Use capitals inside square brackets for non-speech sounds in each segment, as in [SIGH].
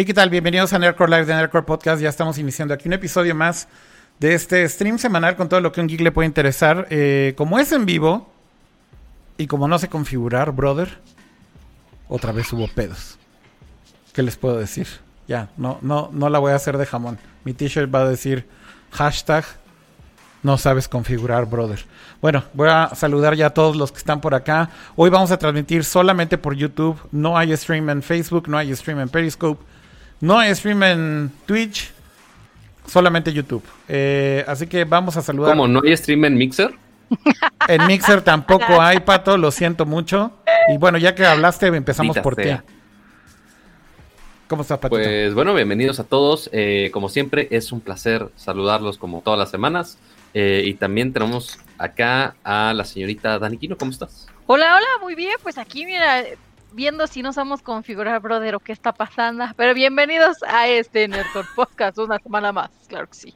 Hey, ¿qué tal? Bienvenidos a Nerdcore Live de Nerdcore Podcast. Ya estamos iniciando aquí un episodio más de este stream semanal con todo lo que un geek le puede interesar. Eh, como es en vivo y como no sé configurar, brother, otra vez hubo pedos. ¿Qué les puedo decir? Ya, no, no, no la voy a hacer de jamón. Mi t-shirt va a decir hashtag no sabes configurar, brother. Bueno, voy a saludar ya a todos los que están por acá. Hoy vamos a transmitir solamente por YouTube. No hay stream en Facebook, no hay stream en Periscope, no hay stream en Twitch, solamente YouTube. Eh, así que vamos a saludar. ¿Cómo? ¿No hay stream en Mixer? [LAUGHS] En Mixer tampoco hay, Pato, lo siento mucho. Y bueno, ya que hablaste, empezamos por ti. ¿Cómo estás, Patito? Pues bueno, bienvenidos a todos. Eh, como siempre, es un placer saludarlos como todas las semanas. Eh, y también tenemos acá a la señorita Daniquino, ¿cómo estás? Hola, hola, muy bien, pues aquí mira, viendo si no sabemos configurar, brother, o qué está pasando. Pero bienvenidos a este Nerdcore Podcast, una semana más, claro que sí.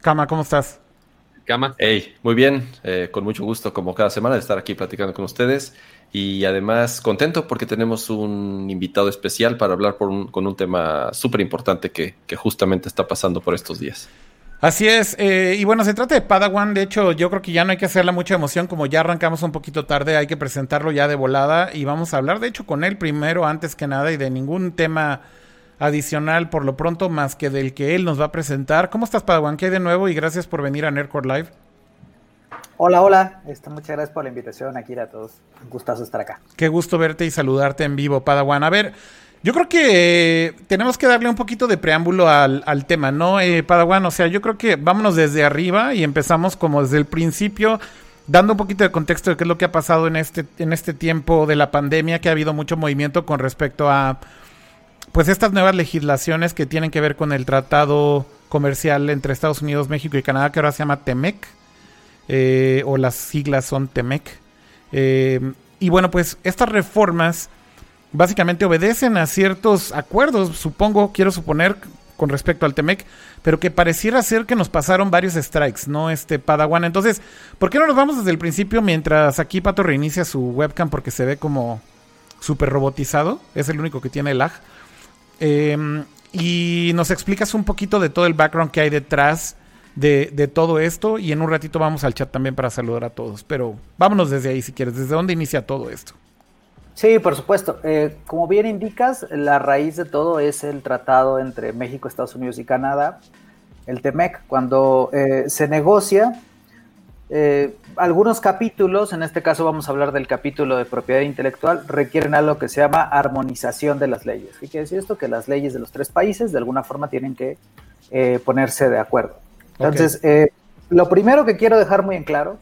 Cama, ¿cómo estás? Cama. Hey, muy bien, eh, con mucho gusto, como cada semana, de estar aquí platicando con ustedes. Y además contento porque tenemos un invitado especial para hablar con un tema súper importante que justamente está pasando por estos días. Así es, eh, y bueno, se trata de Padawan, de hecho yo creo que ya no hay que hacerle mucha emoción, como ya arrancamos un poquito tarde, hay que presentarlo ya de volada y vamos a hablar de hecho con él primero, antes que nada, y de ningún tema adicional por lo pronto más que del que él nos va a presentar. ¿Cómo estás Padawan? ¿Qué hay de nuevo? Y gracias por venir a Nerdcore Live. Hola, hola, este, muchas gracias por la invitación, aquí a todos, un gustazo estar acá. Qué gusto verte y saludarte en vivo, Padawan. A ver... Yo creo que tenemos que darle un poquito de preámbulo al, tema, ¿no, eh, Padawan? O sea, yo creo que vámonos desde arriba y empezamos como desde el principio, dando un poquito de contexto de qué es lo que ha pasado en este, en este tiempo de la pandemia, que ha habido mucho movimiento con respecto a, pues, estas nuevas legislaciones que tienen que ver con el tratado comercial entre Estados Unidos, México y Canadá, que ahora se llama TEMEC, eh, o las siglas son TEMEC. Eh, y bueno, pues estas reformas básicamente obedecen a ciertos acuerdos, supongo, quiero suponer, con respecto al Temec, pero que pareciera ser que nos pasaron varios strikes, ¿no? Este Padawan. Entonces, ¿por qué no nos vamos desde el principio mientras aquí Pato reinicia su webcam porque se ve como súper robotizado? Es el único que tiene lag. Em, y nos explicas un poquito de todo el background que hay detrás de, de, todo esto. Y en un ratito vamos al chat también para saludar a todos. Pero vámonos desde ahí si quieres. ¿Desde dónde inicia todo esto? Sí, por supuesto. Eh, como bien indicas, la raíz de todo es el tratado entre México, Estados Unidos y Canadá, el TEMEC. Cuando eh, se negocia, eh, algunos capítulos, en este caso vamos a hablar del capítulo de propiedad intelectual, requieren algo que se llama armonización de las leyes. ¿Qué quiere decir esto? Que las leyes de los tres países de alguna forma tienen que ponerse de acuerdo. Entonces, lo primero que quiero dejar muy en claro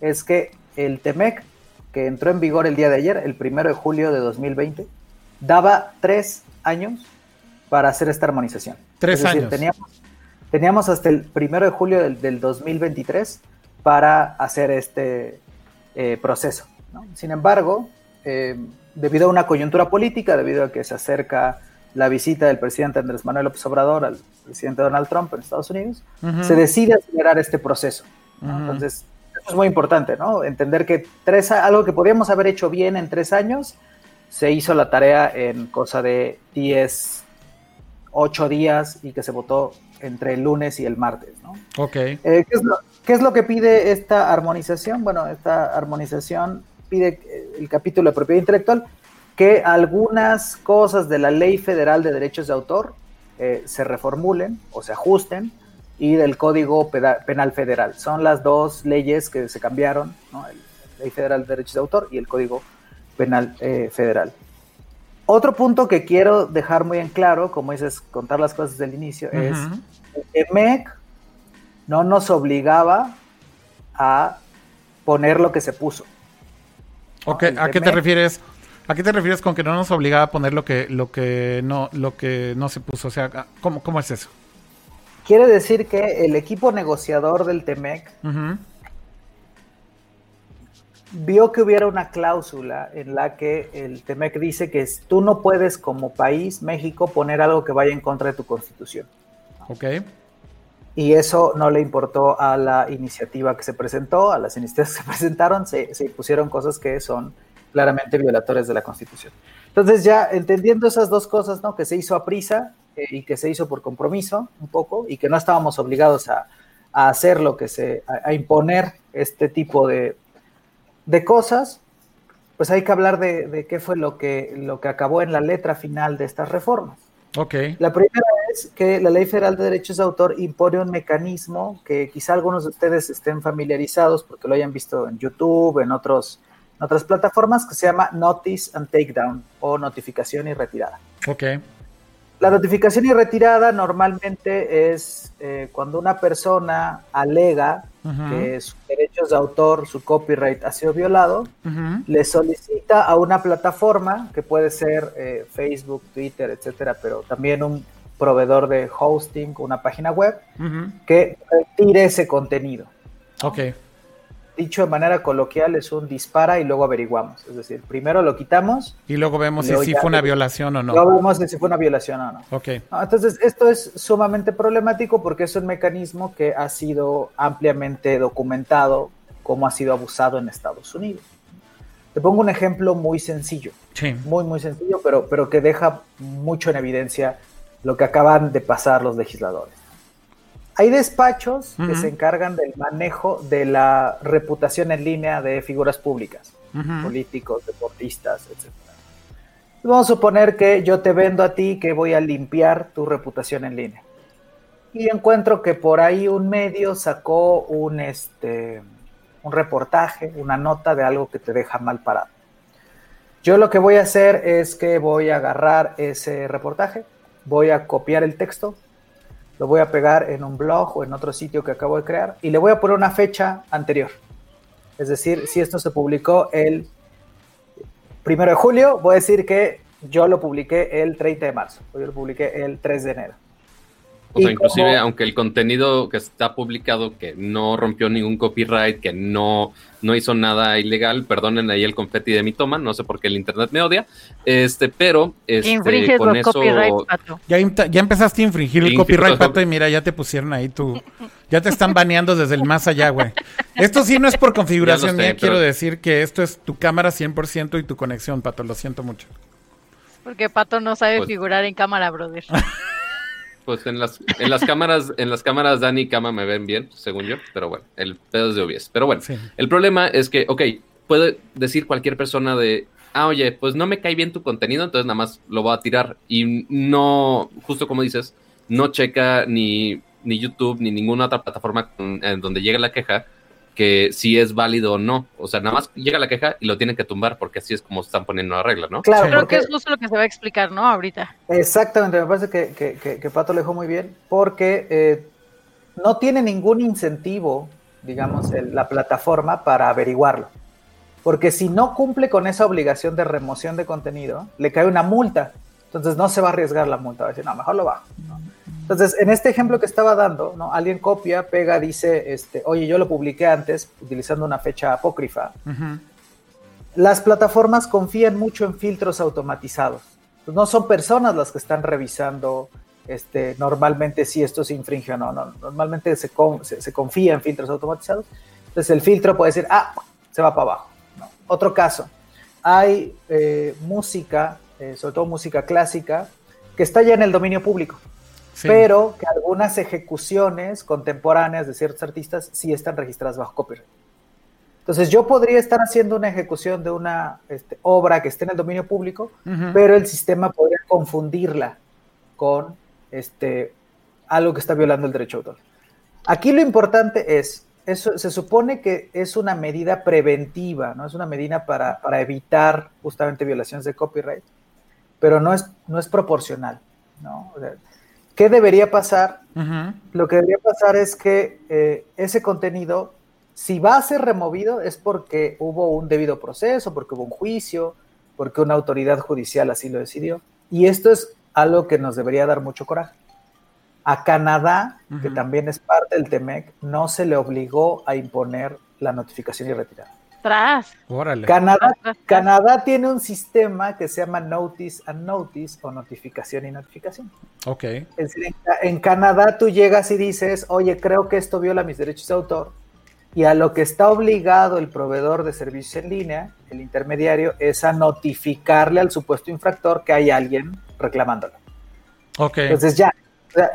es que el TEMEC que entró en vigor el día de ayer, el primero de julio de 2020, daba tres años para hacer esta armonización. Tres años. Teníamos, hasta el primero de julio del, 2023 para hacer este eh, proceso. Sin embargo, eh, debido a una coyuntura política, debido a que se acerca la visita del presidente Andrés Manuel López Obrador al presidente Donald Trump en Estados Unidos, se decide acelerar este proceso. Entonces, es muy importante, ¿no? Entender que tres, algo que podíamos haber hecho bien en tres años, se hizo la tarea en cosa de 10, 8 días y que se votó entre el lunes y el martes, ¿no? Ok. Eh, ¿qué, es lo, que pide esta armonización? Bueno, esta armonización pide eh, el capítulo de propiedad intelectual que algunas cosas de la Ley Federal de Derechos de Autor eh, se reformulen o se ajusten y del Código Penal Federal. Son las dos leyes que se cambiaron, ¿no? la Ley Federal de Derechos de Autor y el Código Penal eh, Federal. Otro punto que quiero dejar muy en claro, como dices, contar las cosas del inicio, es que MEC no nos obligaba a poner lo que se puso. ¿A qué te refieres? ¿A qué te refieres con que no nos obligaba a poner lo que, lo que, no, lo que no se puso? O sea, ¿cómo, cómo es eso? Quiere decir que el equipo negociador del TEMEC vio que hubiera una cláusula en la que el TEMEC dice que tú no puedes como país, México, poner algo que vaya en contra de tu constitución. Ok. Y eso no le importó a la iniciativa que se presentó, a las iniciativas que se presentaron, se, pusieron cosas que son claramente violatorias de la Constitución. Entonces ya entendiendo esas dos cosas, ¿no? Que se hizo a prisa eh, y que se hizo por compromiso un poco y que no estábamos obligados a, hacer lo que se, a, imponer este tipo de, de, cosas, pues hay que hablar de, de, qué fue lo que, lo que acabó en la letra final de estas reformas. Okay. La primera es que la Ley Federal de Derechos de Autor impone un mecanismo que quizá algunos de ustedes estén familiarizados porque lo hayan visto en YouTube, en, otros, en otras plataformas, que se llama Notice and Takedown o notificación y retirada. Ok. La notificación y retirada normalmente es eh, cuando una persona alega que sus derechos de autor, su copyright ha sido violado, le solicita a una plataforma, que puede ser eh, Facebook, Twitter, etcétera, pero también un proveedor de hosting, una página web, que retire ese contenido. Ok dicho de manera coloquial, es un dispara y luego averiguamos. Es decir, primero lo quitamos. Y luego vemos si sí fue una violación o no. Luego vemos si fue una violación o no. Ok. Entonces, esto es sumamente problemático porque es un mecanismo que ha sido ampliamente documentado cómo ha sido abusado en Estados Unidos. Te pongo un ejemplo muy sencillo. Sí. Muy, muy sencillo, pero, pero que deja mucho en evidencia lo que acaban de pasar los legisladores. Hay despachos que se encargan del manejo de la reputación en línea de figuras públicas, políticos, deportistas, etc. Vamos a suponer que yo te vendo a ti que voy a limpiar tu reputación en línea. Y encuentro que por ahí un medio sacó un, este, un reportaje, una nota de algo que te deja mal parado. Yo lo que voy a hacer es que voy a agarrar ese reportaje, voy a copiar el texto, lo voy a pegar en un blog o en otro sitio que acabo de crear y le voy a poner una fecha anterior. Es decir, si esto se publicó el primero de julio, voy a decir que yo lo publiqué el 30 de marzo, o yo lo publiqué el 3 de enero. O sea, inclusive, aunque el contenido que está publicado, que no rompió ningún copyright, que no, no hizo nada ilegal, perdonen ahí el confeti de mi toma, no sé por qué el internet me odia, este, pero este, con eso... Pato. Ya, ya, empezaste a infringir el copyright, Pato, y mira, ya te pusieron ahí tu... Ya te están baneando desde el más allá, güey. Esto sí no es por configuración mía, quiero decir que esto es tu cámara 100% y tu conexión, Pato, lo siento mucho. Porque Pato no sabe pues figurar en cámara, brother. [LAUGHS] Pues en las, en las cámaras, en las cámaras Dani y Kama me ven bien, según yo, pero bueno, el pedo es de obvies. Pero bueno, el problema es que, ok, puede decir cualquier persona de, ah, oye, pues no me cae bien tu contenido, entonces nada más lo voy a tirar. Y no, justo como dices, no checa ni, ni YouTube ni ninguna otra plataforma en donde llegue la queja que si es válido o no. O sea, nada más llega la queja y lo tienen que tumbar porque así es como están poniendo la regla, ¿no? Claro, creo que es justo lo que se va a explicar, ¿no? Ahorita. Exactamente, me parece que, que, que, Pato lo dejó muy bien porque eh, no tiene ningún incentivo, digamos, la plataforma para averiguarlo. Porque si no cumple con esa obligación de remoción de contenido, le cae una multa. Entonces no se va a arriesgar la multa, va a decir, no, mejor lo bajo. ¿no? Entonces, en este ejemplo que estaba dando, ¿no? Alguien copia, pega, dice, este, oye, yo lo publiqué antes utilizando una fecha apócrifa. Las plataformas confían mucho en filtros automatizados. Pues no son personas las que están revisando este, normalmente si esto se infringe o no. no normalmente se, se, confía en filtros automatizados. Entonces el filtro puede decir, ah, se va para abajo. Otro caso, hay eh, música, eh, sobre todo música clásica, que está ya en el dominio público pero que algunas ejecuciones contemporáneas de ciertos artistas sí están registradas bajo copyright. Entonces yo podría estar haciendo una ejecución de una este, obra que esté en el dominio público, pero el sistema podría confundirla con este, algo que está violando el derecho autor. Aquí lo importante es, eso, se supone que es una medida preventiva, ¿no? Es una medida para, para evitar justamente violaciones de copyright, pero no es, no es proporcional, ¿no? ¿Qué debería pasar? Lo que debería pasar es que eh, ese contenido, si va a ser removido, es porque hubo un debido proceso, porque hubo un juicio, porque una autoridad judicial así lo decidió. Y esto es algo que nos debería dar mucho coraje. A Canadá, que también es parte del TEMEC, no se le obligó a imponer la notificación y retirada. Canadá, Canadá tiene un sistema que se llama Notice and Notice o notificación y notificación. Ok. Es decir, en, Canadá tú llegas y dices, oye, creo que esto viola mis derechos de autor. y a lo que está obligado el proveedor de servicios en línea, el intermediario, es a notificarle al supuesto infractor que hay alguien reclamándolo. Ok. Entonces ya,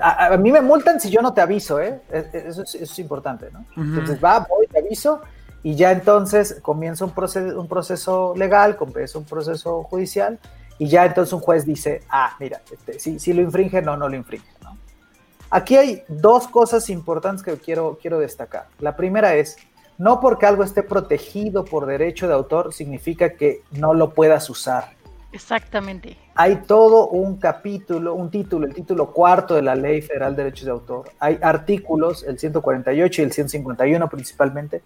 a, mí me multan si yo no te aviso, ¿eh? Eso es, importante, ¿no? Entonces va, voy, te aviso y ya entonces comienza un proceso, un proceso legal, comienza un proceso judicial y ya entonces un juez dice, ah, mira, este, si, si lo infringe, no, no lo infringe. ¿no? Aquí hay dos cosas importantes que quiero, quiero destacar. La primera es, no porque algo esté protegido por derecho de autor significa que no lo puedas usar. Exactamente. Hay todo un capítulo, un título, el título cuarto de la Ley Federal de Derechos de Autor. Hay artículos, el 148 y el 151 principalmente,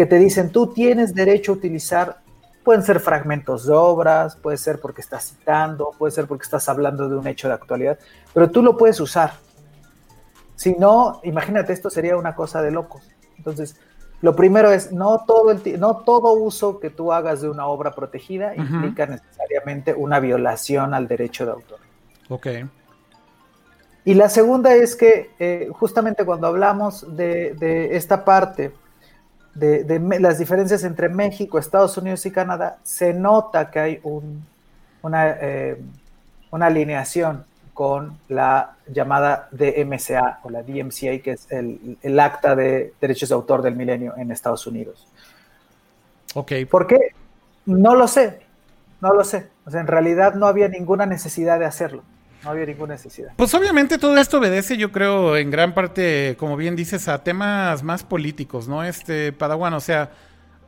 que te dicen tú tienes derecho a utilizar, pueden ser fragmentos de obras, puede ser porque estás citando, puede ser porque estás hablando de un hecho de actualidad, pero tú lo puedes usar. Si no, imagínate, esto sería una cosa de locos. Entonces, lo primero es, no todo, el no todo uso que tú hagas de una obra protegida implica necesariamente una violación al derecho de autor. Ok. Y la segunda es que eh, justamente cuando hablamos de, esta parte, de, las diferencias entre México, Estados Unidos y Canadá, se nota que hay una, eh, una alineación con la llamada DMCA o la DMCA, que es el, acta de derechos de autor del milenio en Estados Unidos. Ok. ¿Por qué? No lo sé, no lo sé. O sea, en realidad no había ninguna necesidad de hacerlo. No había ninguna necesidad. Pues obviamente todo esto obedece, yo creo, en gran parte, como bien dices, a temas más políticos, ¿no? Este, Padawan, o sea,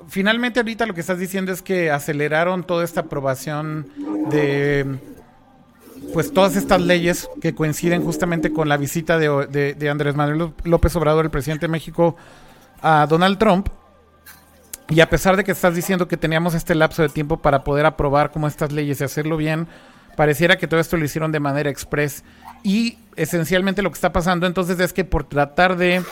finalmente ahorita lo que estás diciendo es que aceleraron toda esta aprobación de pues todas estas leyes que coinciden justamente con la visita de, Andrés Manuel López Obrador, el presidente de México, a Donald Trump. Y a pesar de que estás diciendo que teníamos este lapso de tiempo para poder aprobar como estas leyes y hacerlo bien, pareciera que todo esto lo hicieron de manera express. Y esencialmente lo que está pasando entonces es que por tratar de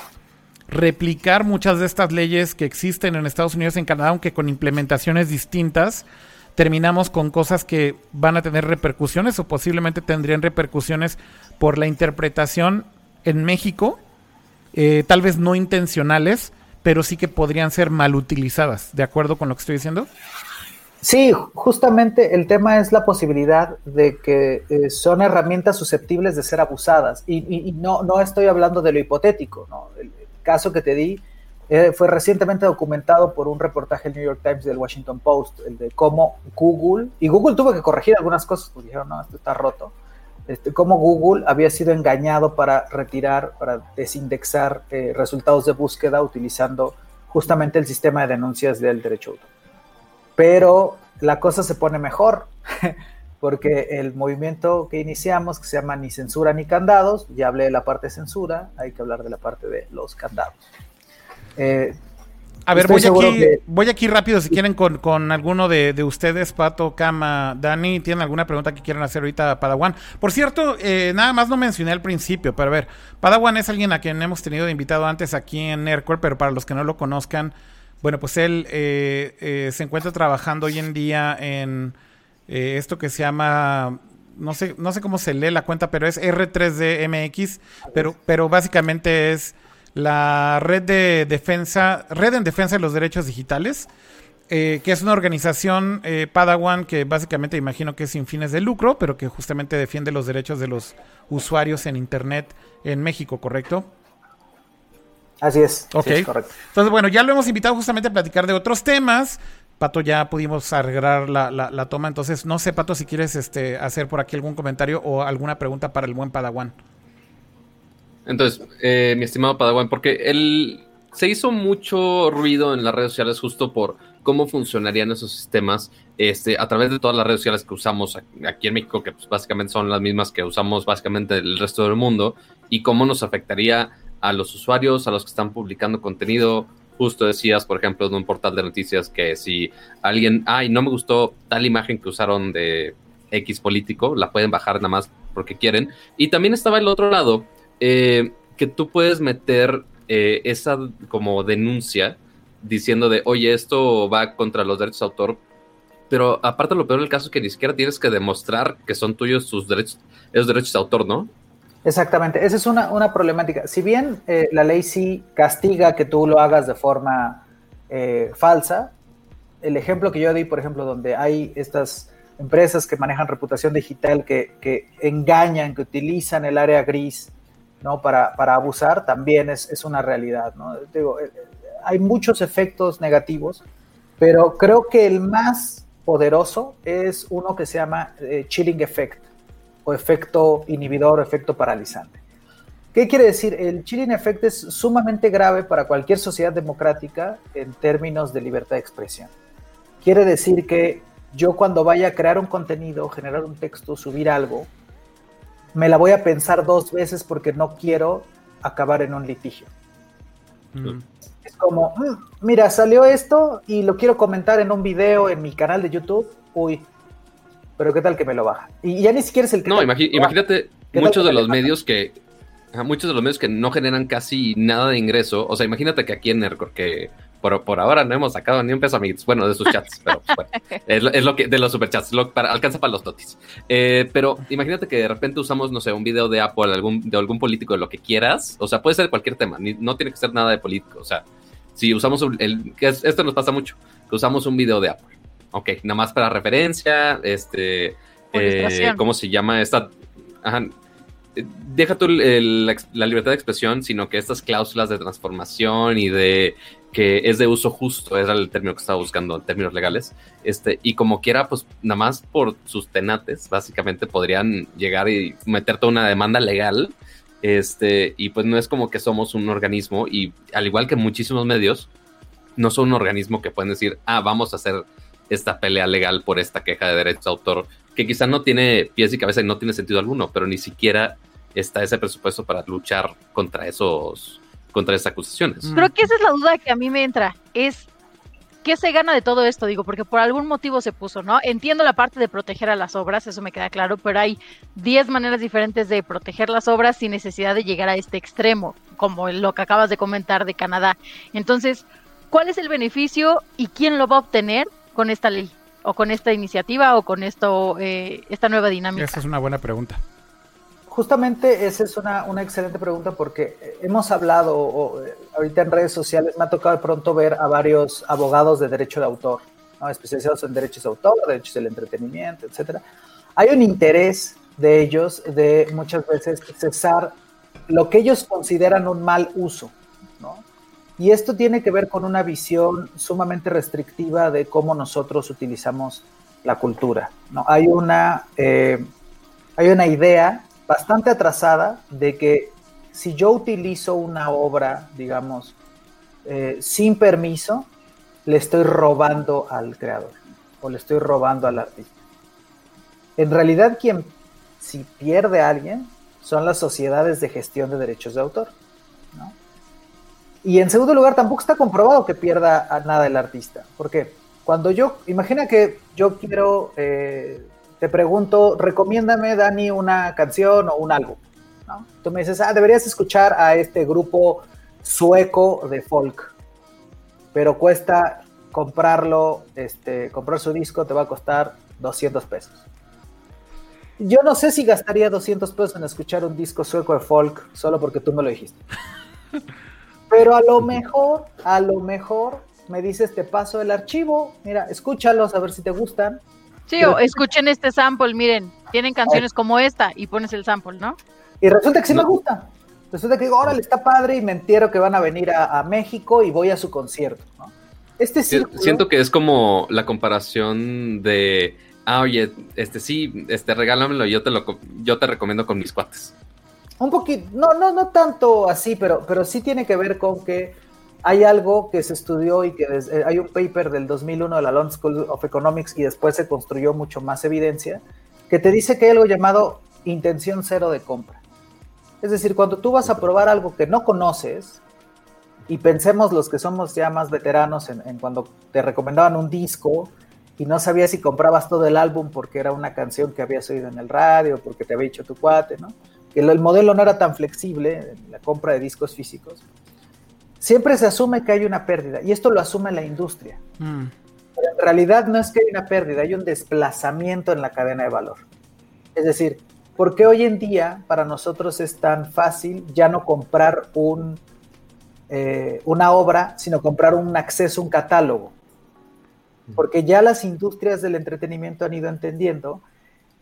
replicar muchas de estas leyes que existen en Estados Unidos y en Canadá, aunque con implementaciones distintas, terminamos con cosas que van a tener repercusiones o posiblemente tendrían repercusiones por la interpretación en México, eh, tal vez no intencionales, pero sí que podrían ser mal utilizadas. ¿De acuerdo con lo que estoy diciendo? Sí, justamente el tema es la posibilidad de que eh, son herramientas susceptibles de ser abusadas. Y, no, no estoy hablando de lo hipotético, ¿no? el caso que te di eh, fue recientemente documentado por un reportaje del New York Times y del Washington Post, el de cómo Google, y Google tuvo que corregir algunas cosas, porque dijeron, no, esto está roto, este, cómo Google había sido engañado para retirar, para desindexar eh, resultados de búsqueda utilizando justamente el sistema de denuncias del derecho autor. Pero la cosa se pone mejor, [LAUGHS] porque el movimiento que iniciamos, que se llama Ni censura ni candados, ya hablé de la parte de censura, hay que hablar de la parte de los candados. Eh, a ver, voy aquí, voy aquí rápido si quieren con, alguno de, ustedes, Pato, Kama, Dani, ¿tienen alguna pregunta que quieran hacer ahorita a Padawan? Por cierto, eh, nada más no mencioné al principio, pero a ver, Padawan es alguien a quien hemos tenido invitado antes aquí en Nerdcore, pero para los que no lo conozcan, bueno, pues él eh, se encuentra trabajando hoy en día en esto que se llama no sé, no sé cómo se lee la cuenta, pero es R3DMX, pero, pero básicamente es la red de defensa, red en defensa de los derechos digitales, eh, que es una organización eh, Padawan que básicamente imagino que es sin fines de lucro, pero que justamente defiende los derechos de los usuarios en Internet en México, ¿correcto? Así es. Ok. correcto. Entonces, bueno, ya lo hemos invitado justamente a platicar de otros temas. Pato, ya pudimos arreglar la, la, toma. Entonces, no sé, Pato, si quieres este, hacer por aquí algún comentario o alguna pregunta para el buen Padawan. Entonces, eh, mi estimado Padawan, porque él se hizo mucho ruido en las redes sociales justo por cómo funcionarían esos sistemas este, a través de todas las redes sociales que usamos aquí en México, que pues, básicamente son las mismas que usamos básicamente el resto del mundo, y cómo nos afectaría a los usuarios, a los que están publicando contenido. Justo decías, por ejemplo, en un portal de noticias que si alguien, ay, no me gustó tal imagen que usaron de X político, la pueden bajar nada más porque quieren. Y también estaba el otro lado, eh, que tú puedes meter eh, esa como denuncia diciendo de, oye, esto va contra los derechos de autor, pero aparte lo peor del caso es que ni siquiera tienes que demostrar que son tuyos tus derechos, esos derechos de autor, ¿no? Exactamente, esa es una, una problemática. Si bien eh, la ley sí castiga que tú lo hagas de forma eh, falsa, el ejemplo que yo di, por ejemplo, donde hay estas empresas que manejan reputación digital, que, que engañan, que utilizan el área gris ¿no? para, para abusar, también es, es una realidad. Digo, eh, hay muchos efectos negativos, pero creo que el más poderoso es uno que se llama chilling effect o efecto inhibidor o efecto paralizante. ¿Qué quiere decir? El chilling effect es sumamente grave para cualquier sociedad democrática en términos de libertad de expresión. Quiere decir que yo cuando vaya a crear un contenido, generar un texto, subir algo, me la voy a pensar dos veces porque no quiero acabar en un litigio. Mm. Es como, mm, mira, salió esto y lo quiero comentar en un video en mi canal de YouTube. Uy, pero ¿qué tal que me lo baja? Y ya ni siquiera es el que... No, imagínate muchos de los medios que... Muchos de los medios que no generan casi nada de ingreso. O sea, imagínate que aquí en Nercor, que por, por ahora no hemos sacado ni un peso, amigos. Bueno, de sus chats, pero pues, bueno, [LAUGHS] es, lo, que de los superchats, lo, para, alcanza para los totis. Eh, pero imagínate que de repente usamos, no sé, un video de Apple, algún, de algún político, de lo que quieras. O sea, puede ser cualquier tema, no tiene que ser nada de político. O sea, si usamos el, esto nos pasa mucho, que usamos un video de Apple Ok, nada más para referencia, este, eh, ¿cómo se llama esta? Ajá, deja tú la libertad de expresión, sino que estas cláusulas de transformación y de que es de uso justo, era el término que estaba buscando en términos legales, este, y como quiera, pues nada más por sus tenates, básicamente podrían llegar y meter toda una demanda legal, este, y pues no es como que somos un organismo, y al igual que muchísimos medios, no son un organismo que pueden decir, ah, vamos a hacer esta pelea legal por esta queja de derechos de autor, que quizá no tiene pies y cabeza y no tiene sentido alguno, pero ni siquiera está ese presupuesto para luchar contra esos, contra esas acusaciones. Creo que esa es la duda que a mí me entra, es ¿qué se gana de todo esto? Digo, porque por algún motivo se puso, ¿no? Entiendo la parte de proteger a las obras, eso me queda claro, pero hay 10 maneras diferentes de proteger las obras sin necesidad de llegar a este extremo, como lo que acabas de comentar de Canadá. Entonces, ¿cuál es el beneficio y quién lo va a obtener? Con esta ley o con esta iniciativa o con esto eh, esta nueva dinámica? Esa es una buena pregunta. Justamente esa es una, una excelente pregunta porque hemos hablado o, eh, ahorita en redes sociales, me ha tocado de pronto ver a varios abogados de derecho de autor, especializados en derechos de autor, derechos del entretenimiento, etcétera. Hay un interés de ellos de muchas veces cesar lo que ellos consideran un mal uso y esto tiene que ver con una visión sumamente restrictiva de cómo nosotros utilizamos la cultura. ¿no? Hay, una, eh, hay una idea bastante atrasada de que si yo utilizo una obra, digamos, eh, sin permiso, le estoy robando al creador o le estoy robando al artista. En realidad, quien si pierde a alguien son las sociedades de gestión de derechos de autor. Y en segundo lugar, tampoco está comprobado que pierda a nada el artista. Porque cuando yo, imagina que yo quiero, eh, te pregunto, recomiéndame, Dani, una canción o un álbum. Tú me dices, ah, deberías escuchar a este grupo sueco de folk. Pero cuesta comprarlo, este, comprar su disco te va a costar 200 pesos. Yo no sé si gastaría 200 pesos en escuchar un disco sueco de folk solo porque tú me lo dijiste. [LAUGHS] Pero a lo mejor, a lo mejor me dices, te paso el archivo, mira, escúchalos a ver si te gustan. Sí, o escuchen este sample, miren, tienen canciones como esta y pones el sample, ¿no? Y resulta que sí me gusta. Resulta que digo, órale, está padre y me entero que van a venir a, México y voy a su concierto, ¿no? Este Siento que es como la comparación de, ah, oye, este sí, este regálamelo, yo te lo yo te recomiendo con mis cuates. Un poquito, no, no, no tanto así, pero, pero sí tiene que ver con que hay algo que se estudió y que eh, hay un paper del 2001 de la London School of Economics y después se construyó mucho más evidencia, que te dice que hay algo llamado intención cero de compra. Es decir, cuando tú vas a probar algo que no conoces, y pensemos los que somos ya más veteranos en, en cuando te recomendaban un disco y no sabías si comprabas todo el álbum porque era una canción que habías oído en el radio, porque te había dicho tu cuate, ¿no? Que el modelo no era tan flexible, la compra de discos físicos, siempre se asume que hay una pérdida, y esto lo asume la industria. Mm. Pero en realidad no es que hay una pérdida, hay un desplazamiento en la cadena de valor. Es decir, ¿Por qué hoy en día para nosotros es tan fácil ya no comprar un, eh, una obra, sino comprar un acceso, un catálogo? Porque ya las industrias del entretenimiento han ido entendiendo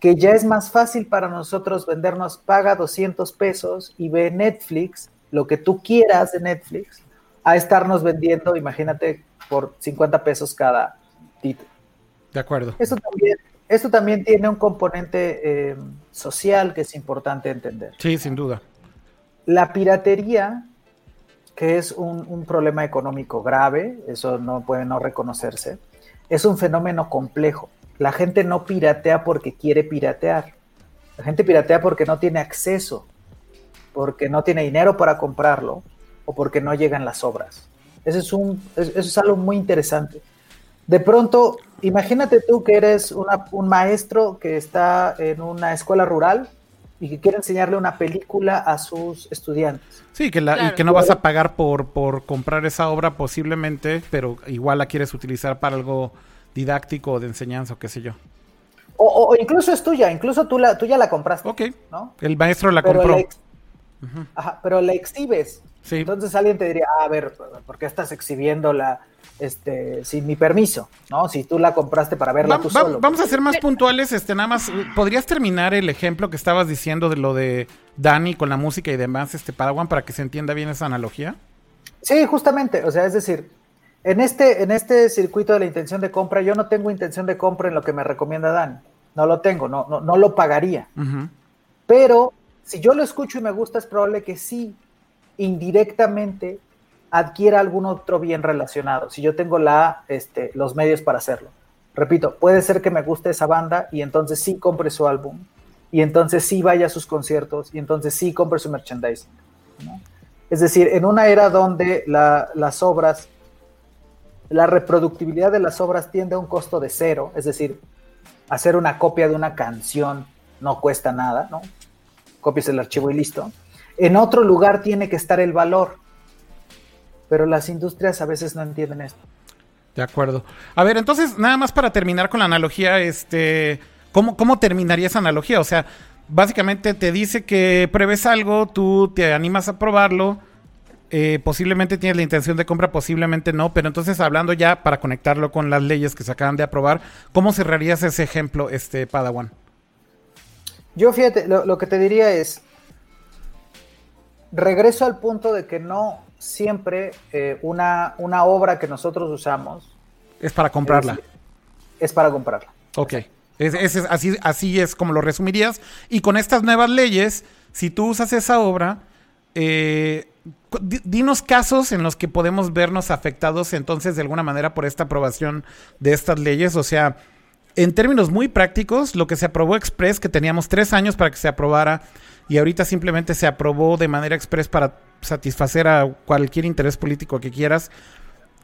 que ya es más fácil para nosotros vendernos, paga 200 pesos y ve Netflix, lo que tú quieras de Netflix, a estarnos vendiendo, imagínate, por 50 pesos cada título. De acuerdo. Eso también, esto también tiene un componente eh, social que es importante entender. Sí, sin duda. La piratería, que es un, un problema económico grave, eso no puede no reconocerse, es un fenómeno complejo. La gente no piratea porque quiere piratear. La gente piratea porque no tiene acceso, porque no tiene dinero para comprarlo o porque no llegan las obras. Eso es, un, eso es algo muy interesante. De pronto, imagínate tú que eres un maestro que está en una escuela rural y que quiere enseñarle una película a sus estudiantes. Sí, que la, y que no vas a pagar por, por comprar esa obra posiblemente, pero igual la quieres utilizar para algo didáctico o de enseñanza o qué sé yo. O, incluso es tuya, incluso tú, la, tú ya la compraste. Ok. ¿no? El maestro la compró. Ajá, pero la exhibes. Sí. Entonces alguien te diría, ah, a ver, ¿por qué estás exhibiendo la, este, sin mi permiso, ¿no? Si tú la compraste para verla tú solo. Vamos a ser más puntuales, este, nada más, ¿podrías terminar el ejemplo que estabas diciendo de lo de Dani con la música y demás, este, Padawan, para que se entienda bien esa analogía? Sí, justamente, o sea, es decir, en este, en este circuito de la intención de compra, yo no tengo intención de compra en lo que me recomienda Dan. No lo tengo, no, no, no lo pagaría. Pero si yo lo escucho y me gusta, es probable que sí, indirectamente, adquiera algún otro bien relacionado. Si yo tengo la, este, los medios para hacerlo. Repito, puede ser que me guste esa banda y entonces sí compre su álbum. Y entonces sí vaya a sus conciertos. Y entonces sí compre su merchandising. Es decir, en una era donde las obras la reproductibilidad de las obras tiende a un costo de cero, es decir, hacer una copia de una canción no cuesta nada, ¿no? Copias el archivo y listo. En otro lugar tiene que estar el valor, pero las industrias a veces no entienden esto. De acuerdo. A ver, entonces, nada más para terminar con la analogía, este, ¿cómo, cómo terminaría esa analogía? O sea, básicamente te dice que pruebes algo, tú te animas a probarlo, eh, posiblemente tienes la intención de compra, posiblemente no, pero entonces hablando ya para conectarlo con las leyes que se acaban de aprobar, ¿cómo cerrarías ese ejemplo, este Padawan? Yo fíjate, lo, que te diría es, regreso al punto de que no siempre eh, una, una, obra que nosotros usamos es para comprarla. Es, para comprarla. Ok. así, así es como lo resumirías. Y con estas nuevas leyes, si tú usas esa obra, eh, dinos casos en los que podemos vernos afectados entonces de alguna manera por esta aprobación de estas leyes. O sea, en términos muy prácticos, lo que se aprobó express, que teníamos tres años para que se aprobara y ahorita simplemente se aprobó de manera express para satisfacer a cualquier interés político que quieras.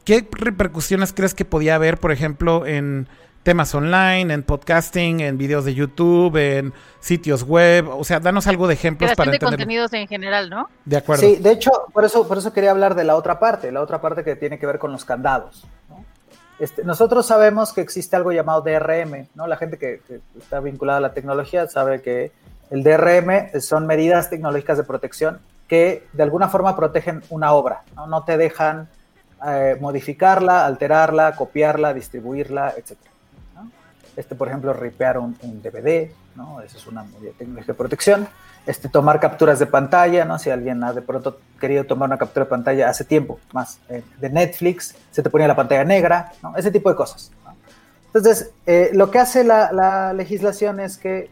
¿Qué repercusiones crees que podía haber, por ejemplo, en temas online, en podcasting, en videos de YouTube, en sitios web, o sea, danos algo de ejemplos para de contenidos en general, ¿no? De acuerdo. Sí, de hecho, por eso, por eso quería hablar de la otra parte, la otra parte que tiene que ver con los candados. Este, nosotros sabemos que existe algo llamado DRM, ¿no? La gente que, está vinculada a la tecnología sabe que el DRM son medidas tecnológicas de protección que de alguna forma protegen una obra, no, no te dejan eh, modificarla, alterarla, copiarla, distribuirla, etcétera. Este, por ejemplo, ripear un, DVD, ¿no? Esa es una medida técnica de protección. Este, tomar capturas de pantalla, ¿no? Si alguien ha de pronto querido tomar una captura de pantalla hace tiempo, más eh, de Netflix, se te ponía la pantalla negra, ¿no? Ese tipo de cosas. Entonces, eh, lo que hace la, la, legislación es que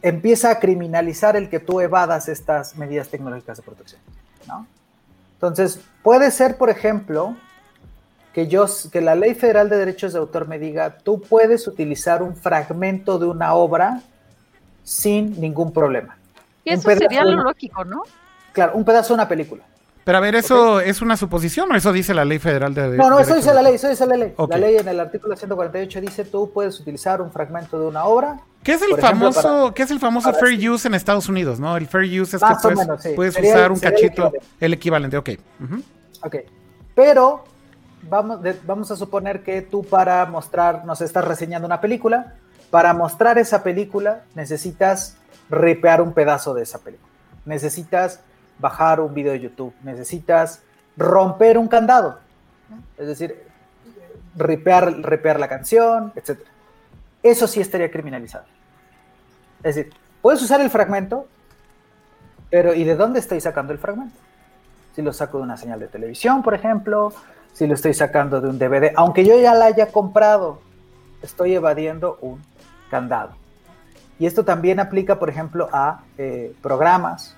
empieza a criminalizar el que tú evadas estas medidas tecnológicas de protección, ¿no? Entonces, puede ser, por ejemplo, que, yo, que la Ley Federal de Derechos de Autor me diga, tú puedes utilizar un fragmento de una obra sin ningún problema. Y eso sería lo lógico, ¿no? Claro, un pedazo de una película. Pero a ver, ¿eso es una suposición o eso dice la Ley Federal de Derechos No, no, eso dice la ley, eso dice la ley. La ley en el artículo 148 dice, tú puedes utilizar un fragmento de una obra ¿Qué es el famoso, ¿qué es el famoso fair use en Estados Unidos, no? El fair use es que puedes, usar un cachito, el equivalente, ok. Ok. Pero vamos, vamos a suponer que tú para mostrar, nos estás reseñando una película para mostrar esa película necesitas ripear un pedazo de esa película. Necesitas bajar un video de YouTube, necesitas romper un candado. Es decir, ripear, ripear la canción, etc. Eso sí estaría criminalizado. Es decir, puedes usar el fragmento, pero ¿y de dónde estoy sacando el fragmento? Si lo saco de una señal de televisión, por ejemplo, si lo estoy sacando de un DVD, aunque yo ya la haya comprado, estoy evadiendo un candado. Y esto también aplica, por ejemplo, a eh, programas.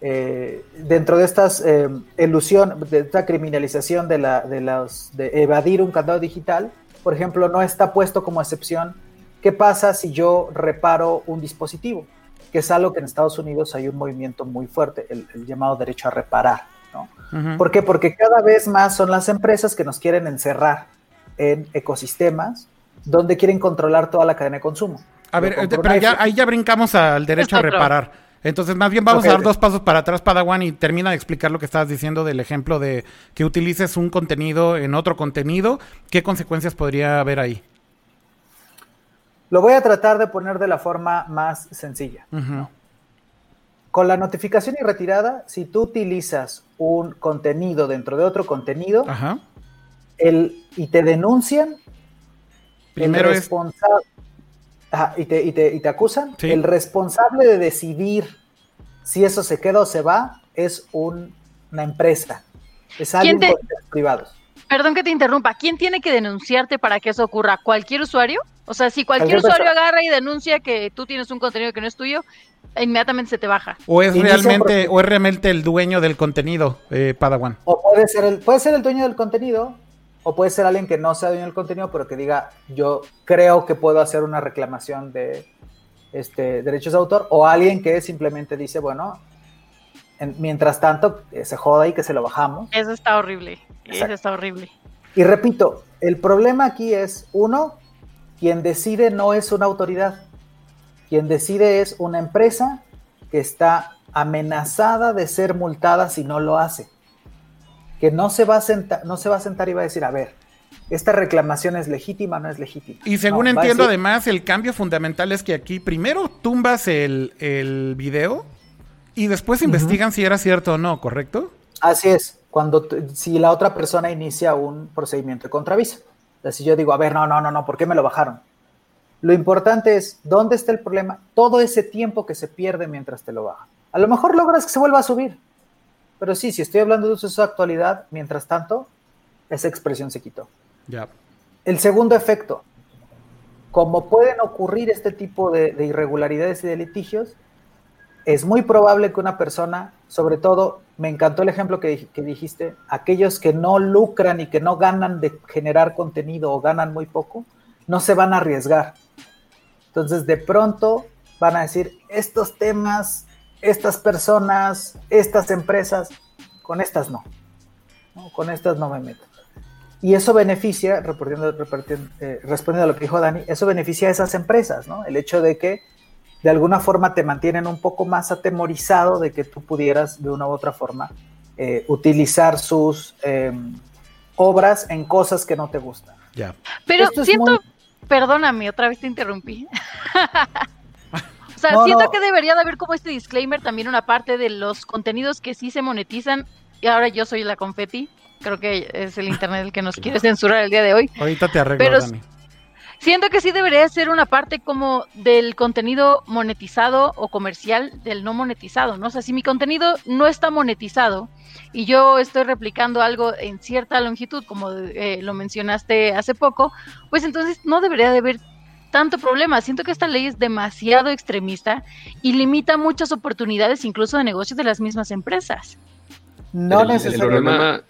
Eh, dentro de estas eh, ilusión, de esta criminalización de, la, de, los, de evadir un candado digital, por ejemplo, no está puesto como excepción qué pasa si yo reparo un dispositivo, que es algo que en Estados Unidos hay un movimiento muy fuerte, el, llamado derecho a reparar. ¿No? ¿Por qué? Porque cada vez más son las empresas que nos quieren encerrar en ecosistemas donde quieren controlar toda la cadena de consumo. A ver, pero ya, ahí ya brincamos al derecho a reparar. Entonces, más bien vamos a dar dos pasos para atrás, Padawan, y termina de explicar lo que estabas diciendo del ejemplo de que utilices un contenido en otro contenido. ¿Qué consecuencias podría haber ahí? Lo voy a tratar de poner de la forma más sencilla. Con la notificación y retirada, si tú utilizas un contenido dentro de otro contenido El, y te denuncian, Primero el responsable, y, te, y, te, y, te, acusan, el responsable de decidir si eso se queda o se va es un, una empresa, es alguien te... privados. Perdón que te interrumpa, ¿quién tiene que denunciarte para que eso ocurra? ¿Cualquier usuario? O sea, si cualquier usuario agarra y denuncia que tú tienes un contenido que no es tuyo, inmediatamente se te baja. O es realmente, o es realmente el dueño del contenido, eh, Padawan. O puede ser el, puede ser el dueño del contenido, o puede ser alguien que no sea dueño del contenido, pero que diga, yo creo que puedo hacer una reclamación de este, derechos de autor, o alguien que simplemente dice, bueno, mientras tanto, se joda y que se lo bajamos. Eso está horrible, eso está horrible. Y repito, el problema aquí es, uno, quien decide no es una autoridad, quien decide es una empresa que está amenazada de ser multada si no lo hace que no se va a sentar, no se va a sentar y va a decir, a ver, esta reclamación es legítima o no es legítima. Y según entiendo, además, el cambio fundamental es que aquí primero tumbas el, el video y después investigan si era cierto o no, ¿correcto? Así es, cuando si la otra persona inicia un procedimiento de contravisa. Si yo digo, a ver, no, no, no, no, ¿por qué me lo bajaron? Lo importante es, ¿dónde está el problema? Todo ese tiempo que se pierde mientras te lo bajan. A lo mejor logras que se vuelva a subir, pero sí, si estoy hablando de su actualidad, mientras tanto, esa expresión se quitó. Ya. El segundo efecto, como pueden ocurrir este tipo de, irregularidades y de litigios, es muy probable que una persona, sobre todo, me encantó el ejemplo que, que, dijiste, aquellos que no lucran y que no ganan de generar contenido o ganan muy poco, no se van a arriesgar. Entonces, de pronto van a decir, estos temas estas personas, estas empresas, con estas no. Con estas no me meto. Y eso beneficia, eh, respondiendo a lo que dijo Dani, eso beneficia a esas empresas, ¿no? El hecho de que de alguna forma te mantienen un poco más atemorizado de que tú pudieras de una u otra forma eh, utilizar sus em, obras en cosas que no te gustan. Ya. Pero siento, perdóname, otra vez te interrumpí. [LAUGHS] O sea, siento que debería de haber como este disclaimer también una parte de los contenidos que sí se monetizan. Y ahora yo soy la confeti. Creo que es el internet el que nos quiere censurar el día de hoy. Ahorita te arreglo, Pero Dani. Siento que sí debería ser una parte como del contenido monetizado o comercial del no monetizado, ¿no? O sea, si mi contenido no está monetizado y yo estoy replicando algo en cierta longitud, como eh, lo mencionaste hace poco, pues entonces no debería de haber tanto problema. Siento que esta ley es demasiado extremista y limita muchas oportunidades, incluso de negocios de las mismas empresas. No necesariamente.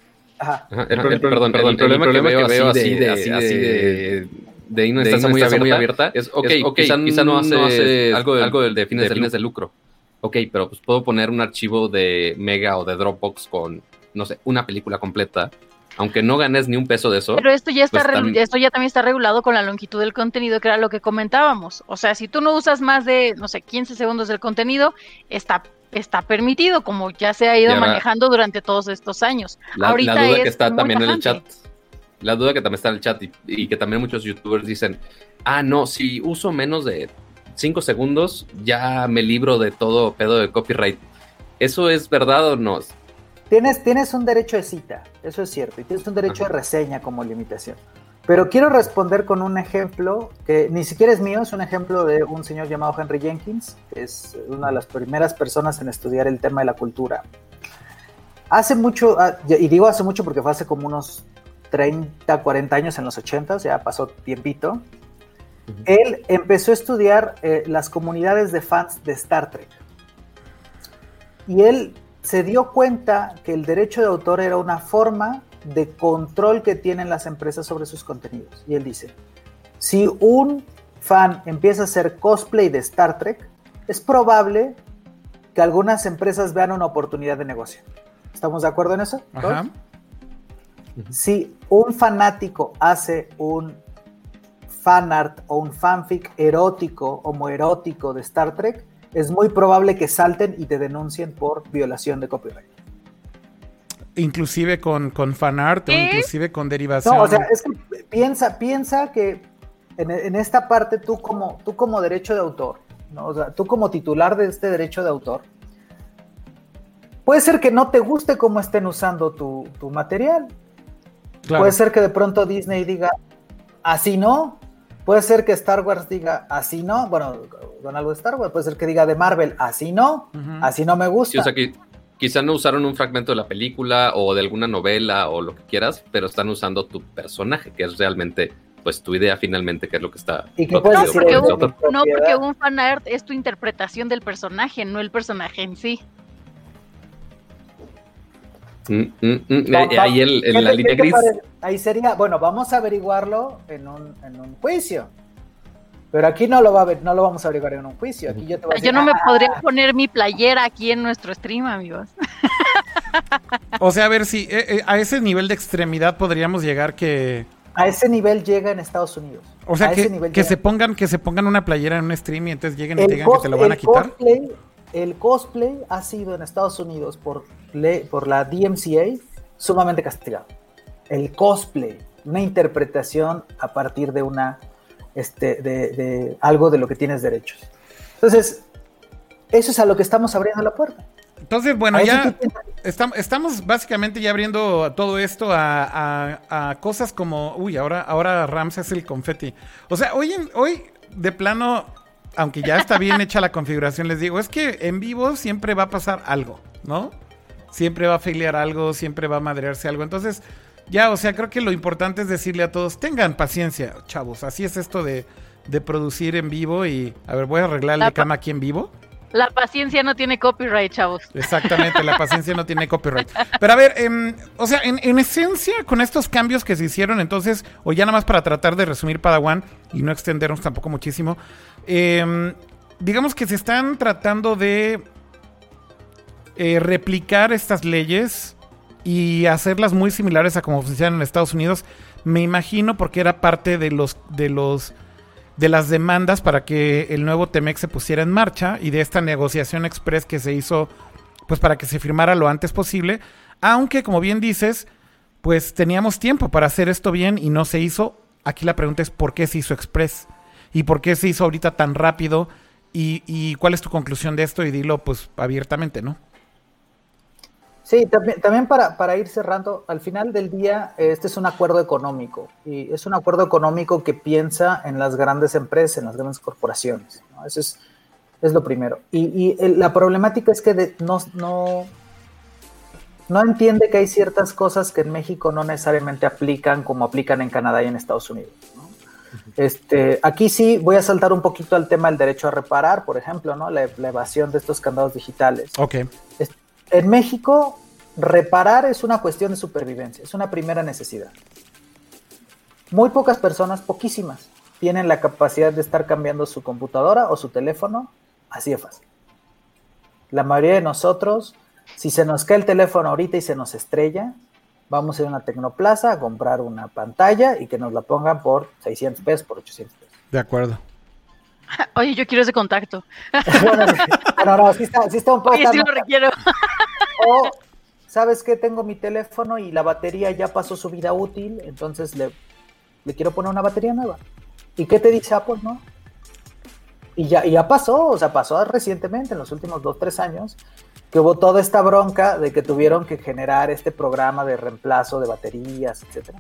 El perdón, perdón, el problema, que veo, así de, así de, de, una instancia muy, abierta, muy abierta es, ok, okay quizá, no hace, algo, de, algo de, fines, de, fines de lucro. Ok, pero pues puedo poner un archivo de Mega o de Dropbox con, no sé, una película completa aunque no ganes ni un peso de eso. Pero esto ya está pues esto ya también está regulado con la longitud del contenido, que era lo que comentábamos. O sea, si tú no usas más de, no sé, 15 segundos del contenido, está está permitido, como ya se ha ido manejando durante todos estos años. La, Ahorita la duda que está también en el chat, la duda que también está en el chat y, que también muchos youtubers dicen, ah, no, si uso menos de 5 segundos, ya me libro de todo pedo de copyright. ¿Eso es verdad o no? Tienes, tienes un derecho de cita, eso es cierto, y tienes un derecho de reseña como limitación. Pero quiero responder con un ejemplo que ni siquiera es mío, es un ejemplo de un señor llamado Henry Jenkins, que es una de las primeras personas en estudiar el tema de la cultura. Hace mucho, ah, y digo hace mucho porque fue hace como unos 30, 40 años en los 80, ya pasó tiempito. Él empezó a estudiar eh, las comunidades de fans de Star Trek. Y él se dio cuenta que el derecho de autor era una forma de control que tienen las empresas sobre sus contenidos. Y él dice, si un fan empieza a hacer cosplay de Star Trek, es probable que algunas empresas vean una oportunidad de negocio. ¿Estamos de acuerdo en eso? Si un fanático hace un fanart o un fanfic erótico, homoerótico de Star Trek, es muy probable que salten y te denuncien por violación de copyright. Inclusive con, con fanart o inclusive con derivación. No, o sea, es que piensa, piensa que en, esta parte tú como, tú como derecho de autor, ¿no? o sea, tú como titular de este derecho de autor, puede ser que no te guste cómo estén usando tu, material. Puede ser que de pronto Disney diga, así no. Puede ser que Star Wars diga, así no. Bueno, con algo de Star Wars, puede ser que diga de Marvel, así no. Así no me gusta. o sea que quizá no usaron un fragmento de la película o de alguna novela o lo que quieras, pero están usando tu personaje, que es realmente pues tu idea finalmente, que es lo que está... ¿Y no, porque un, no, porque un fanart es tu interpretación del personaje, no el personaje en sí. Mm, mm, mm, ahí el, en la línea gris. Ahí sería, bueno, vamos a averiguarlo en un, en un juicio. Pero aquí no lo, va a ver, no lo vamos a averiguar en un juicio. Aquí yo, yo no me ah, podría poner mi playera aquí en nuestro stream, amigos. o sea, a ver si eh, eh, a ese nivel de extremidad podríamos llegar que. A ese nivel llega en Estados Unidos. O sea, que, que se pongan, que se pongan una playera en un stream y entonces lleguen y digan que te lo van a quitar. El cosplay ha sido en Estados Unidos por, por la DMCA sumamente castigado. El cosplay, una interpretación a partir de una este, de, algo de lo que tienes derechos. Entonces, eso es a lo que estamos abriendo la puerta. Entonces, bueno, ya estamos, básicamente ya abriendo todo esto a, cosas como, uy, ahora, ahora Rams es el confeti. O sea, hoy, hoy de plano, aunque ya está bien hecha la configuración, les digo, es que en vivo siempre va a pasar algo, ¿no? Siempre va a filiar algo, siempre va a madrearse algo. Entonces, ya, o sea, creo que lo importante es decirle a todos, tengan paciencia, chavos. Así es esto de, producir en vivo y, a ver, voy a arreglarle la cama aquí en vivo. La paciencia no tiene copyright, chavos. Exactamente, la paciencia no tiene copyright. Pero a ver, em, o sea, en, esencia, con estos cambios que se hicieron, entonces, o ya nada más para tratar de resumir Padawan y no extendernos tampoco muchísimo, em, digamos que se están tratando de eh, replicar estas leyes y hacerlas muy similares a como funcionan en Estados Unidos, me imagino porque era parte de los de los de las demandas para que el nuevo Temex se pusiera en marcha y de esta negociación express que se hizo pues para que se firmara lo antes posible, aunque como bien dices, pues teníamos tiempo para hacer esto bien y no se hizo. Aquí la pregunta es por qué se hizo express y por qué se hizo ahorita tan rápido y, y cuál es tu conclusión de esto y dilo pues abiertamente, ¿no? Sí, también, también para, para, ir cerrando, al final del día, este es un acuerdo económico y es un acuerdo económico que piensa en las grandes empresas, en las grandes corporaciones. Eso es, es, lo primero. Y, y la problemática es que no, no, no entiende que hay ciertas cosas que en México no necesariamente aplican como aplican en Canadá y en Estados Unidos. Este, aquí sí voy a saltar un poquito al tema del derecho a reparar, por ejemplo, ¿no? la, la evasión de estos candados digitales. Ok. En México, reparar es una cuestión de supervivencia, es una primera necesidad. Muy pocas personas, poquísimas, tienen la capacidad de estar cambiando su computadora o su teléfono así de fácil. La mayoría de nosotros, si se nos cae el teléfono ahorita y se nos estrella, vamos a ir a una tecnoplaza a comprar una pantalla y que nos la pongan por 600 pesos, por 800 pesos. De acuerdo. [LAUGHS] Oye, yo quiero ese contacto. [LAUGHS] bueno, no, no, sí está, sí está un poco. Oye, sí lo requiero. O, ¿sabes qué? Tengo mi teléfono y la batería ya pasó su vida útil, entonces le, quiero poner una batería nueva. ¿Y qué te dice Apple, no? Y ya, ya pasó, o sea, pasó recientemente, en los últimos dos, tres años, que hubo toda esta bronca de que tuvieron que generar este programa de reemplazo de baterías, etc.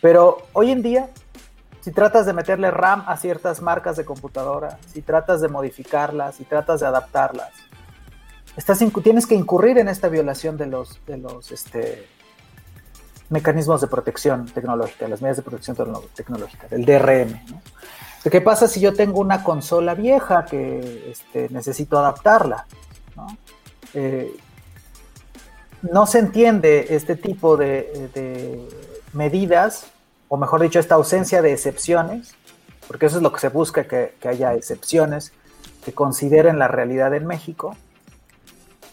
Pero hoy en día, si tratas de meterle RAM a ciertas marcas de computadora, si tratas de modificarlas, si tratas de adaptarlas, tienes que incurrir en esta violación de los, este, mecanismos de protección tecnológica, las medidas de protección tecnológica, del DRM. ¿Qué pasa si yo tengo una consola vieja que este, necesito adaptarla? Eh, no se entiende este tipo de, medidas, o mejor dicho, esta ausencia de excepciones, porque eso es lo que se busca, que, haya excepciones que consideren la realidad en México,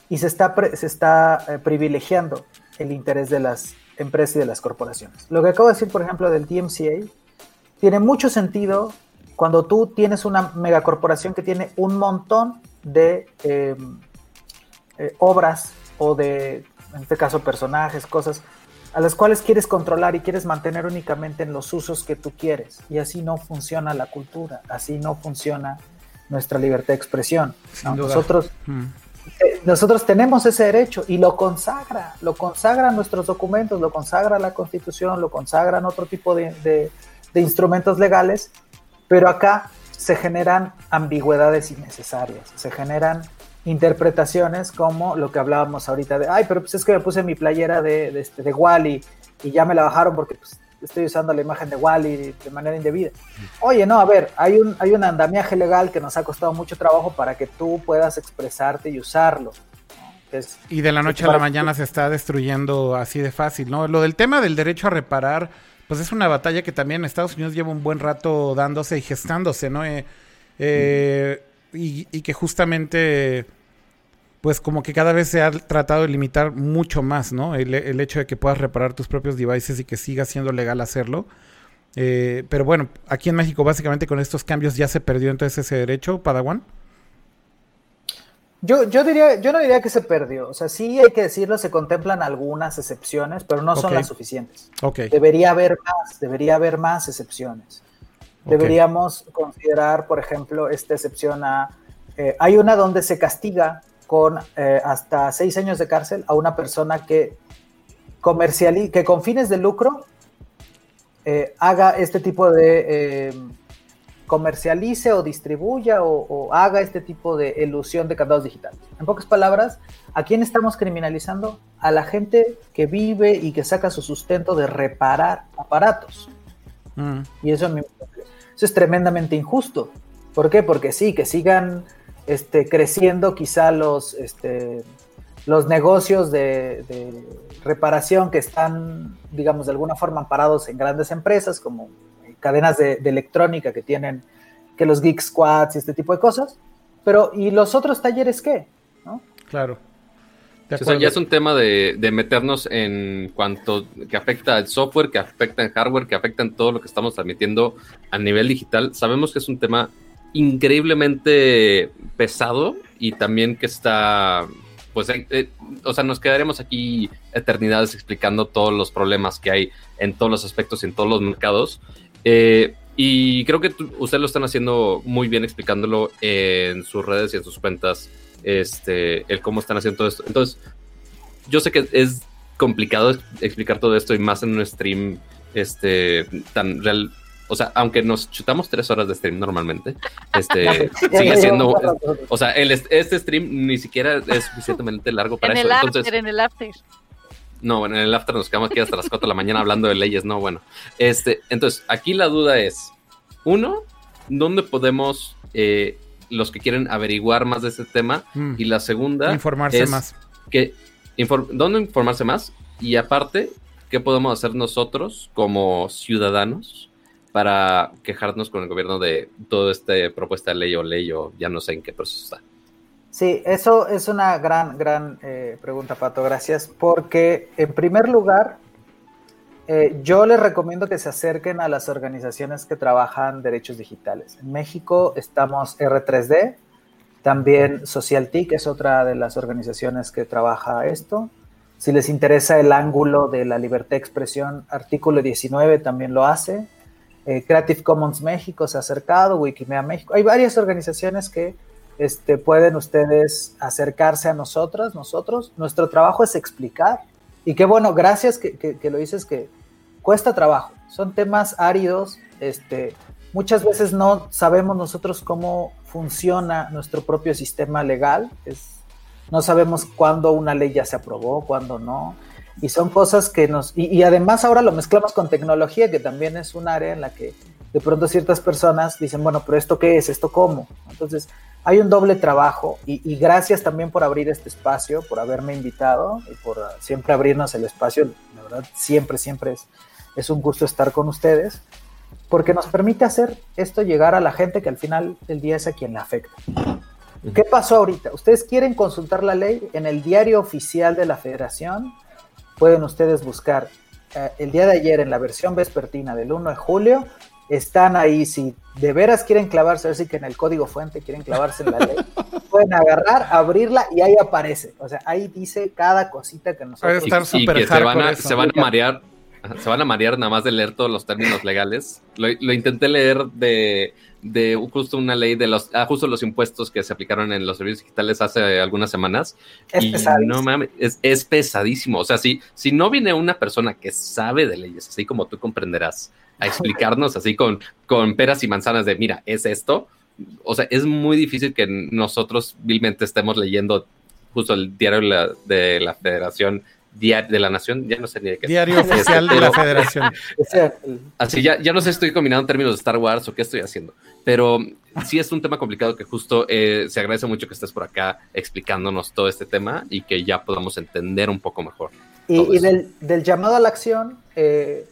y se está, se está eh, privilegiando el interés de las empresas y de las corporaciones. Lo que acabo de decir, por ejemplo, del DMCA, tiene mucho sentido cuando tú tienes una megacorporación que tiene un montón de em, eh, obras o de, en este caso, personajes, cosas a las cuales quieres controlar y quieres mantener únicamente en los usos que tú quieres. Y así no funciona la cultura, así no funciona nuestra libertad de expresión. Nosotros, mm. Eh, nosotros tenemos ese derecho y lo consagra, lo consagran nuestros documentos, lo consagra la constitución, lo consagran otro tipo de instrumentos legales, pero acá se generan ambigüedades innecesarias, se generan interpretaciones como lo que hablábamos ahorita de, ay, pero pues es que me puse mi playera de, de, este, de Wally y ya me la bajaron porque pues, estoy usando la imagen de Wally de manera indebida. Oye, no, a ver, hay un, hay un andamiaje legal que nos ha costado mucho trabajo para que tú puedas expresarte y usarlo. y de la noche a la mañana se está destruyendo así de fácil, ¿no? Lo del tema del derecho a reparar, pues es una batalla que también Estados Unidos lleva un buen rato dándose y gestándose, ¿no? Eh, eh, y, que justamente pues como que cada vez se ha tratado de limitar mucho más, ¿no? El, hecho de que puedas reparar tus propios devices y que siga siendo legal hacerlo. Eh, pero bueno, aquí en México básicamente con estos cambios ya se perdió entonces ese derecho, Padawan. Yo, yo, diría, yo no diría que se perdió. O sea, sí hay que decirlo, se contemplan algunas excepciones, pero no son las suficientes. Debería haber más, debería haber más excepciones. Deberíamos considerar, por ejemplo, esta excepción a... Eh, hay una donde se castiga con eh, hasta seis años de cárcel a una persona que comercialice, que con fines de lucro eh, haga este tipo de comercialice o distribuya o, haga este tipo de ilusión de candados digitales. En pocas palabras, ¿a quién estamos criminalizando? A la gente que vive y que saca su sustento de reparar aparatos. Mm. Y eso, eso es tremendamente injusto. ¿Por qué? Porque sí, que sigan este, creciendo quizá los, este, los negocios de, reparación que están, digamos, de alguna forma amparados en grandes empresas como cadenas de, electrónica que tienen que los Geek Squads y este tipo de cosas. Pero, ¿y los otros talleres qué? Claro ya es un tema de, meternos en cuanto que afecta al software, que afecta en hardware, que afecta en todo lo que estamos transmitiendo a nivel digital. Sabemos que es un tema increíblemente pesado y también que está, pues, eh, eh, o sea, nos quedaremos aquí eternidades explicando todos los problemas que hay en todos los aspectos y en todos los mercados. Eh, y creo que ustedes lo están haciendo muy bien explicándolo en sus redes y en sus cuentas este, el cómo están haciendo todo esto. Entonces, yo sé que es complicado explicar todo esto y más en un stream este, tan real. O sea, aunque nos chutamos tres horas de stream normalmente, este [LAUGHS] sigue siendo. O sea, el, este stream ni siquiera es suficientemente largo para en eso. El after, en el after. No, bueno, en el after nos quedamos aquí hasta las 4 de la mañana hablando de leyes. No, bueno. Este, entonces, aquí la duda es: uno, ¿dónde podemos eh, los que quieren averiguar más de este tema. Mm. Y la segunda. Informarse más. Que, ¿Dónde informarse más? Y aparte, ¿qué podemos hacer nosotros como ciudadanos para quejarnos con el gobierno de toda esta propuesta de ley o ley o ya no sé en qué proceso está? Sí, eso es una gran, gran eh, pregunta, Pato. Gracias. Porque, en primer lugar, eh, yo les recomiendo que se acerquen a las organizaciones que trabajan derechos digitales. En México estamos R3D, también SocialTIC es otra de las organizaciones que trabaja esto. Si les interesa el ángulo de la libertad de expresión, artículo 19 también lo hace. Eh, Creative Commons México se ha acercado, Wikimedia México. Hay varias organizaciones que este, pueden ustedes acercarse a nosotras, nosotros. Nuestro trabajo es explicar. Y qué bueno, gracias que, que, lo dices, que cuesta trabajo. Son temas áridos. Este, muchas veces no sabemos nosotros cómo funciona nuestro propio sistema legal. Es, no sabemos cuándo una ley ya se aprobó, cuándo no. Y son cosas que nos... Y, y además ahora lo mezclamos con tecnología, que también es un área en la que de pronto ciertas personas dicen, bueno, pero ¿esto qué es? ¿Esto cómo? Entonces, hay un doble trabajo y, gracias también por abrir este espacio, por haberme invitado y por siempre abrirnos el espacio. La verdad, siempre, siempre es, es un gusto estar con ustedes, porque nos permite hacer esto llegar a la gente que al final del día es a quien le afecta. ¿Qué pasó ahorita? Ustedes quieren consultar la ley en el diario oficial de la federación. Pueden ustedes buscar eh, el día de ayer en la versión vespertina del 1 de julio están ahí, si de veras quieren clavarse, así que en el código fuente quieren clavarse en la ley, [LAUGHS] pueden agarrar, abrirla y ahí aparece. O sea, ahí dice cada cosita que nosotros... Y, que se van, a, se van a marear, se van a marear nada más de leer todos los términos legales. Lo, intenté leer de, de, justo una ley de los, ah, justo los impuestos que se aplicaron en los servicios digitales hace algunas semanas. Es y no mames, es, es, pesadísimo. O sea, si, si no viene una persona que sabe de leyes, así como tú comprenderás, a explicarnos así con, con peras y manzanas de, mira, es esto. O sea, es muy difícil que nosotros vilmente estemos leyendo justo el diario de la, Federación de la Nación, ya no sé ni de qué. Diario [LAUGHS] oficial de la Federación. [LAUGHS] Así, ya, ya no sé si estoy combinando términos de Star Wars o qué estoy haciendo, pero sí es un tema complicado que justo eh, se agradece mucho que estés por acá explicándonos todo este tema y que ya podamos entender un poco mejor. Y, del, del, llamado a la acción, eh,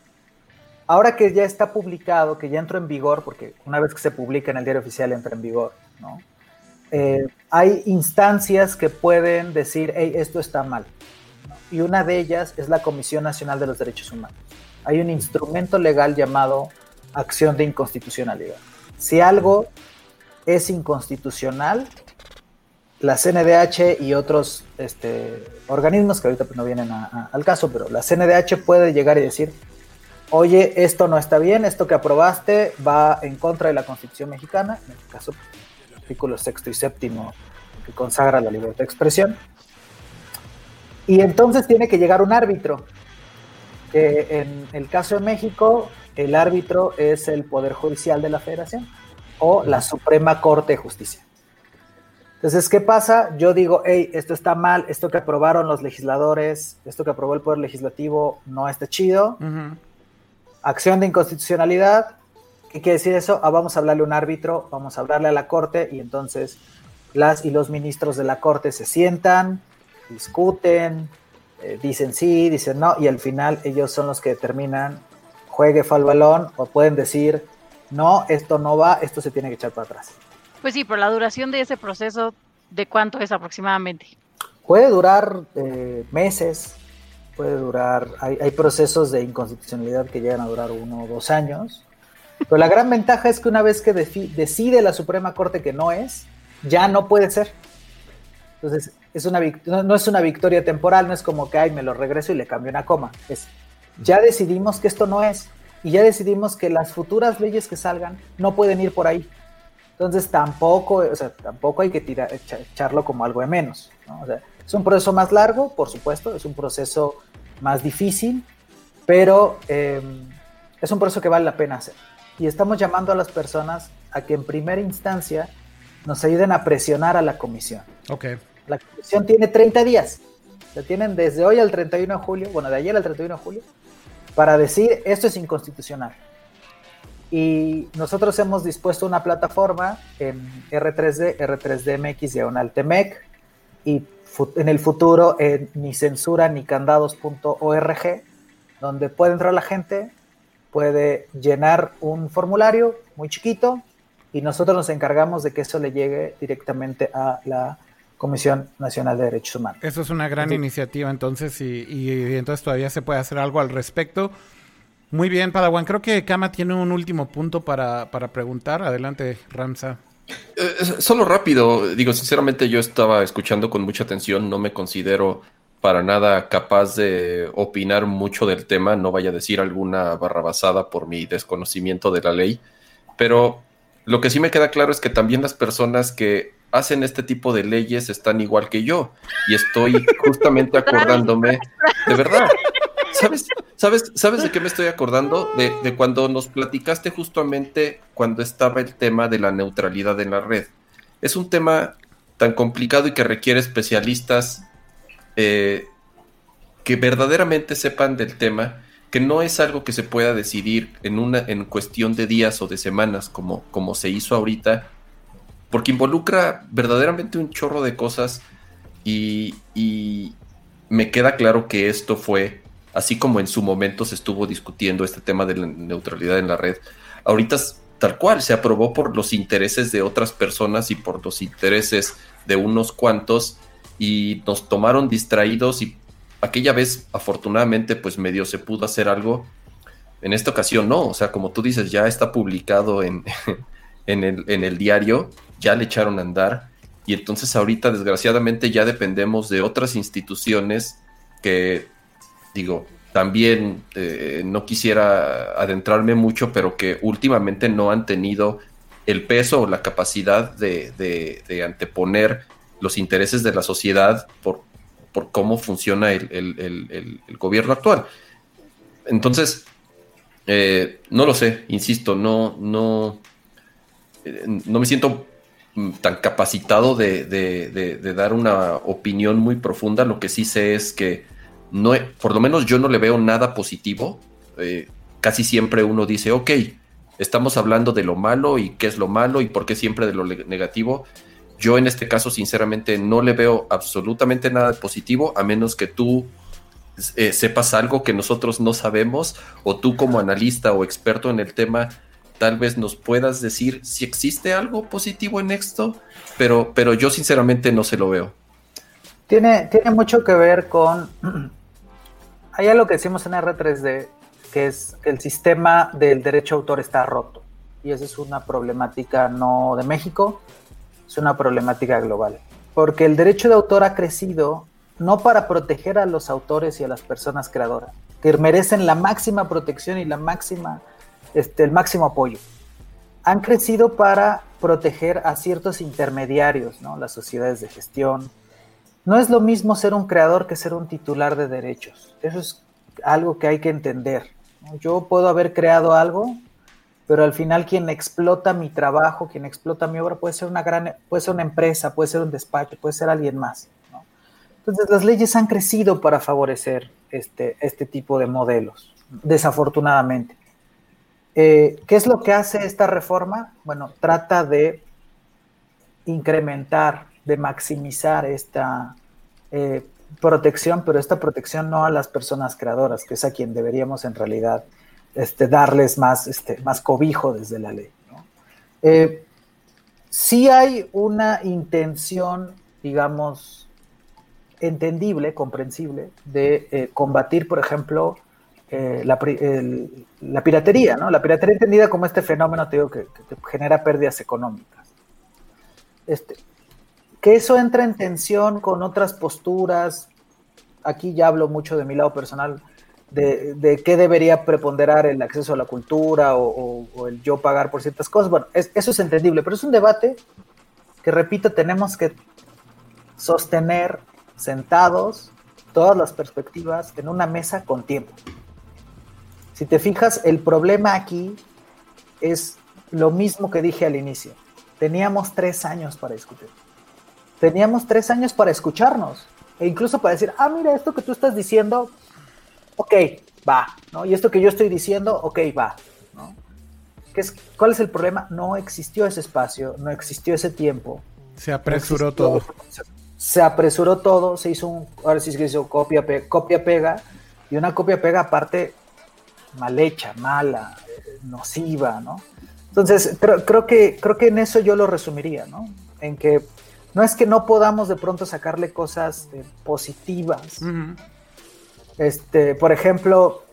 ahora que ya está publicado, que ya entró en vigor, porque una vez que se publica en el diario oficial entra en vigor, ¿no? Eh, hay instancias que pueden decir, hey, esto está mal. Y una de ellas es la Comisión Nacional de los Derechos Humanos. Hay un instrumento legal llamado acción de inconstitucionalidad. Si algo es inconstitucional, la CNDH y otros este, organismos que ahorita no vienen al caso, pero la CNDH puede llegar y decir, oye, esto no está bien, esto que aprobaste va en contra de la Constitución mexicana, en este caso, el artículo sexto y séptimo que consagra la libertad de expresión. Y entonces tiene que llegar un árbitro. en el caso de México, el árbitro es el Poder Judicial de la Federación o la Suprema Corte de Justicia. Entonces, ¿qué pasa? Yo digo, hey, esto está mal, esto que aprobaron los legisladores, esto que aprobó el Poder Legislativo no está chido acción de inconstitucionalidad. ¿Qué quiere decir eso? Ah, vamos a hablarle a un árbitro, vamos a hablarle a la corte y entonces las y los ministros de la corte se sientan, discuten, eh, dicen sí, dicen no y al final ellos son los que determinan juegue fue al balón o pueden decir no, esto no va, esto se tiene que echar para atrás. Pues sí, pero la duración de ese proceso, ¿de cuánto es aproximadamente? Puede durar eh, meses, puede durar, hay, hay, procesos de inconstitucionalidad que llegan a durar uno o dos años, pero la gran ventaja es que una vez que decide la Suprema Corte que no es, ya no puede ser. Entonces, es una no, es una victoria temporal, no es como que, ay, me lo regreso y le cambio una coma. Es, ya decidimos que esto no es, y ya decidimos que las futuras leyes que salgan no pueden ir por ahí. Entonces, tampoco, o sea, tampoco hay que tirar, echarlo como algo de menos. ¿no? O sea, es un proceso más largo, por supuesto, es un proceso más difícil, pero eh, es un proceso que vale la pena hacer. Y estamos llamando a las personas a que en primera instancia nos ayuden a presionar a la comisión. Okay. La comisión tiene 30 días. La tienen desde hoy al 31 de julio, bueno, de ayer al 31 de julio, para decir esto es inconstitucional. Y nosotros hemos dispuesto una plataforma en R3D, R3DMX, diagonal TEMEC, y en el futuro en ni censura ni candados.org, donde puede entrar la gente, puede llenar un formulario muy chiquito y nosotros nos encargamos de que eso le llegue directamente a la Comisión Nacional de Derechos Humanos. Eso es una gran iniciativa entonces y, y, entonces todavía se puede hacer algo al respecto. Muy bien, Padawan. Creo que Kama tiene un último punto para, para preguntar. Adelante, Ramsa. Eh, solo rápido, digo, sinceramente yo estaba escuchando con mucha atención, no me considero para nada capaz de opinar mucho del tema, no vaya a decir alguna barrabasada por mi desconocimiento de la ley, pero lo que sí me queda claro es que también las personas que hacen este tipo de leyes están igual que yo y estoy justamente [LAUGHS] acordándome, de verdad, ¿sabes? ¿Sabes, ¿Sabes de qué me estoy acordando? De, de cuando nos platicaste justamente cuando estaba el tema de la neutralidad en la red. Es un tema tan complicado y que requiere especialistas eh, que verdaderamente sepan del tema, que no es algo que se pueda decidir en una en cuestión de días o de semanas como, como se hizo ahorita, porque involucra verdaderamente un chorro de cosas y, y me queda claro que esto fue, así como en su momento se estuvo discutiendo este tema de la neutralidad en la red, ahorita tal cual se aprobó por los intereses de otras personas y por los intereses de unos cuantos y nos tomaron distraídos y aquella vez afortunadamente pues medio se pudo hacer algo. En esta ocasión no, o sea, como tú dices, ya está publicado en, [LAUGHS] en, el, en el diario, ya le echaron a andar y entonces ahorita desgraciadamente ya dependemos de otras instituciones que, digo, también eh, no quisiera adentrarme mucho, pero que últimamente no han tenido el peso o la capacidad de, de anteponer los intereses de la sociedad por, por cómo funciona el, gobierno actual. Entonces, eh, no lo sé, insisto, no, no, eh, no me siento tan capacitado de, dar una opinión muy profunda. Lo que sí sé es que no, por lo menos yo no le veo nada positivo. Eh, casi siempre uno dice, ok, estamos hablando de lo malo y qué es lo malo y por qué siempre de lo negativo. Yo en este caso, sinceramente, no le veo absolutamente nada positivo, a menos que tú eh, sepas algo que nosotros no sabemos, o tú como analista o experto en el tema, tal vez nos puedas decir si existe algo positivo en esto, pero, pero yo sinceramente no se lo veo. Tiene, tiene mucho que ver con... [CLEARS THROAT] Hay algo que decimos en R3D, que es que el sistema del derecho a autor está roto. Y esa es una problemática no de México, es una problemática global. Porque el derecho de autor ha crecido no para proteger a los autores y a las personas creadoras, que merecen la máxima protección y la máxima, este, el máximo apoyo. Han crecido para proteger a ciertos intermediarios, ¿no? las sociedades de gestión. No es lo mismo ser un creador que ser un titular de derechos. Eso es algo que hay que entender. Yo puedo haber creado algo, pero al final quien explota mi trabajo, quien explota mi obra puede ser una gran, puede ser una empresa, puede ser un despacho, puede ser alguien más. Entonces las leyes han crecido para favorecer este, este tipo de modelos, desafortunadamente. Eh, ¿Qué es lo que hace esta reforma? Bueno, trata de incrementar, de maximizar esta eh, protección, pero esta protección no a las personas creadoras, que es a quien deberíamos en realidad este, darles más, este, más cobijo desde la ley. ¿no? Eh, sí hay una intención, digamos, entendible, comprensible, de combatir, por ejemplo, eh, la, piratería, ¿no? La piratería entendida como este fenómeno, digo, que, genera pérdidas económicas. Este, que eso entra en tensión con otras posturas, aquí ya hablo mucho de mi lado personal, de, qué debería preponderar el acceso a la cultura o, el yo pagar por ciertas cosas. Bueno, eso es entendible, pero es un debate que, repito, tenemos que sostener sentados todas las perspectivas en una mesa con tiempo. Si te fijas, el problema aquí es lo mismo que dije al inicio. Teníamos tres años para discutir. Teníamos tres años para escucharnos e incluso para decir, ah, mira, esto que tú estás diciendo ok, va, ¿no? Y esto que yo estoy diciendo, ok, va, ¿no? ¿Qué es, ¿Cuál es el problema? No existió ese espacio, no existió ese tiempo. Se apresuró todo. Se, apresuró todo, se hizo un, ahora sí se hizo copia, copia, pega, y una copia, pega aparte mal hecha, mala, nociva, ¿no? Entonces, creo, que, creo que en eso yo lo resumiría, ¿no? En que no es que no podamos de pronto sacarle cosas eh, positivas, este, por ejemplo,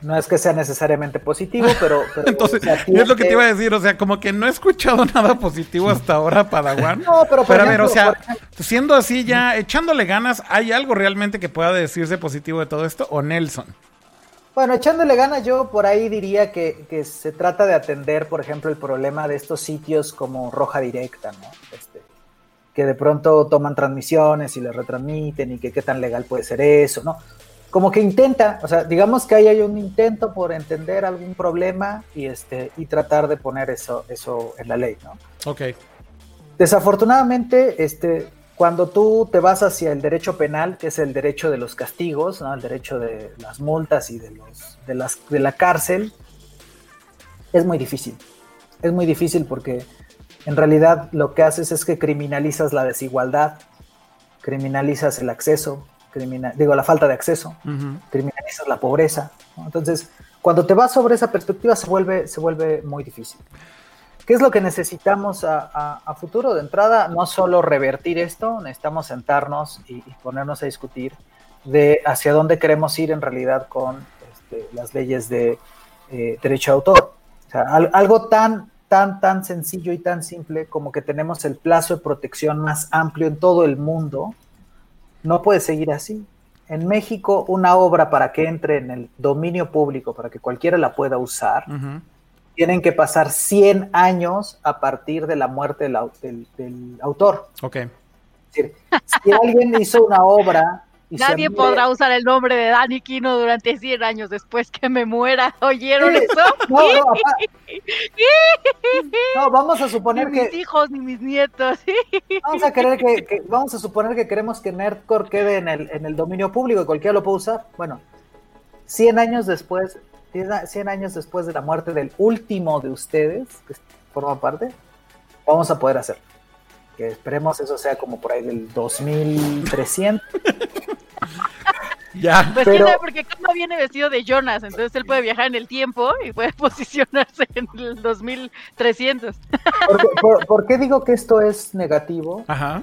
No es que sea necesariamente positivo, pero... [LAUGHS] Entonces, es lo que te iba a decir, o sea, como que no he escuchado [LAUGHS] nada positivo hasta ahora, Padawan. No, pero... pero a ver, o sea, siendo así ya, echándole ganas, ¿hay algo realmente que pueda decirse positivo de todo esto? ¿O Nelson? Bueno, echándole ganas, yo por ahí diría que, que, se trata de atender, por ejemplo, el problema de estos sitios como Roja Directa, ¿no? Este, que de pronto toman transmisiones y les retransmiten y que qué tan legal puede ser eso, ¿no? Como que intenta, o sea, digamos que ahí hay un intento por entender algún problema y este y tratar de poner eso eso en la ley, ¿no? Ok. Desafortunadamente, este cuando tú te vas hacia el derecho penal, que es el derecho de los castigos, ¿no? el derecho de las multas y de, los, de, las, de la cárcel, es muy difícil. Es muy difícil porque en realidad lo que haces es que criminalizas la desigualdad, criminalizas el acceso, digo la falta de acceso, criminalizas la pobreza. Entonces, cuando te vas sobre esa perspectiva se vuelve, se vuelve muy difícil. ¿Qué es lo que necesitamos a, futuro? De entrada, no solo revertir esto, necesitamos sentarnos y, ponernos a discutir de hacia dónde queremos ir en realidad con este, las leyes de eh, derecho de autor. O sea, algo tan, tan, tan sencillo y tan simple como que tenemos el plazo de protección más amplio en todo el mundo, no puede seguir así. En México, una obra para que entre en el dominio público, para que cualquiera la pueda usar, tienen que pasar 100 años a partir de la muerte del, del, autor. Ok. Es decir, si alguien hizo una obra... Nadie podrá usar el nombre de Dani Kino durante 100 años después que me muera. [LAUGHS] ¿Oyeron eso? No, no, no, vamos a suponer ni que... Mis hijos ni mis nietos. [LAUGHS] Vamos a querer que, vamos a suponer que queremos que Nerdcore quede en el, en el dominio público y cualquiera lo pueda usar. Bueno, 100 años después 100 años después de la muerte del último de ustedes, que forma parte, vamos a poder hacerlo. Que esperemos eso sea como por ahí del 2300. [LAUGHS] ya. Pues Pero, porque Kama viene vestido de Jonas, entonces él puede viajar en el tiempo y puede [LAUGHS] posicionarse en el 2300. ¿Por, por qué digo que esto es negativo? Ajá.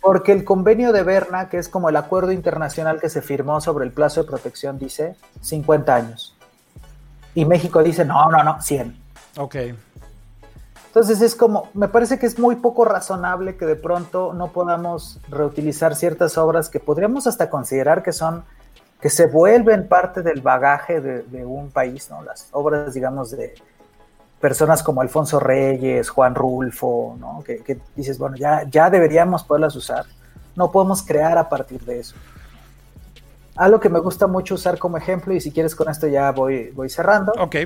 Porque el convenio de Berna, que es como el acuerdo internacional que se firmó sobre el plazo de protección, dice 50 años. Y México dice, no, no, no, 100. Ok. Entonces es como, me parece que es muy poco razonable que de pronto no podamos reutilizar ciertas obras que podríamos hasta considerar que son, que se vuelven parte del bagaje de, un país, ¿no? Las obras, digamos, de personas como Alfonso Reyes, Juan Rulfo, ¿no? Que, que dices, bueno, ya, ya deberíamos poderlas usar. No podemos crear a partir de eso. Algo que me gusta mucho usar como ejemplo, y si quieres con esto ya voy, voy cerrando. Ok.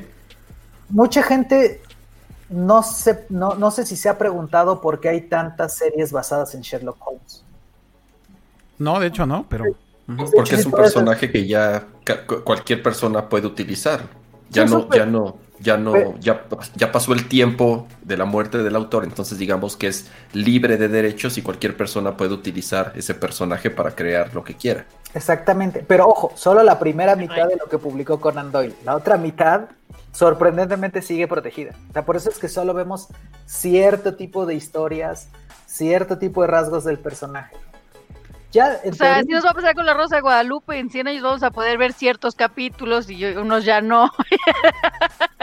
Mucha gente no sé, no, sé si se ha preguntado por qué hay tantas series basadas en Sherlock Holmes. No, de hecho no, pero... Porque es un personaje que ya cualquier persona puede utilizar. Ya no, ya no, ya no, ya, ya pasó el tiempo de la muerte del autor, entonces digamos que es libre de derechos y cualquier persona puede utilizar ese personaje para crear lo que quiera. Exactamente, pero ojo, solo la primera mitad de lo que publicó Conan Doyle, la otra mitad sorprendentemente sigue protegida. O sea, por eso es que solo vemos cierto tipo de historias, cierto tipo de rasgos del personaje. Ya, o sea, si nos va a pasar con la Rosa de Guadalupe, en 100 años vamos a poder ver ciertos capítulos y unos ya no.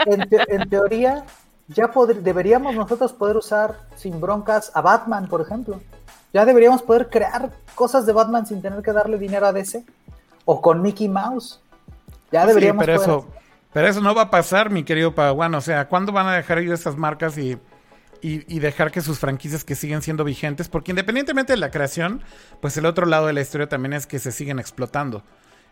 en, teoría, ya deberíamos nosotros poder usar sin broncas a Batman, por ejemplo. Ya deberíamos poder crear cosas de Batman sin tener que darle dinero a DC. O con Mickey Mouse. Ya deberíamos pero eso, pero eso no va a pasar, mi querido Padawan. O sea, ¿cuándo van a dejar ir esas marcas y y, dejar que sus franquicias que siguen siendo vigentes, porque independientemente de la creación, pues el otro lado de la historia también es que se siguen explotando.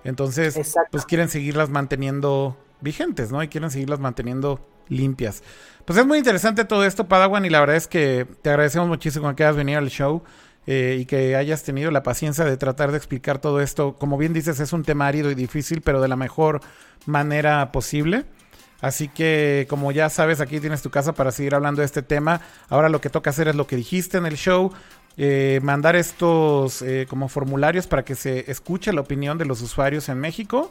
Entonces, pues quieren seguirlas manteniendo vigentes, ¿no? Y quieren seguirlas manteniendo limpias. Pues es muy interesante todo esto, Padawan, y la verdad es que te agradecemos muchísimo que hayas venido al show. Eh, y que hayas tenido la paciencia de tratar de explicar todo esto. Como bien dices, es un tema árido y difícil, pero de la mejor manera posible. Así que, como ya sabes, aquí tienes tu casa para seguir hablando de este tema. Ahora lo que toca hacer es lo que dijiste en el show. Eh, mandar estos eh, como formularios para que se escuche la opinión de los usuarios en México.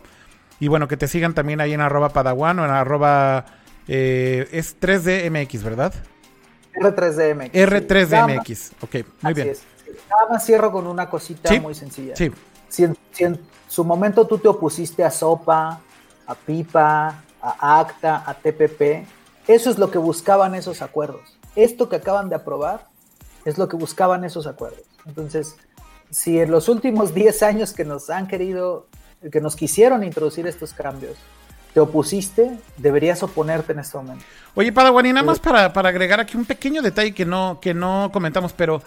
Y bueno, que te sigan también ahí en arroba padawan o en arroba... Eh, es 3DMX, ¿verdad? R3DMX. R3DMX, ok, muy bien. Nada más cierro con una cosita muy sencilla. Sí. Si en, si en, su momento tú te opusiste a Sopa, a Pipa, a ACTA, a TPP. Eso es lo que buscaban esos acuerdos. Esto que acaban de aprobar es lo que buscaban esos acuerdos. Entonces, si en los últimos 10 años que nos han querido, que nos quisieron introducir estos cambios, te opusiste, deberías oponerte en este momento. Oye, Padawan, y nada más para, para, agregar aquí un pequeño detalle que no, que no comentamos, pero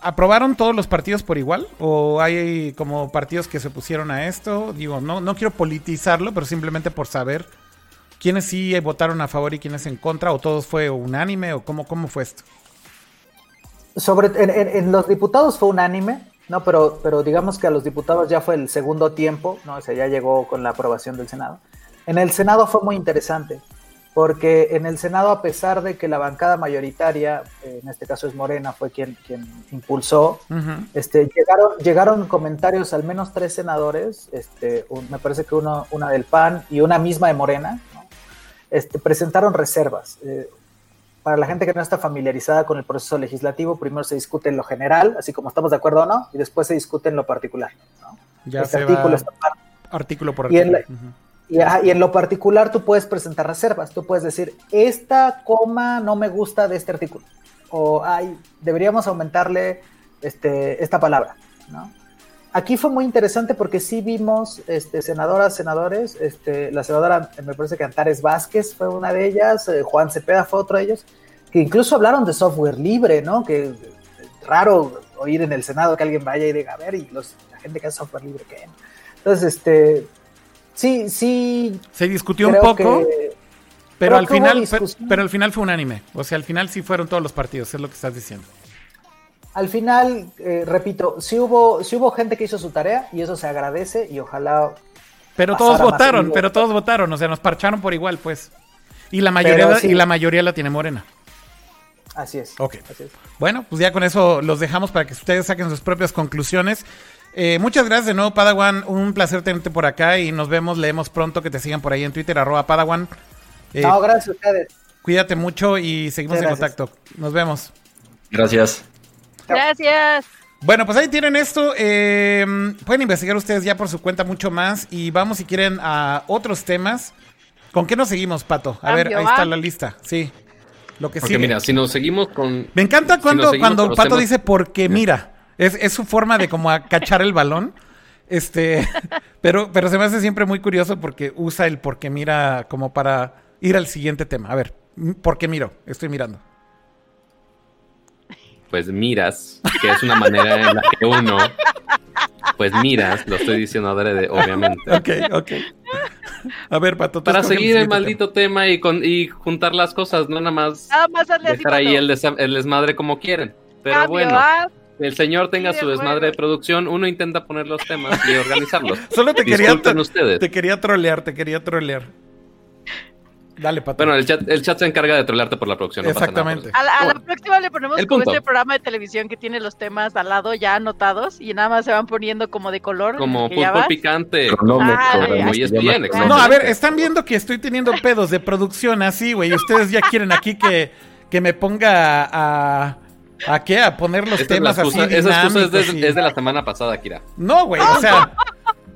¿aprobaron todos los partidos por igual? ¿O hay como partidos que se pusieron a esto? Digo, no, no quiero politizarlo, pero simplemente por saber quiénes sí votaron a favor y quiénes en contra, o todos fue unánime, o cómo, cómo fue esto. Sobre, en, los diputados fue unánime, no, pero, pero digamos que a los diputados ya fue el segundo tiempo, ¿no? O sea, ya llegó con la aprobación del Senado. En el Senado fue muy interesante, porque en el Senado, a pesar de que la bancada mayoritaria, en este caso es Morena, fue quien, quien impulsó, este, llegaron, llegaron comentarios, al menos tres senadores, este, me parece que uno, una del PAN y una misma de Morena, este, presentaron reservas. Eh, para la gente que no está familiarizada con el proceso legislativo, primero se discute en lo general, así como estamos de acuerdo o no, y después se discute en lo particular. Ya este artículo, artículo por artículo. Y en, lo particular tú puedes presentar reservas, tú puedes decir, esta coma no me gusta de este artículo, o ay, deberíamos aumentarle este, esta palabra, ¿no? Aquí fue muy interesante porque sí vimos este, senadoras, senadores, este, la senadora, me parece que Antares Vázquez fue una de ellas, eh, Juan Cepeda fue otro de ellos, que incluso hablaron de software libre, ¿no? Que raro oír en el Senado que alguien vaya y diga, a ver, y los, la gente que hace software libre, ¿qué? Entonces, este, sí, sí. Se discutió un poco. pero al final, pero al final fue unánime. O sea, al final sí fueron todos los partidos, es lo que estás diciendo al final, eh, repito, sí hubo, sí hubo gente que hizo su tarea y eso se agradece y ojalá. Pero todos votaron, pero todos votaron, o sea, nos parcharon por igual, pues. Y la mayoría, y la mayoría la tiene Morena. Así es. Ok. Bueno, pues ya con eso los dejamos para que ustedes saquen sus propias conclusiones. Eh, muchas gracias de nuevo, Padawan. Un placer tenerte por acá y nos vemos, leemos pronto. Que te sigan por ahí en Twitter, arroba Padawan. Eh, no, gracias a ustedes. Cuídate mucho y seguimos en contacto. Nos vemos. Gracias. Gracias. Bueno, pues ahí tienen esto. Eh, pueden investigar ustedes ya por su cuenta mucho más. Y vamos, si quieren, a otros temas. ¿Con qué nos seguimos, Pato? A ver, ahí está la lista. Sí. Lo que porque mira, si nos seguimos con. Me encanta cuando, cuando Pato dice porque mira. Es, es, su forma de como cachar el balón. Este. [LAUGHS] Pero, pero se me hace siempre muy curioso porque usa el porque mira como para ir al siguiente tema. A ver, ¿por qué miro? Estoy mirando pues miras, que es una manera en la que uno, pues miras, lo estoy diciendo adrede, obviamente. Ok, ok. A ver, Pato. Para seguir el, maldito tema, y, con, y juntar las cosas, no nada más, nada más dejar ahí el, el, desmadre como quieren. Pero bueno, el señor tenga su desmadre de producción, uno intenta poner los temas y organizarlos. [LAUGHS] Solo te quería, ustedes. te quería trolear, te quería trolear. Dale, Pato. Bueno, el chat, el chat se encarga de trolearte por la producción. Exactamente. a, la, próxima le ponemos como este programa de televisión que tiene los temas al lado ya anotados y nada más se van poniendo como de color. Como fútbol picante. no, a ver, están viendo que estoy teniendo pedos de producción así, güey. Y ustedes ya quieren aquí que, que me ponga a. ¿A qué? A poner los temas así. Esa excusa es de, es de la semana pasada, Kira. No, güey, o sea.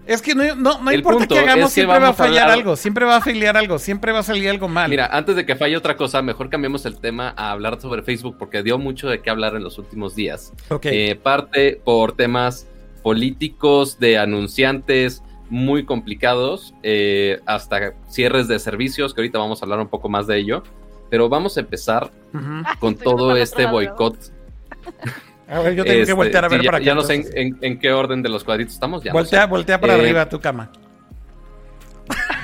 Es que no, no, importa que hagamos, siempre va a fallar algo, siempre va a fallar algo, siempre va a salir algo mal. Mira, antes de que falle otra cosa, mejor cambiemos el tema a hablar sobre Facebook porque dio mucho de qué hablar en los últimos días. Eh, parte por temas políticos, de anunciantes muy complicados, eh, hasta cierres de servicios, que ahorita vamos a hablar un poco más de ello. Pero vamos a empezar con todo este boicot. [LAUGHS] A ver, yo tengo que este, voltear a ver para ya, Ya no sé en, qué orden de los cuadritos estamos. Ya voltea, voltea para eh, arriba a tu cama. [LAUGHS]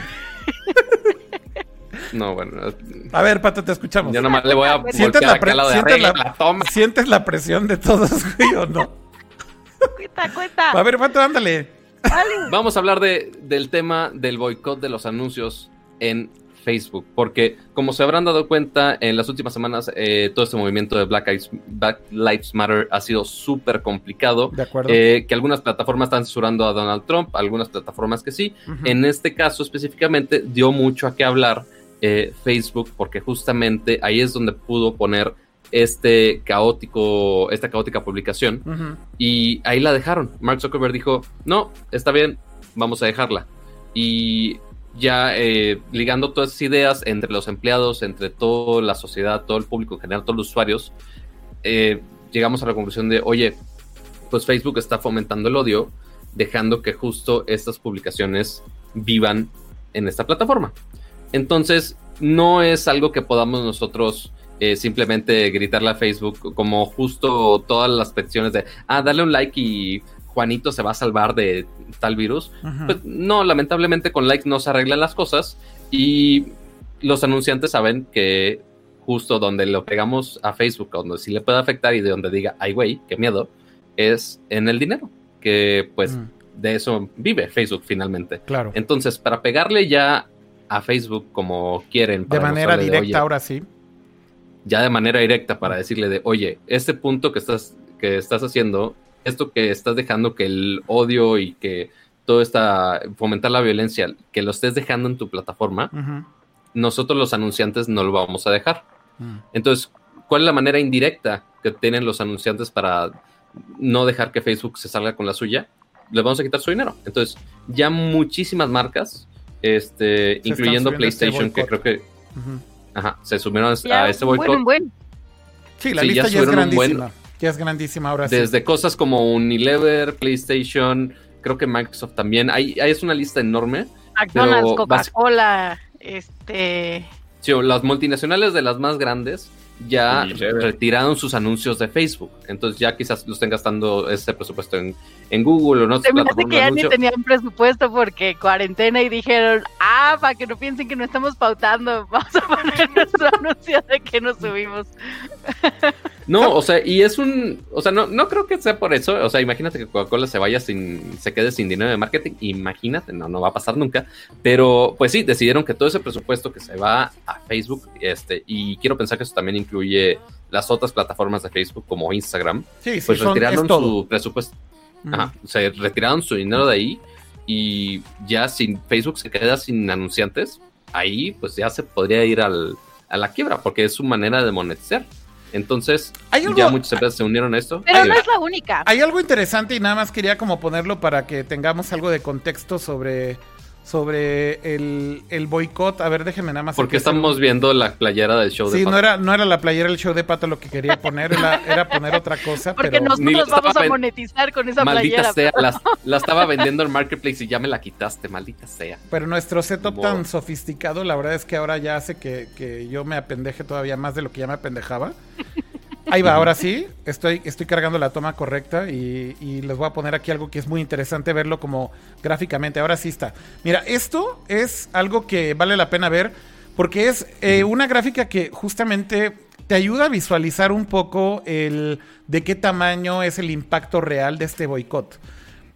No, bueno. A ver, Pato, te escuchamos. Yo nomás le voy a ¿Sientes la, ¿sientes, la, toma. ¿Sientes la presión de todos, [LAUGHS] güey, o no? Cuenta, cuenta. A ver, Pato, ándale. Vamos a hablar de, del tema del boicot de los anuncios en Facebook, porque como se habrán dado cuenta en las últimas semanas, eh, todo este movimiento de Black, Lives, Matter ha sido súper complicado. De acuerdo. Eh, que algunas plataformas están censurando a Donald Trump, algunas plataformas que sí. En este caso específicamente dio mucho a qué hablar eh, Facebook, porque justamente ahí es donde pudo poner este caótico, esta caótica publicación. Y ahí la dejaron. Mark Zuckerberg dijo, no, está bien, vamos a dejarla. Y ya eh, ligando todas esas ideas entre los empleados, entre toda la sociedad, todo el público en general, todos los usuarios, eh, llegamos a la conclusión de, oye, pues Facebook está fomentando el odio, dejando que justo estas publicaciones vivan en esta plataforma. Entonces, no es algo que podamos nosotros eh, simplemente gritarle a Facebook como justo todas las peticiones de, ah, darle un like y Juanito se va a salvar de tal virus. Pues no, lamentablemente con likes no se arreglan las cosas y los anunciantes saben que justo donde lo pegamos a Facebook, donde sí le puede afectar y de donde diga, ay güey, qué miedo, es en el dinero, que pues mm. de eso vive Facebook finalmente. Claro. Entonces, para pegarle ya a Facebook como quieren. de manera directa ahora sí. Ya de manera directa para decirle de, oye, este punto que estás, que estás haciendo esto que estás dejando que el odio y que todo esta fomentar la violencia, que lo estés dejando en tu plataforma, nosotros los anunciantes no lo vamos a dejar. Mm. Entonces, ¿cuál es la manera indirecta que tienen los anunciantes para no dejar que Facebook se salga con la suya? Les vamos a quitar su dinero. Entonces, ya muchísimas marcas, este, incluyendo este PlayStation, que creo que se sumieron a este boicot. Sí, la lista ya, es grandísima. Que es grandísima ahora Desde cosas como Unilever, PlayStation, creo que Microsoft también. Ahí, es una lista enorme. McDonald's, Coca-Cola, este... Sí, las multinacionales de las más grandes ya retiraron sus anuncios de Facebook. Entonces ya quizás lo estén gastando ese presupuesto en, en Google o no. Se me hace que ya ni tenían presupuesto porque cuarentena y dijeron, ah, para que no piensen que no estamos pautando, [LAUGHS] vamos a poner nuestro anuncio de que nos subimos. [LAUGHS] No, o sea, y es un, o sea, no, no creo que sea por eso, o sea, imagínate que Coca-Cola se vaya sin, se quede sin dinero de marketing, imagínate, no, no va a pasar nunca, pero pues sí, decidieron que todo ese presupuesto que se va a Facebook, este, y quiero pensar que eso también incluye las otras plataformas de Facebook como Instagram, sí, pues retiraron su presupuesto, ajá, se retiraron su dinero de ahí y ya sin Facebook se queda sin anunciantes, ahí pues ya se podría ir al, a la quiebra porque es su manera de monetizar. Entonces, ya muchas empresas se unieron a esto. Pero no es la única. Hay algo interesante y nada más quería como ponerlo para que tengamos algo de contexto sobre sobre el, el boicot. A ver, déjenme nada más. Porque estamos viendo la playera del show de Pato. Sí, no era, no era la playera del show de Pato lo que quería poner, era, poner otra cosa. Porque nosotros vamos a monetizar con esa maldita Sea, la, estaba [LAUGHS] vendiendo en Marketplace y ya me la quitaste, maldita sea. Pero nuestro setup tan sofisticado, la verdad es que ahora ya hace que, que yo me apendeje todavía más de lo que ya me apendejaba. [LAUGHS] Ahí va, ahora sí, estoy, estoy cargando la toma correcta y, les voy a poner aquí algo que es muy interesante verlo como gráficamente. Ahora sí está. Mira, esto es algo que vale la pena ver porque es eh, una gráfica que justamente te ayuda a visualizar un poco el de qué tamaño es el impacto real de este boicot.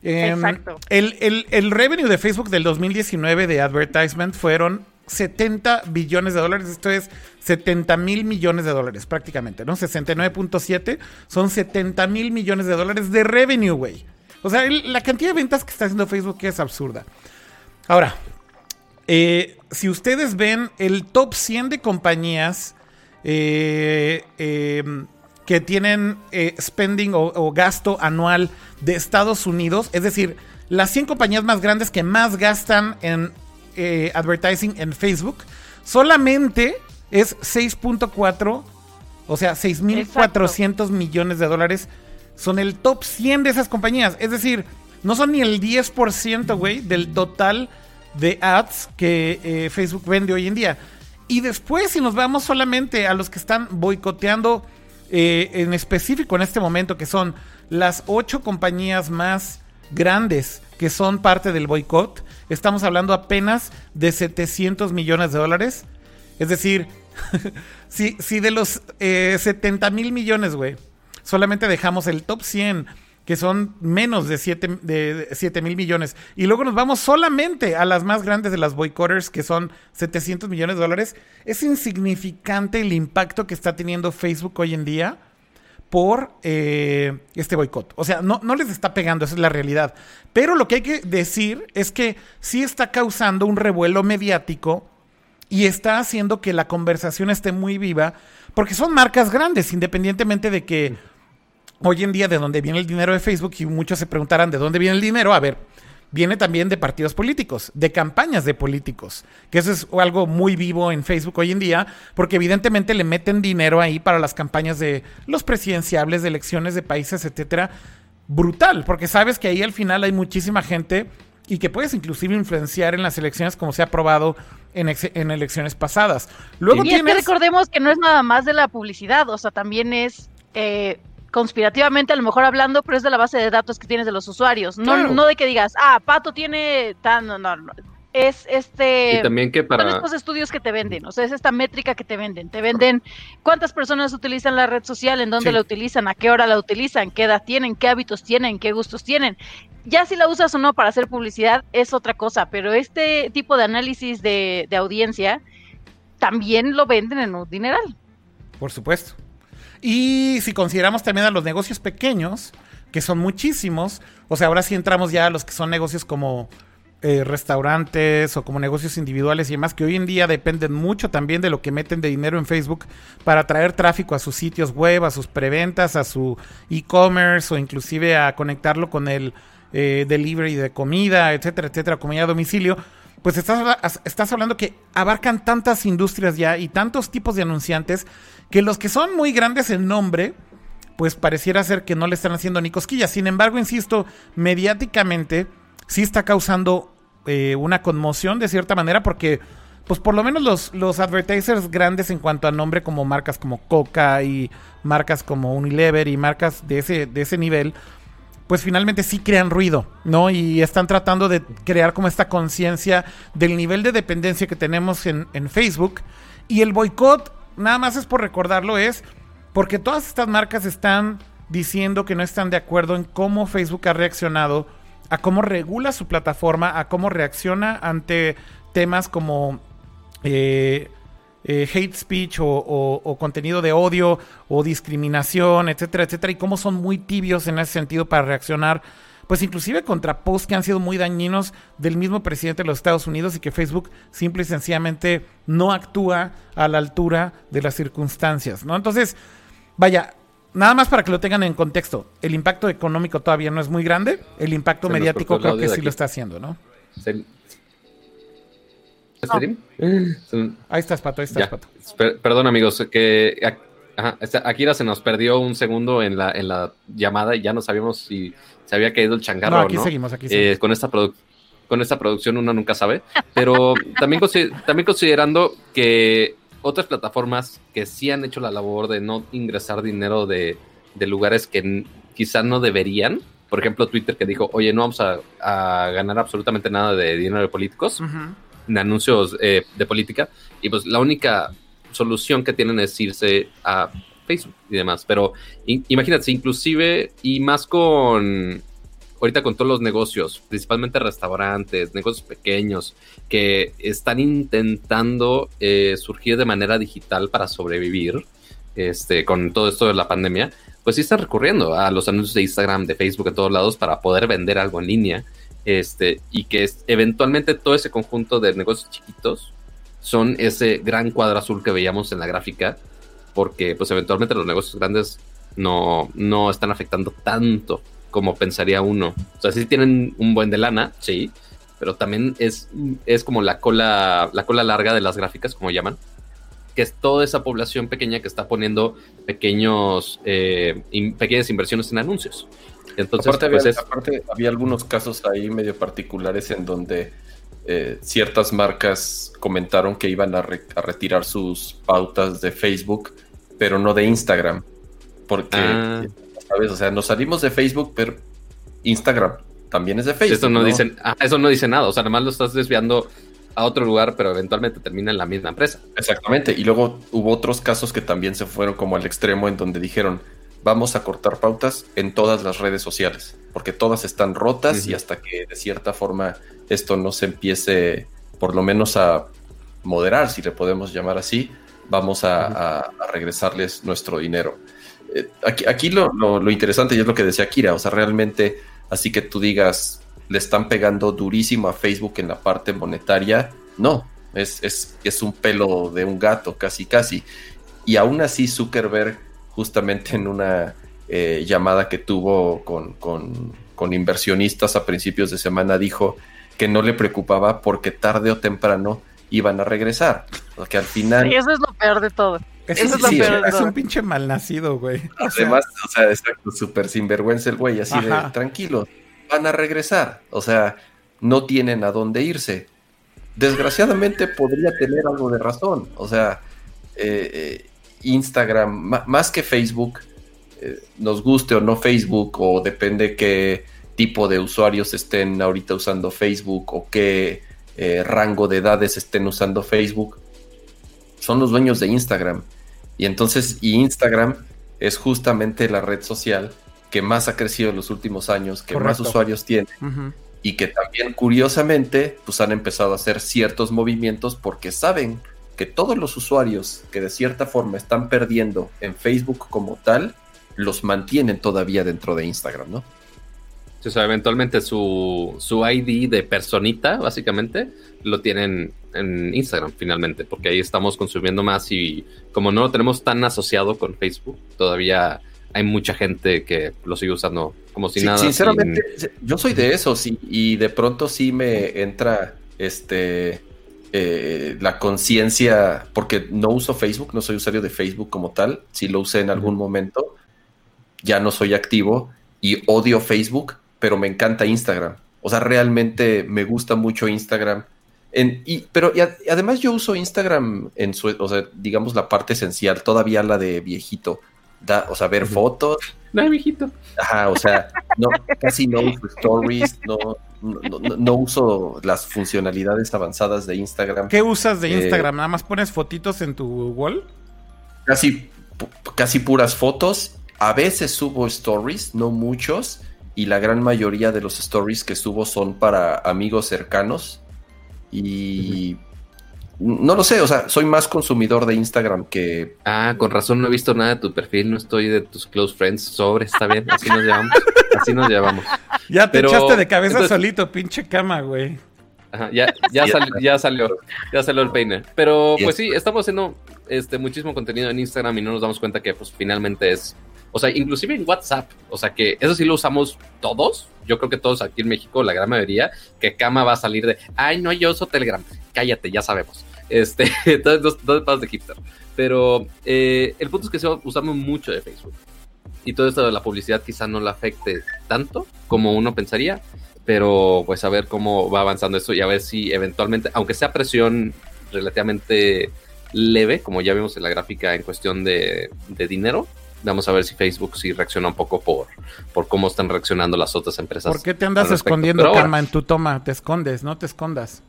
Em, Exacto. El, el, el revenue de Facebook del 2019 de advertisement fueron 70 billones de dólares. Esto es 70 mil millones de dólares prácticamente, ¿no? 69.7 son 70 mil millones de dólares de revenue, güey. O sea, la cantidad de ventas que está haciendo Facebook es absurda. Ahora, eh, si ustedes ven el top 100 de compañías eh, em, que tienen eh, spending o, gasto anual de Estados Unidos, es decir, las 100 compañías más grandes que más gastan en advertising en Facebook, solamente es 6.4, o sea, 6.400 millones de dólares. Son el top 100 de esas compañías. Es decir, no son ni el 10%, güey, del total de ads que eh, Facebook vende hoy en día. Y después, si nos vamos solamente a los que están boicoteando eh, en específico en este momento, que son las ocho compañías más grandes que son parte del boicot, estamos hablando apenas de 700 millones de dólares. Es decir, [LAUGHS] si, si de los 70 eh, mil millones, güey, solamente dejamos el top 100, que son menos de 7, de mil millones, y luego nos vamos solamente a las más grandes de las boycotters, que son 700 millones de dólares, es insignificante el impacto que está teniendo Facebook hoy en día por eh, este boicot. O sea, no, no les está pegando, esa es la realidad. Pero lo que hay que decir es que sí está causando un revuelo mediático y está haciendo que la conversación esté muy viva, porque son marcas grandes, independientemente de que hoy en día de dónde viene el dinero de Facebook y muchos se preguntarán de dónde viene el dinero. A ver, viene también de partidos políticos, de campañas de políticos, que eso es algo muy vivo en Facebook hoy en día, porque evidentemente le meten dinero ahí para las campañas de los presidenciables, de elecciones de países, etcétera. Brutal, porque sabes que ahí al final hay muchísima gente y que puedes inclusive influenciar en las elecciones como se ha probado en, elecciones pasadas. Luego y es que recordemos que no es nada más de la publicidad, o sea, también es eh, conspirativamente a lo mejor hablando, pero es de la base de datos que tienes de los usuarios. No, no de que digas, ah, Pato tiene tan, no, no, Es este. Y también que para. Son estos estudios que te venden. O sea, es esta métrica que te venden. Te venden cuántas personas utilizan la red social, en dónde la utilizan, a qué hora la utilizan, qué edad tienen, qué hábitos tienen, qué gustos tienen. Ya si la usas o no para hacer publicidad es otra cosa, pero este tipo de análisis de, de audiencia también lo venden en un dineral. Por supuesto. Y si consideramos también a los negocios pequeños, que son muchísimos, o sea, ahora sí entramos ya a los que son negocios como eh, restaurantes o como negocios individuales y demás, que hoy en día dependen mucho también de lo que meten de dinero en Facebook para traer tráfico a sus sitios web, a sus preventas, a su e-commerce o inclusive a conectarlo con el eh, delivery de comida, etcétera, etcétera, comida a domicilio. Pues estás, estás hablando que abarcan tantas industrias ya y tantos tipos de anunciantes que los que son muy grandes en nombre, pues pareciera ser que no le están haciendo ni cosquillas. Sin embargo, insisto, mediáticamente sí está causando eh, una conmoción de cierta manera porque pues por lo menos los, los advertisers grandes en cuanto a nombre como marcas como Coca y marcas como Unilever y marcas de ese, de ese nivel, pues finalmente sí crean ruido, ¿no? Y están tratando de crear como esta conciencia del nivel de dependencia que tenemos en, Facebook. Y el boicot, nada más es por recordarlo, es porque todas estas marcas están diciendo que no están de acuerdo en cómo Facebook ha reaccionado, a cómo regula su plataforma, a cómo reacciona ante temas como eh, eh, hate speech o, contenido de odio o discriminación, etcétera, etcétera, y cómo son muy tibios en ese sentido para reaccionar, pues inclusive contra posts que han sido muy dañinos del mismo presidente de los Estados Unidos y que Facebook simple y sencillamente no actúa a la altura de las circunstancias, ¿no? Entonces, vaya, nada más para que lo tengan en contexto, el impacto económico todavía no es muy grande, el impacto mediático creo que sí lo está haciendo, ¿no? Ahí estás, Pato, ahí estás, Pato. perdón, amigos, que este, Akira se nos perdió un segundo en la, en la llamada y ya no sabíamos si se había caído el changarro no. Aquí seguimos, aquí seguimos. Eh, con, esta con esta producción uno nunca sabe, pero también, también considerando que otras plataformas que sí han hecho la labor de no ingresar dinero de, lugares que quizá no deberían, por ejemplo Twitter que dijo, oye, no vamos a, ganar absolutamente nada de dinero de políticos, de anuncios eh, de política y pues la única solución que tienen es irse a Facebook y demás. Pero imagínate, inclusive y más con ahorita con todos los negocios, principalmente restaurantes, negocios pequeños, que están intentando eh, surgir de manera digital para sobrevivir este, con todo esto de la pandemia, pues sí están recurriendo a los anuncios de Instagram, de Facebook, en todos lados para poder vender algo en línea este, y que eventualmente todo ese conjunto de negocios chiquitos son ese gran cuadro azul que veíamos en la gráfica, porque pues eventualmente los negocios grandes no, no están afectando tanto como pensaría uno. O sea, sí tienen un buen de lana, sí, pero también es, es como la cola, la cola larga de las gráficas, como llaman, que es toda esa población pequeña que está poniendo pequeños, eh, pequeñas inversiones en anuncios. Entonces, pues, aparte, había, algunos casos ahí medio particulares en donde eh, ciertas marcas comentaron que iban a, retirar sus pautas de Facebook, pero no de Instagram. Porque, ah. ¿sabes? O sea, nos salimos de Facebook, pero Instagram también es de Facebook. Eso no, Dicen, ah, eso no dice nada. O sea, además lo estás desviando a otro lugar, pero eventualmente termina en la misma empresa. Exactamente. Y luego hubo otros casos que también se fueron como al extremo en donde dijeron, vamos a cortar pautas en todas las redes sociales, porque todas están rotas y hasta que de cierta forma esto no se empiece por lo menos a moderar, si le podemos llamar así, vamos a, regresarles nuestro dinero. Eh, aquí, aquí lo, interesante y es lo que decía Kira, o sea, realmente así que tú digas, le están pegando durísimo a Facebook en la parte monetaria, no, es, es, es un pelo de un gato, casi, casi. Y aún así Zuckerberg justamente en una eh, llamada que tuvo con, con inversionistas a principios de semana dijo que no le preocupaba porque tarde o temprano iban a regresar. Porque al final. eso es lo peor de todo. Eso, es, lo peor es un pinche malnacido, güey. Además, o sea, exacto, súper sinvergüenza el güey, así de tranquilo, van a regresar. O sea, no tienen a dónde irse. Desgraciadamente podría tener algo de razón. O sea, eh, eh, Instagram, más que Facebook, eh, nos guste o no Facebook, o depende qué tipo de usuarios estén ahorita usando Facebook o qué rango de edades estén usando Facebook, son los dueños de Instagram. Y entonces, y Instagram es justamente la red social que más ha crecido en los últimos años, que más usuarios tiene. Y que también, curiosamente, pues han empezado a hacer ciertos movimientos porque saben que todos los usuarios que de cierta forma están perdiendo en Facebook como tal, los mantienen todavía dentro de Instagram, ¿no? o sea, eventualmente su, su ID de personita, básicamente, lo tienen en Instagram finalmente, porque ahí estamos consumiendo más y como no lo tenemos tan asociado con Facebook, todavía hay mucha gente que lo sigue usando como si nada. Sinceramente, yo soy de esos y, y, de pronto sí me entra este eh, la conciencia, porque no uso Facebook, no soy usuario de Facebook como tal, si lo usé en algún momento, ya no soy activo y odio Facebook, pero me encanta Instagram. O sea, realmente me gusta mucho Instagram. En, y, pero además yo uso Instagram en su, o sea, digamos la parte esencial, todavía la de viejito. Da, o sea, ver fotos. [LAUGHS] No, viejito. Ajá, o sea, no, casi no uso stories, no, no, uso las funcionalidades avanzadas de Instagram. ¿Qué usas de eh, Instagram? ¿Nada más pones fotitos en tu wall? Casi, casi puras fotos. A veces subo stories, no muchos y la gran mayoría de los stories que subo son para amigos cercanos y no lo sé, o sea, soy más consumidor de Instagram que... Ah, con razón no he visto nada de tu perfil, no estoy de tus close friends, sobre, está bien, así nos llevamos, así nos llevamos. Ya te echaste de cabeza solito, pinche cama, güey. Ajá, ya, ya, ya salió, ya salió el peine. Pero pues sí, estamos haciendo este muchísimo contenido en Instagram y no nos damos cuenta que pues finalmente es o sea, inclusive en WhatsApp. O sea, que eso sí lo usamos todos. Yo creo que todos aquí en México, la gran mayoría, que Kama va a salir de, ay, no, yo uso Telegram. Cállate, ya sabemos. Este, [LAUGHS] entonces, dos, pasos de hipster. Pero eh, el punto es que usamos mucho de Facebook. Y todo esto de la publicidad quizá no le afecte tanto como uno pensaría. Pero pues a ver cómo va avanzando esto y a ver si eventualmente, aunque sea presión relativamente leve, como ya vimos en la gráfica en cuestión de, de dinero, Vamos a ver si Facebook sí reacciona un poco por, por cómo están reaccionando las otras empresas. ¿Por qué te andas escondiendo, Karma, en tu toma? Te escondes, no te escondas.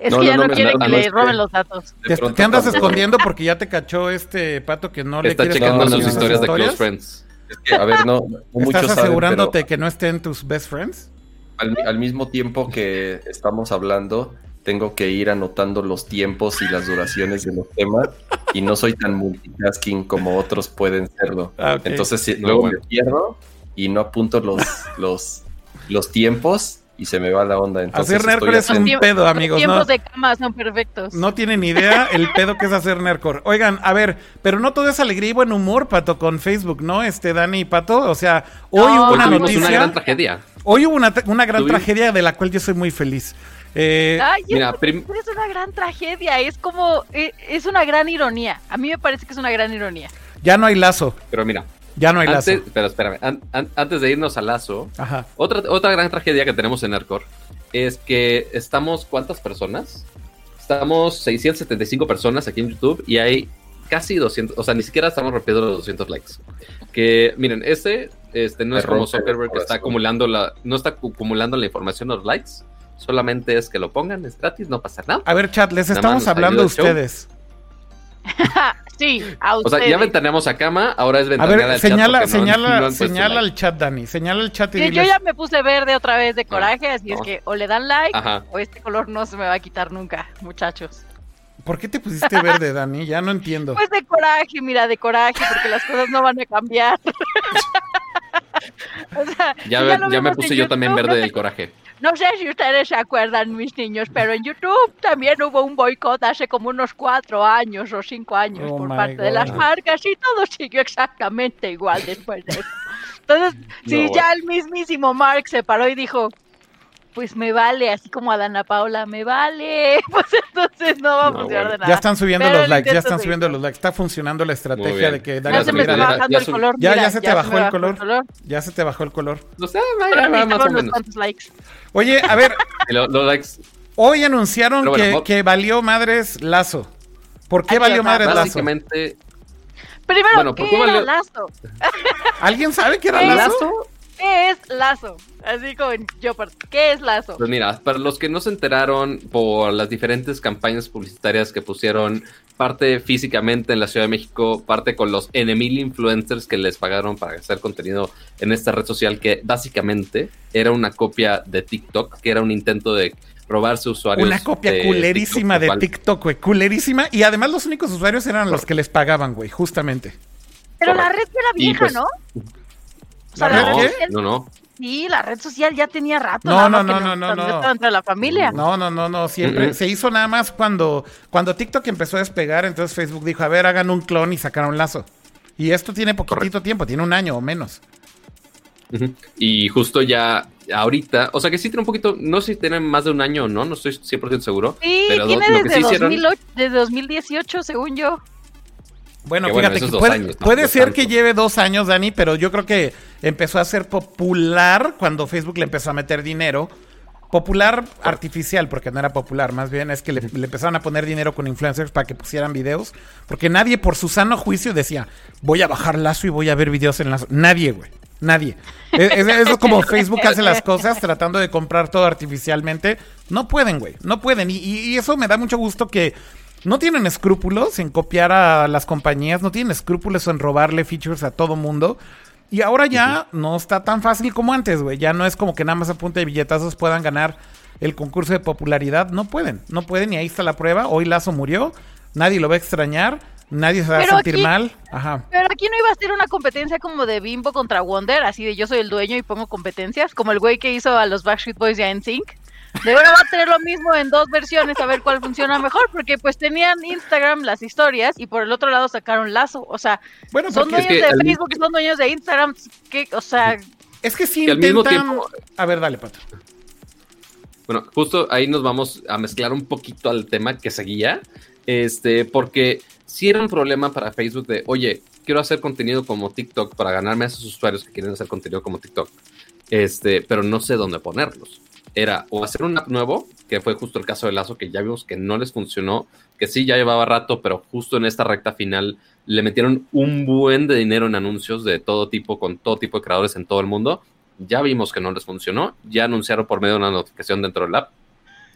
Es que ya no, quiere que le roben los datos. Te, andas escondiendo porque ya te cachó este pato que no le Está checando las historias de Close Friends. a ver, no, [LAUGHS] ¿Estás asegurándote que no estén tus best friends? al mismo tiempo que estamos hablando, tengo que ir anotando los tiempos y las duraciones de los temas y no soy tan multitasking como otros pueden serlo. Ah, Entonces luego me pierdo y no apunto los, los, los tiempos y se me va la onda. Entonces, hacer Nerdcore es un pedo, amigos. Los tiempos de cama son perfectos. No tienen idea el pedo que es hacer Nerdcore. Oigan, a ver, pero no todo es alegría y buen humor, Pato, con Facebook, ¿no? Este, Dani y Pato. O sea, hoy hubo una noticia. una gran tragedia. Hoy hubo una, una gran tragedia de la cual yo soy muy feliz. Eh, mira, es una gran tragedia, es como, eh, es una gran ironía. A mí me parece que es una gran ironía. Ya no hay lazo. Pero mira, ya no hay lazo. Pero espérame, antes de irnos al lazo, Otra, otra gran tragedia que tenemos en Arcor es que estamos, ¿cuántas personas? Estamos 675 personas aquí en YouTube y hay casi 200, o sea, ni siquiera estamos rompiendo los 200 likes. Que miren, este, este no es como Zuckerberg que está acumulando la, no está acumulando la información, los likes, Solamente es que lo pongan, es gratis, no pasa nada. A ver, chat, les estamos hablando a ustedes. [LAUGHS] sí, a ustedes. O sea, ya ventaneamos a cama, ahora es ventanear al señala, chat. Señala, señala al chat, Dani. Señala el chat y sí, Yo ya me puse verde otra vez de coraje, así es que o le dan like o este color no se me va a quitar nunca, muchachos. ¿Por qué te pusiste verde, Dani? Ya no entiendo. Pues de coraje, mira, de coraje, porque las cosas no van a cambiar. [LAUGHS] ya, ya, me puse yo también verde del coraje. No sé si ustedes se acuerdan, mis niños, pero en YouTube también hubo un boicot hace como unos cuatro años o cinco años oh por parte de las marcas y todo siguió exactamente igual después de eso. Entonces, [LAUGHS] si ya el mismísimo Mark se paró y dijo, pues me vale, así como a Dana Paula, me vale, [LAUGHS] pues entonces no va a funcionar de nada. Ya están subiendo los likes, ya están subiendo los likes. Está funcionando la estrategia de que ya se me está bajando el color. Ya, ya se te bajó el color. Ya se te bajó el color. No sé, vaya, más o menos. likes. Oye, a ver. [LAUGHS] los, likes. Hoy anunciaron que, que, valió madres Lazo. ¿Por qué valió madres Lazo? Básicamente. Primero, bueno, ¿qué era valió... Lazo? ¿Alguien sabe qué era Lazo? ¿Qué es Lazo? Así como en ¿qué es Lazo? Pues mira, para los que no se enteraron por las diferentes campañas publicitarias que pusieron, parte físicamente en la Ciudad de México, parte con los N influencers que les pagaron para hacer contenido en esta red social, que básicamente era una copia de TikTok, que era un intento de robarse usuarios. Una copia culerísima de TikTok, güey, culerísima. Y además los únicos usuarios eran los que les pagaban, güey, justamente. Pero la red era vieja, pues, ¿no? ¿La red No, no. Sí, la red social ya tenía rato. No, no, no, no, no, no. Entre la familia. No, no, no, no. Siempre se hizo nada más cuando, cuando TikTok empezó a despegar. Entonces Facebook dijo, a ver, hagan un clon y sacaron lazo. Y esto tiene poquitito tiempo, tiene un año o menos. Y justo ya ahorita, o sea que sí tiene un poquito, no sé si tiene más de un año o no, no estoy 100% seguro. Sí, pero tiene desde, 2008, desde 2018, según yo. Bueno, fíjate, puede, ser que lleve dos años, Dani, pero yo creo que empezó a ser popular cuando Facebook le empezó a meter dinero. Popular artificial, porque no era popular, más bien es que le, empezaron a poner dinero con influencers para que pusieran videos, porque nadie por su sano juicio decía, voy a bajar lazo y voy a ver videos en lazo. Nadie, güey. Nadie. Es, es, como Facebook hace las cosas tratando de comprar todo artificialmente. No pueden, güey. No pueden. y, eso me da mucho gusto que no tienen escrúpulos en copiar a las compañías, no tienen escrúpulos en robarle features a todo mundo. Y ahora ya no está tan fácil como antes, güey. Ya no es como que nada más a punta de billetazos puedan ganar el concurso de popularidad. No pueden, no pueden y ahí está la prueba. Hoy Lazo murió, nadie lo va a extrañar. Nadie se va a sentir mal. Ajá. Pero aquí no iba a ser una competencia como de Bimbo contra Wonder, así de yo soy el dueño y pongo competencias, como el güey que hizo a los Backstreet Boys y a NSYNC. De ahora va a tener lo mismo en dos versiones, a ver cuál funciona mejor, porque pues tenían Instagram las historias y por el otro lado sacaron Lazo. O sea, bueno, son dueños de Facebook y son dueños de Instagram. Que, o sea, es que sí al mismo tiempo. A ver, dale, Pato. Bueno, justo ahí nos vamos a mezclar un poquito al tema que seguía, este, porque si era un problema para Facebook de, oye, quiero hacer contenido como TikTok para ganarme a esos usuarios que quieren hacer contenido como TikTok, este, pero no sé dónde ponerlos era o hacer un app nuevo, que fue justo el caso de Lazo, que ya vimos que no les funcionó, que sí ya llevaba rato, pero justo en esta recta final le metieron un buen de dinero en anuncios de todo tipo, con todo tipo de creadores en todo el mundo. Ya vimos que no les funcionó, ya anunciaron por medio de una notificación dentro del app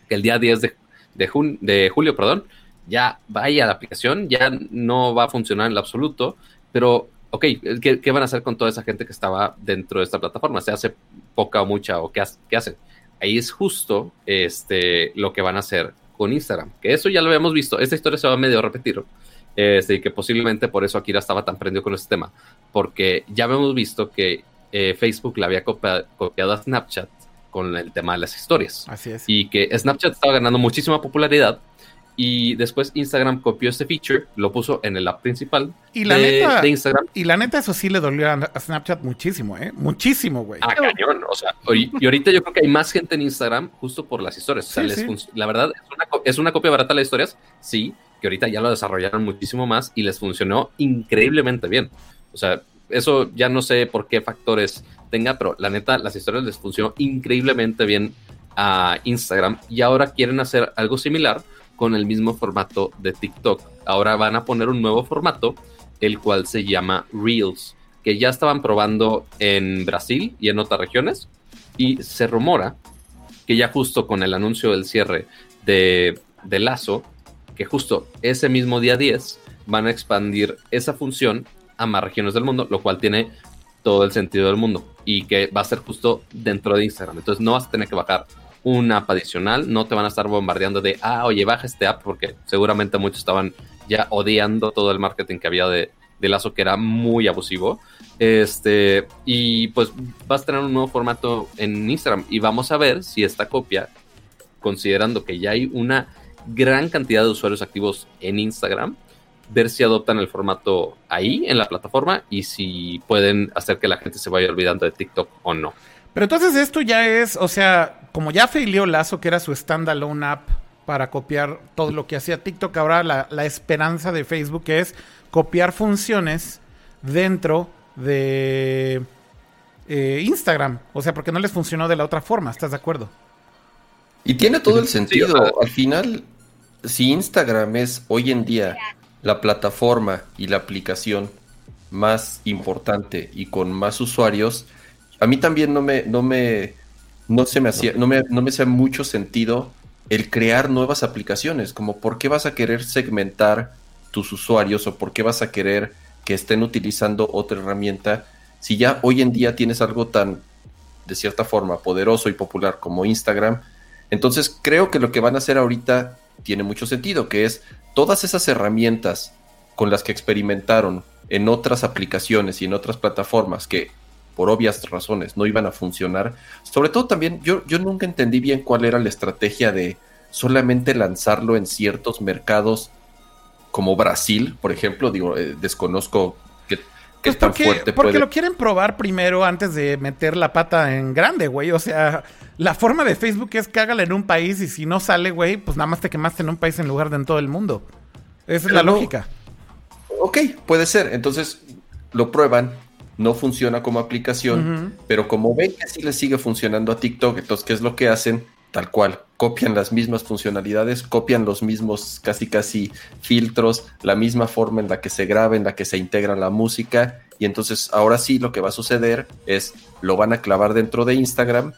que el día 10 de, de julio, perdón, ya vaya la aplicación, ya no va a funcionar en lo absoluto, pero ok, ¿qué, ¿qué, van a hacer con toda esa gente que estaba dentro de esta plataforma? ¿Se hace poca o mucha o qué hacen? Ahí es justo este, lo que van a hacer con Instagram. Que eso ya lo habíamos visto. Esta historia se va a medio repetir. Este, que posiblemente por eso Akira estaba tan prendido con este tema. Porque ya habíamos visto que eh, Facebook le había copiado a Snapchat con el tema de las historias. Así es. Y que Snapchat estaba ganando muchísima popularidad y después Instagram copió este feature, lo puso en el app principal y la neta, Instagram. Y la neta, eso sí le dolió a Snapchat muchísimo, ¿eh? Muchísimo, güey. Ah, cañón. O sea, y, ahorita yo creo que hay más gente en Instagram justo por las historias. O sea, la verdad, es una, es una copia barata de las historias, sí, que ahorita ya lo desarrollaron muchísimo más y les funcionó increíblemente bien. O sea, eso ya no sé por qué factores tenga, pero la neta, las historias les funcionó increíblemente bien a Instagram y ahora quieren hacer algo similar con el mismo formato de TikTok. Ahora van a poner un nuevo formato, el cual se llama Reels, que ya estaban probando en Brasil y en otras regiones. Y se rumora que ya justo con el anuncio del cierre de, de Lazo, que justo ese mismo día 10 van a expandir esa función a más regiones del mundo, lo cual tiene todo el sentido del mundo y que va a ser justo dentro de Instagram. Entonces no vas a tener que bajar una app adicional, no te van a estar bombardeando de, ah, oye, baja este app, porque seguramente muchos estaban ya odiando todo el marketing que había de, de Lazo, que era muy abusivo. Este, y pues vas a tener un nuevo formato en Instagram y vamos a ver si esta copia, considerando que ya hay una gran cantidad de usuarios activos en Instagram, ver si adoptan el formato ahí en la plataforma y si pueden hacer que la gente se vaya olvidando de TikTok o no. Pero entonces esto ya es, o sea, como ya failió Lazo, que era su standalone app para copiar todo lo que hacía TikTok, ahora la, la esperanza de Facebook es copiar funciones dentro de eh, Instagram. O sea, porque no les funcionó de la otra forma, ¿estás de acuerdo? Y tiene todo el sentido. Al final, si Instagram es hoy en día la plataforma y la aplicación más importante y con más usuarios, a mí también no me, no me, no se me hacía, no me, no me hacía mucho sentido el crear nuevas aplicaciones, como por qué vas a querer segmentar tus usuarios o por qué vas a querer que estén utilizando otra herramienta si ya hoy en día tienes algo tan, de cierta forma, poderoso y popular como Instagram, entonces creo que lo que van a hacer ahorita tiene mucho sentido, que es todas esas herramientas con las que experimentaron en otras aplicaciones y en otras plataformas que por obvias razones no iban a funcionar. Sobre todo también yo, yo nunca entendí bien cuál era la estrategia de solamente lanzarlo en ciertos mercados como Brasil, por ejemplo. Digo, eh, desconozco qué, pues tan porque, fuerte Porque lo quieren probar primero antes de meter la pata en grande, güey. O sea, la forma de Facebook es que hágala en un país y si no sale, güey, pues nada más te quemaste en un país en lugar de en todo el mundo. Esa es la lógica. Ok, puede ser. Entonces lo prueban, no funciona como aplicación, pero como ven que sí le sigue funcionando a TikTok, entonces, ¿qué es lo que hacen? Tal cual, copian las mismas funcionalidades, copian los mismos casi casi filtros, la misma forma en la que se graba, en la que se integra la música, y entonces ahora sí lo que va a suceder es lo van a clavar dentro de Instagram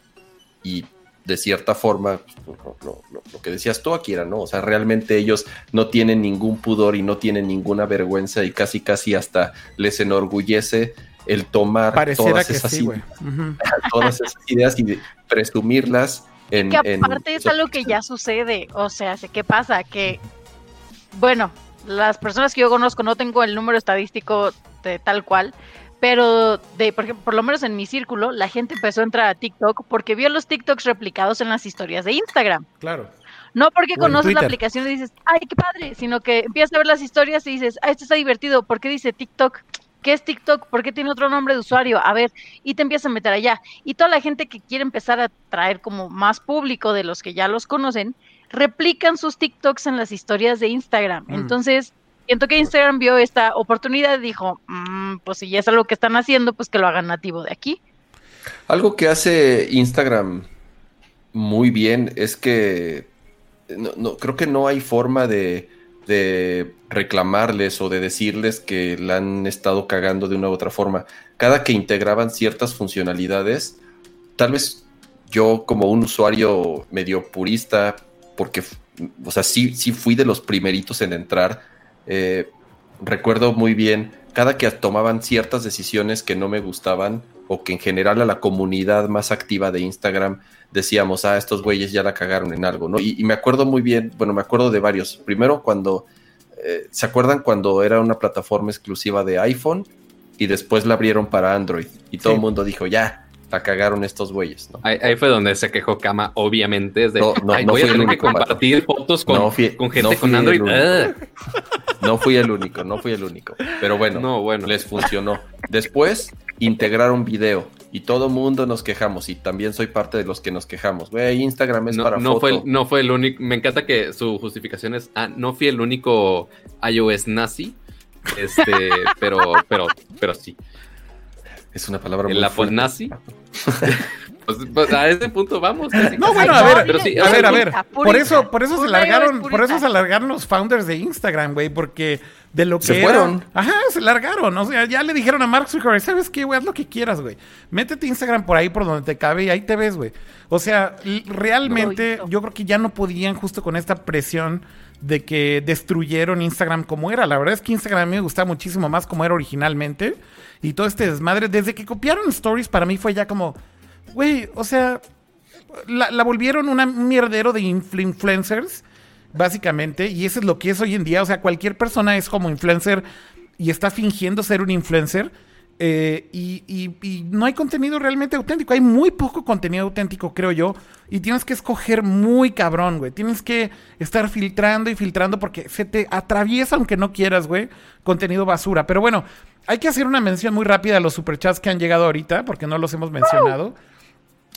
y de cierta forma, lo, que decías tú, Akira, ¿no? O sea, realmente ellos no tienen ningún pudor y no tienen ninguna vergüenza y casi casi hasta les enorgullece el tomar todas, esas, ideas, [LAUGHS] todas esas ideas y presumirlas en... Que aparte es algo que ya sucede, o sea, ¿qué pasa? Que, bueno, las personas que yo conozco, no tengo el número estadístico de tal cual, pero de, por, ejemplo, por lo menos en mi círculo, la gente empezó a entrar a TikTok porque vio los TikToks replicados en las historias de Instagram. Claro. No porque conoces la aplicación y dices, ay, qué padre, sino que empiezas a ver las historias y dices, ah, esto está divertido, ¿por qué dice TikTok? ¿Qué es TikTok? ¿Por qué tiene otro nombre de usuario? A ver, y te empiezas a meter allá. Y toda la gente que quiere empezar a traer como más público de los que ya los conocen, replican sus TikToks en las historias de Instagram. Mm. Entonces, siento que Instagram vio esta oportunidad y dijo, mm, pues si ya es algo que están haciendo, pues que lo hagan nativo de aquí. Algo que hace Instagram muy bien es que no, creo que no hay forma de de reclamarles o de decirles que la han estado cagando de una u otra forma. Cada que integraban ciertas funcionalidades, tal vez yo como un usuario medio purista, porque, o sea, sí, sí fui de los primeritos en entrar, eh, recuerdo muy bien, cada que tomaban ciertas decisiones que no me gustaban o que en general a la comunidad más activa de Instagram decíamos, ah, estos güeyes ya la cagaron en algo, ¿no? Y, me acuerdo muy bien, bueno, me acuerdo de varios. Primero cuando, eh, ¿se acuerdan cuando era una plataforma exclusiva de iPhone y después la abrieron para Android? Y todo el mundo dijo, ya, la cagaron estos güeyes, ¿no? Ahí, fue donde se quejó Kama, obviamente, es de, no, no, voy a tener que compartir fotos con, con gente con Android. No fui el único, no fui el único. Pero bueno, no, bueno, les funcionó. Después integraron video y todo mundo nos quejamos y también soy parte de los que nos quejamos. Güey, Instagram es para no foto. Fue, no fue el único, me encanta que su justificación es, ah, no fui el único iOS nazi, este, [LAUGHS] pero, pero, pero sí. Es una palabra muy la nazi. [LAUGHS] Pues, pues, a ese punto vamos. No, bueno, a ver, pero sí, a ver, a ver. Por eso, por eso se largaron, por eso se largaron los founders de Instagram, güey, porque de lo que se fueron. Ajá, se largaron. O sea, ya le dijeron a Mark Zuckerberg, ¿sabes qué, güey? Haz lo que quieras, güey. Métete Instagram por ahí, por donde te cabe y ahí te ves, güey. O sea, realmente yo creo que ya no podían justo con esta presión de que destruyeron Instagram como era. La verdad es que Instagram a mí me gustaba muchísimo más como era originalmente. Y todo este desmadre, desde que copiaron Stories, para mí fue ya como Güey, o sea, la, volvieron una, un mierdero de influencers, básicamente, y eso es lo que es hoy en día. O sea, cualquier persona es como influencer y está fingiendo ser un influencer. Eh, y, y, no hay contenido realmente auténtico. Hay muy poco contenido auténtico, creo yo. Y tienes que escoger muy cabrón, güey. Tienes que estar filtrando y filtrando porque se te atraviesa, aunque no quieras, güey, contenido basura. Pero bueno, hay que hacer una mención muy rápida a los superchats que han llegado ahorita, porque no los hemos mencionado.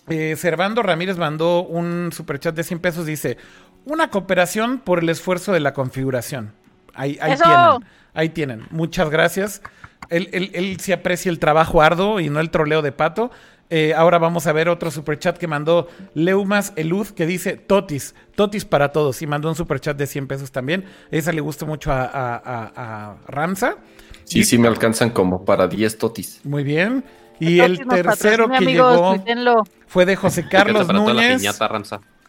Eh, Servando Ramírez mandó un superchat de 100 pesos. Dice: Una cooperación por el esfuerzo de la configuración. Ahí, ahí tienen. Ahí tienen. Muchas gracias. Él, él, él sí aprecia el trabajo arduo y no el troleo de pato. Eh, ahora vamos a ver otro superchat que mandó Leumas Eluz que dice Totis, Totis para todos. Y mandó un superchat de 100 pesos también. Esa le gusta mucho a, a, Ramsa. Sí, sí, me alcanzan como para 10 Totis. Muy bien. Y el tercero que llegó fue de José Carlos Núñez.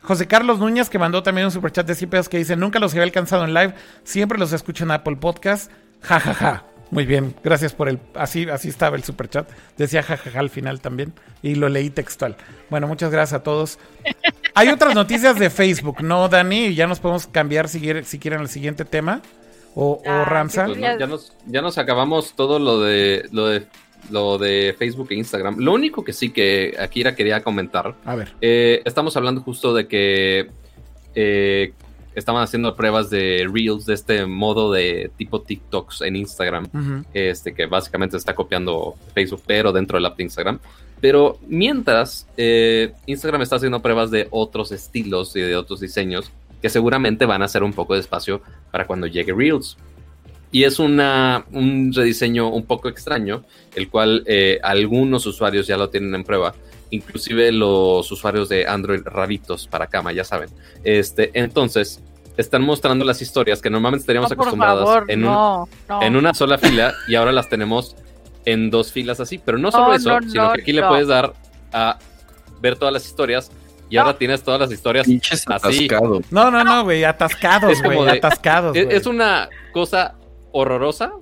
José Carlos Núñez que mandó también un superchat de 100 pesos que dice: Nunca los había alcanzado en live, siempre los escucho en Apple Podcast. Ja, ja, ja. Muy bien, gracias por el. Así, así estaba el superchat. Decía jajaja al final también. Y lo leí textual. Bueno, muchas gracias a todos. Hay otras noticias de Facebook, ¿no, Dani? Ya nos podemos cambiar si, si quieren al siguiente tema. O, ah, Ramsa. Pues ya, nos, ya nos acabamos todo lo de, lo de lo de Facebook e Instagram. Lo único que sí que Akira quería comentar. A ver. Eh, estamos hablando justo de que eh, estaban haciendo pruebas de Reels de este modo de tipo TikToks en Instagram, este que básicamente está copiando Facebook, pero dentro del app de Instagram. Pero mientras, eh, Instagram está haciendo pruebas de otros estilos y de otros diseños que seguramente van a hacer un poco de espacio para cuando llegue Reels. Y es una, un rediseño un poco extraño, el cual eh, algunos usuarios ya lo tienen en prueba, inclusive los usuarios de Android raritos para cama, ya saben. Este, entonces, están mostrando las historias que normalmente estaríamos acostumbradas en, en una sola fila y ahora las tenemos en dos filas así. Pero no solo eso, sino que aquí le puedes dar a ver todas las historias y ahora tienes todas las historias así. No, no, no, güey, atascados, güey, atascados. Es, una cosa horrorosa.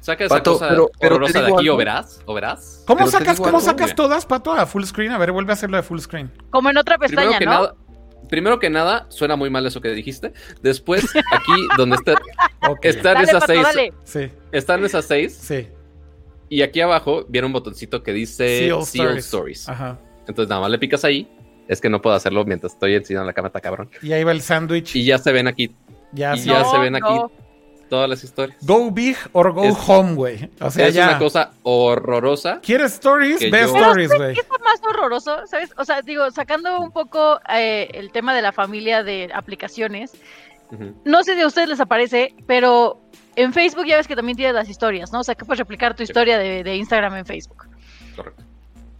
Saca esa cosa horrorosa de aquí o verás, o verás. ¿Cómo sacas, cómo sacas todas, Pato, a full screen? A ver, vuelve a hacerlo de full screen. Como en otra pestaña, ¿no? primero que nada, suena muy mal eso que dijiste. Después, aquí donde está, [LAUGHS] están esas seis. Sí. Están esas seis. Sí. Y aquí abajo viene un botoncito que dice Seal, Stories. Ajá. Entonces nada más le picas ahí. Es que no puedo hacerlo mientras estoy enseñando la cámara, cabrón. Y ahí va el sándwich. Y ya se ven aquí. Ya, y ya se ven aquí todas las historias. Go big or go home, güey. O sea, es una cosa horrorosa. ¿Quieres stories? Ve stories, güey. ¿Qué es más horroroso? ¿Sabes? O sea, digo, sacando un poco eh, el tema de la familia de aplicaciones, no sé si a ustedes les aparece, pero en Facebook ya ves que también tienes las historias, ¿no? O sea, que puedes replicar tu historia de, de Instagram en Facebook. Correcto.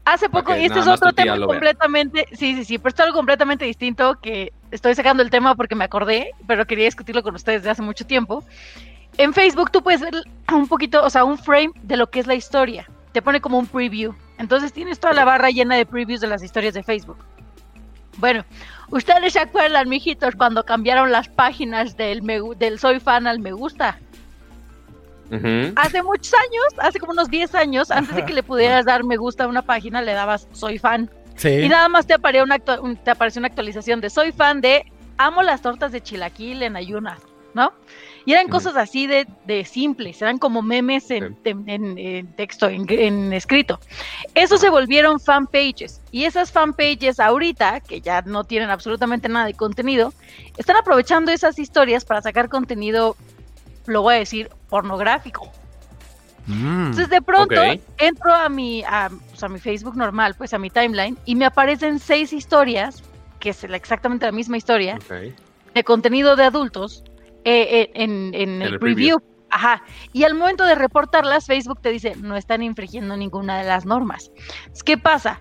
Hace poco, y este es otro tema completamente, sí, sí, sí, pero esto es algo completamente distinto que estoy sacando el tema porque me acordé, pero quería discutirlo con ustedes desde hace mucho tiempo. En Facebook tú puedes ver un poquito, o sea, un frame de lo que es la historia. Te pone como un preview. Entonces tienes toda la barra llena de previews de las historias de Facebook. Bueno, ¿ustedes se acuerdan, mijitos, cuando cambiaron las páginas del, del soy fan al me gusta? Hace muchos años, hace como unos 10 años, antes de que le pudieras dar me gusta a una página, le dabas soy fan. Y nada más te apareció, una te apareció una actualización de soy fan de amo las tortas de chilaquil en ayunas, ¿no? Y eran cosas así de, simples, eran como memes en, texto, en, escrito. Eso se volvieron fan pages. Y esas fan pages ahorita, que ya no tienen absolutamente nada de contenido, están aprovechando esas historias para sacar contenido lo voy a decir, pornográfico. Mm, Entonces de pronto entro a mi, pues, a, mi Facebook normal, pues a mi timeline, y me aparecen seis historias, que es exactamente la misma historia, de contenido de adultos eh, eh, en, el, preview. Ajá. Y al momento de reportarlas, Facebook te dice, no están infringiendo ninguna de las normas. ¿Qué pasa?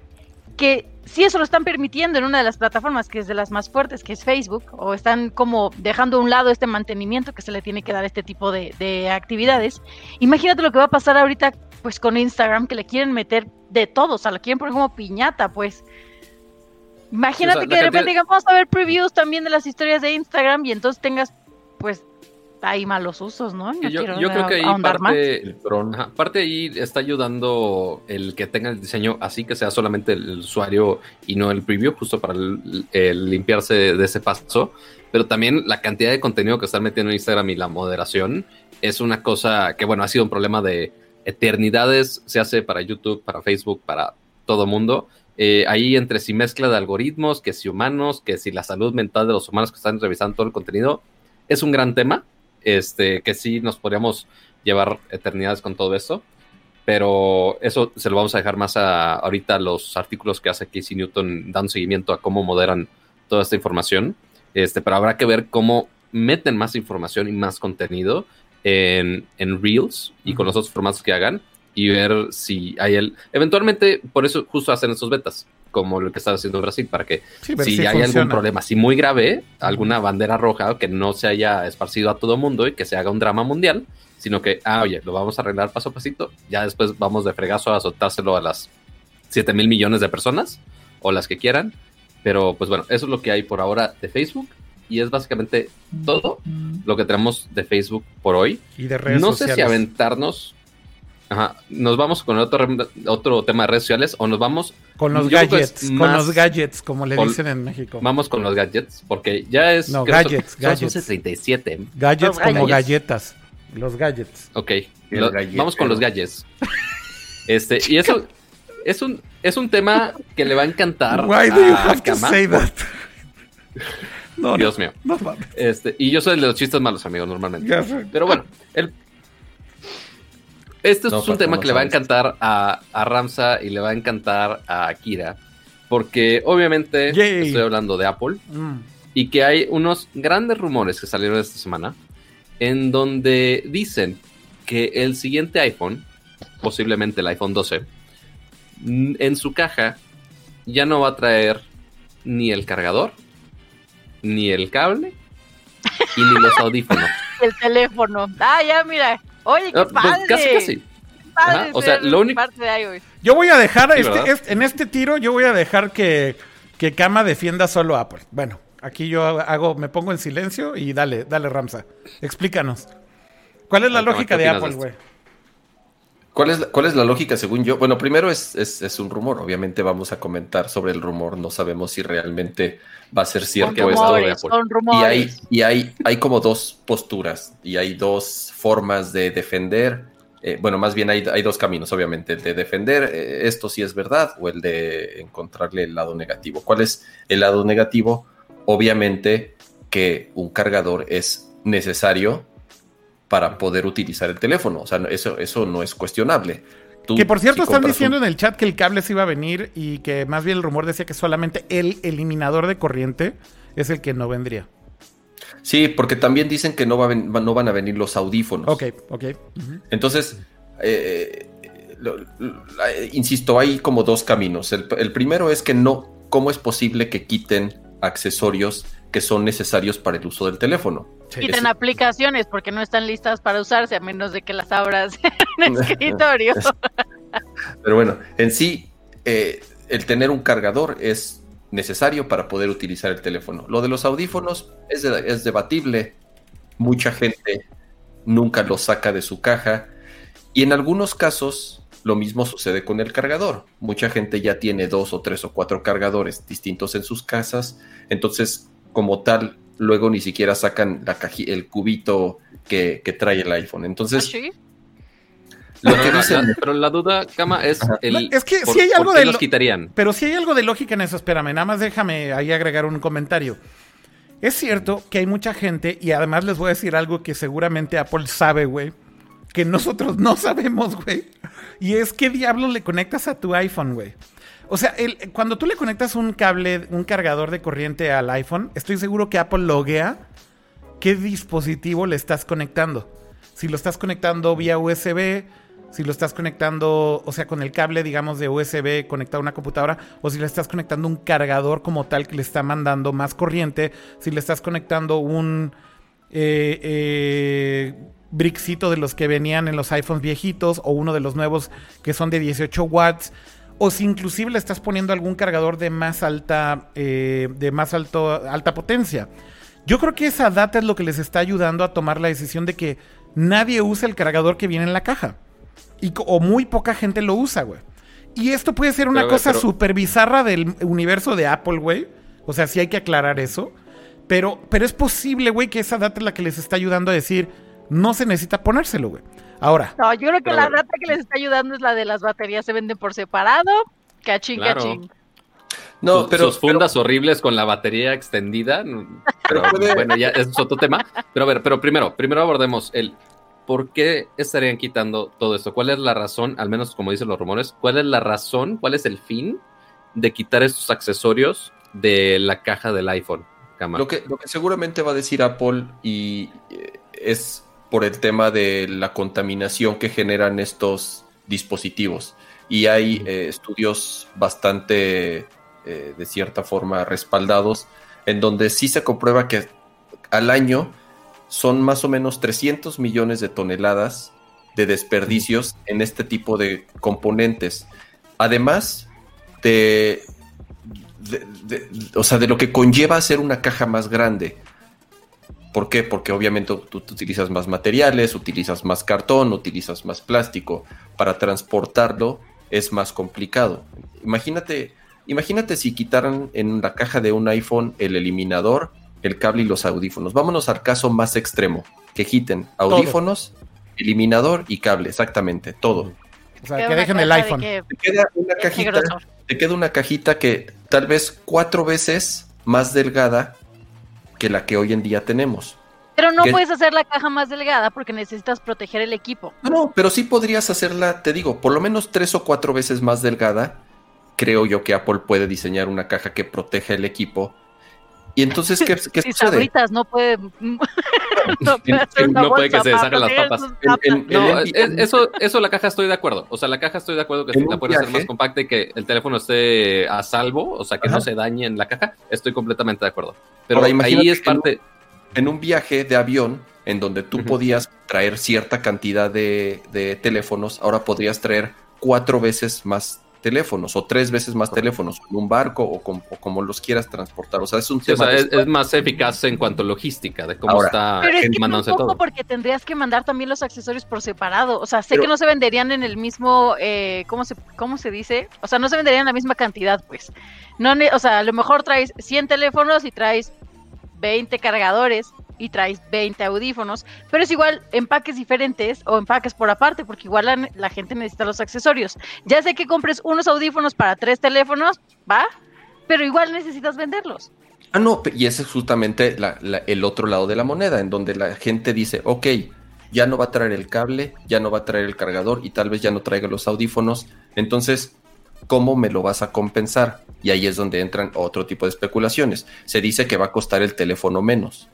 Que si eso lo están permitiendo en una de las plataformas que es de las más fuertes, que es Facebook, o están como dejando a un lado este mantenimiento que se le tiene que dar a este tipo de, actividades, imagínate lo que va a pasar ahorita pues con Instagram, que le quieren meter de todo, o sea, lo quieren poner como piñata, pues. Imagínate que de repente digan, vamos a ver previews también de las historias de Instagram y entonces tengas pues hay malos usos, ¿no? yo, creo que ahí parte, parte ahí está ayudando el que tenga el diseño así que sea solamente el usuario y no el preview, justo para limpiarse de, ese paso. Pero también la cantidad de contenido que están metiendo en Instagram y la moderación es una cosa que, bueno, ha sido un problema de eternidades se hace para YouTube, para Facebook, para todo mundo. Eh, ahí entre si mezcla de algoritmos, que si humanos, que si la salud mental de los humanos que están revisando todo el contenido, es un gran tema, este, que sí nos podríamos llevar eternidades con todo esto, pero eso se lo vamos a dejar más a ahorita los artículos que hace Casey Newton dando seguimiento a cómo moderan toda esta información, este, pero habrá que ver cómo meten más información y más contenido en, en Reels y con los otros formatos que hagan y ver si hay el... Eventualmente, por eso justo hacen estos betas, como lo que está haciendo Brasil, para que si, hay algún problema, si muy grave, alguna bandera roja que no se haya esparcido a todo el mundo y que se haga un drama mundial, sino que, ah, oye, lo vamos a arreglar paso a pasito, ya después vamos de fregazo a soltárselo a las 7 mil millones de personas o las que quieran. Pero pues bueno, eso es lo que hay por ahora de Facebook y es básicamente todo lo que tenemos de Facebook por hoy. Y de redes no sé si aventarnos Ajá. ¿Nos vamos con otro, otro tema de redes sociales o nos vamos con los gadgets? Con los gadgets, como le dicen en México. Vamos con los gadgets, porque ya es. No, gadgets, son, gadgets. Son 37. Gadgets como galletas. Los gadgets. Ok. vamos con los gadgets. este, y eso es un, es un tema que le va a encantar. Why do you have to say that? No, Dios mío. No, este, y yo soy el de los chistes malos, amigos, normalmente. Pero bueno, el este es un tema que le va a encantar a, Ramsa y le va a encantar a Akira. Porque obviamente estoy hablando de Apple. Mm. Y que hay unos grandes rumores que salieron esta semana. En donde dicen que el siguiente iPhone, posiblemente el iPhone 12, en su caja ya no va a traer ni el cargador, ni el cable, y ni los [LAUGHS] audífonos. el teléfono. Ah, ya, mira. Oye, qué ah, pues, padre. Casi, casi. o sea, lo único. Yo voy a dejar, este, en este tiro, yo voy a dejar que, que Kama defienda solo a Apple. Bueno, aquí yo hago, me pongo en silencio y dale, dale, Ramsa. Explícanos. ¿Cuál es la lógica de Apple, güey? ¿Cuál es, la, ¿Cuál es la lógica según yo? Bueno, primero es, es, un rumor. Obviamente vamos a comentar sobre el rumor. No sabemos si realmente va a ser cierto esto de Apple. Y, hay, y hay, hay como dos posturas y hay dos formas de defender. Eh, bueno, más bien hay, hay, dos caminos, obviamente. El de defender eh, esto sí es verdad o el de encontrarle el lado negativo. ¿Cuál es el lado negativo? Obviamente que un cargador es necesario para poder utilizar el teléfono. O sea, eso, eso no es cuestionable. que por cierto están diciendo en el chat que el cable se iba a venir y que más bien el rumor decía que solamente el eliminador de corriente es el que no vendría. Sí, porque también dicen que no, va no van a venir los audífonos. Ok, ok. Entonces, eh, insisto, hay como dos caminos. El, el primero es que no, ¿cómo es posible que quiten accesorios que son necesarios para el uso del teléfono? Quiten aplicaciones porque no están listas para usarse a menos de que las abras [LAUGHS] en [LAUGHS] escritorio. [LAUGHS] Pero bueno, en sí, eh, el tener un cargador es necesario para poder utilizar el teléfono. Lo de los audífonos es, es debatible. Mucha gente nunca los saca de su caja. Y en algunos casos lo mismo sucede con el cargador. Mucha gente ya tiene dos o tres o cuatro cargadores distintos en sus casas. Entonces, como tal, luego ni siquiera sacan la el cubito que, trae el iPhone. Entonces, ¿Ah, lo que dicen, pero la duda, Cama, es el. Es que si hay algo de. Los quitarían? Pero si hay algo de lógica en eso, espérame, nada más déjame ahí agregar un comentario. Es cierto que hay mucha gente, y además les voy a decir algo que seguramente Apple sabe, güey, que nosotros no [LAUGHS] sabemos, güey. Y es qué diablos le conectas a tu iPhone, güey. O sea, cuando tú le conectas un cable, un cargador de corriente al iPhone, estoy seguro que Apple loguea qué dispositivo le estás conectando. Si lo estás conectando vía USB, si lo estás conectando, o sea, con el cable, digamos, de USB conectado a una computadora, o si le estás conectando un cargador como tal que le está mandando más corriente, si le estás conectando un eh, eh, de los que venían en los iPhones viejitos, o uno de los nuevos que son de 18 watts o si inclusive le estás poniendo algún cargador de más alta, eh, de más alto, alta potencia. Yo creo que esa data es lo que les está ayudando a tomar la decisión de que nadie usa el cargador que viene en la caja. Y, o muy poca gente lo usa, güey. Y esto puede ser una cosa súper bizarra del universo de Apple, güey. O sea, sí hay que aclarar eso. Pero, pero es posible, güey, que esa data es la que les está ayudando a decir, no se necesita ponérselo, güey. Ahora. No, yo creo que la data que les está ayudando es la de las baterías se venden por separado. Cachín, cachín. No, pero. Sus fundas horribles con la batería extendida. Pero bueno, ya es otro tema. Pero a ver, pero primero, primero abordemos el por qué estarían quitando todo esto. ¿Cuál es la razón, al menos como dicen los rumores, cuál es la razón, cuál es el fin de quitar estos accesorios de la caja del iPhone? Lo que, lo que seguramente va a decir Apple y eh, es por el tema de la contaminación que generan estos dispositivos. Y hay eh, estudios bastante, eh, de cierta forma, respaldados, en donde sí se comprueba que al año son más o menos 300 millones de toneladas de desperdicios en este tipo de componentes. Además de, o sea, de lo que conlleva hacer una caja más grande. ¿Por qué? Porque obviamente tú, utilizas más materiales, utilizas más cartón, utilizas más plástico. Para transportarlo es más complicado. Imagínate, imagínate si quitaran en la caja de un iPhone el eliminador, el cable y los audífonos. Vámonos al caso más extremo, que quiten audífonos, eliminador y cable, exactamente, todo. O sea, que dejen el iPhone. Te queda una cajita, te queda una cajita que tal vez cuatro veces más delgada que la que hoy en día tenemos. Pero no puedes hacer la caja más delgada porque necesitas proteger el equipo. No, no, pero sí podrías hacerla, te digo, por lo menos tres o cuatro veces más delgada. Creo yo que Apple puede diseñar una caja que proteja el equipo. Y entonces, ¿qué, qué [LAUGHS] si sucede? no puede... [LAUGHS] no puede, que se deshagan las papas. no, eso, eso la caja estoy de acuerdo. O sea, la caja estoy de acuerdo que la puede hacer más compacta y que el teléfono esté a salvo, o sea, que no se dañe en la caja. Estoy completamente de acuerdo. Pero ahí es parte. En un, viaje de avión en donde tú podías traer cierta cantidad de, de, teléfonos, ahora podrías traer cuatro veces más teléfonos o tres veces más teléfonos en un barco o, como los quieras transportar. O sea, es un tema. es, más eficaz en cuanto a logística, de cómo está pero es que todo. porque tendrías que mandar también los accesorios por separado. O sea, sé que no se venderían en el mismo, eh, ¿cómo, se, ¿cómo se dice? O sea, no se venderían en la misma cantidad, pues. No, o sea, a lo mejor traes 100 teléfonos y traes 20 cargadores y traes 20 audífonos, pero es igual empaques diferentes o empaques por aparte, porque igual la, gente necesita los accesorios. Ya sé que compres unos audífonos para tres teléfonos, ¿va? Pero igual necesitas venderlos. Ah, no, y ese es justamente el otro lado de la moneda, en donde la gente dice, ok, ya no va a traer el cable, ya no va a traer el cargador y tal vez ya no traiga los audífonos. Entonces, ¿cómo me lo vas a compensar? Y ahí es donde entran otro tipo de especulaciones. Se dice que va a costar el teléfono menos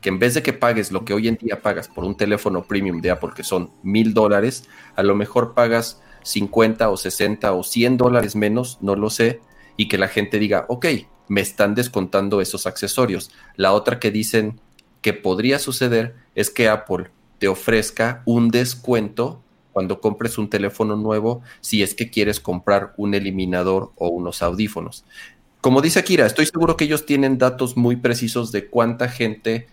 que en vez de que pagues lo que hoy en día pagas por un teléfono premium de Apple, que son mil dólares, a lo mejor pagas 50 o 60 o 100 dólares menos, no lo sé, y que la gente diga, ok, me están descontando esos accesorios. La otra que dicen que podría suceder es que Apple te ofrezca un descuento cuando compres un teléfono nuevo si es que quieres comprar un eliminador o unos audífonos. Como dice Akira, estoy seguro que ellos tienen datos muy precisos de cuánta gente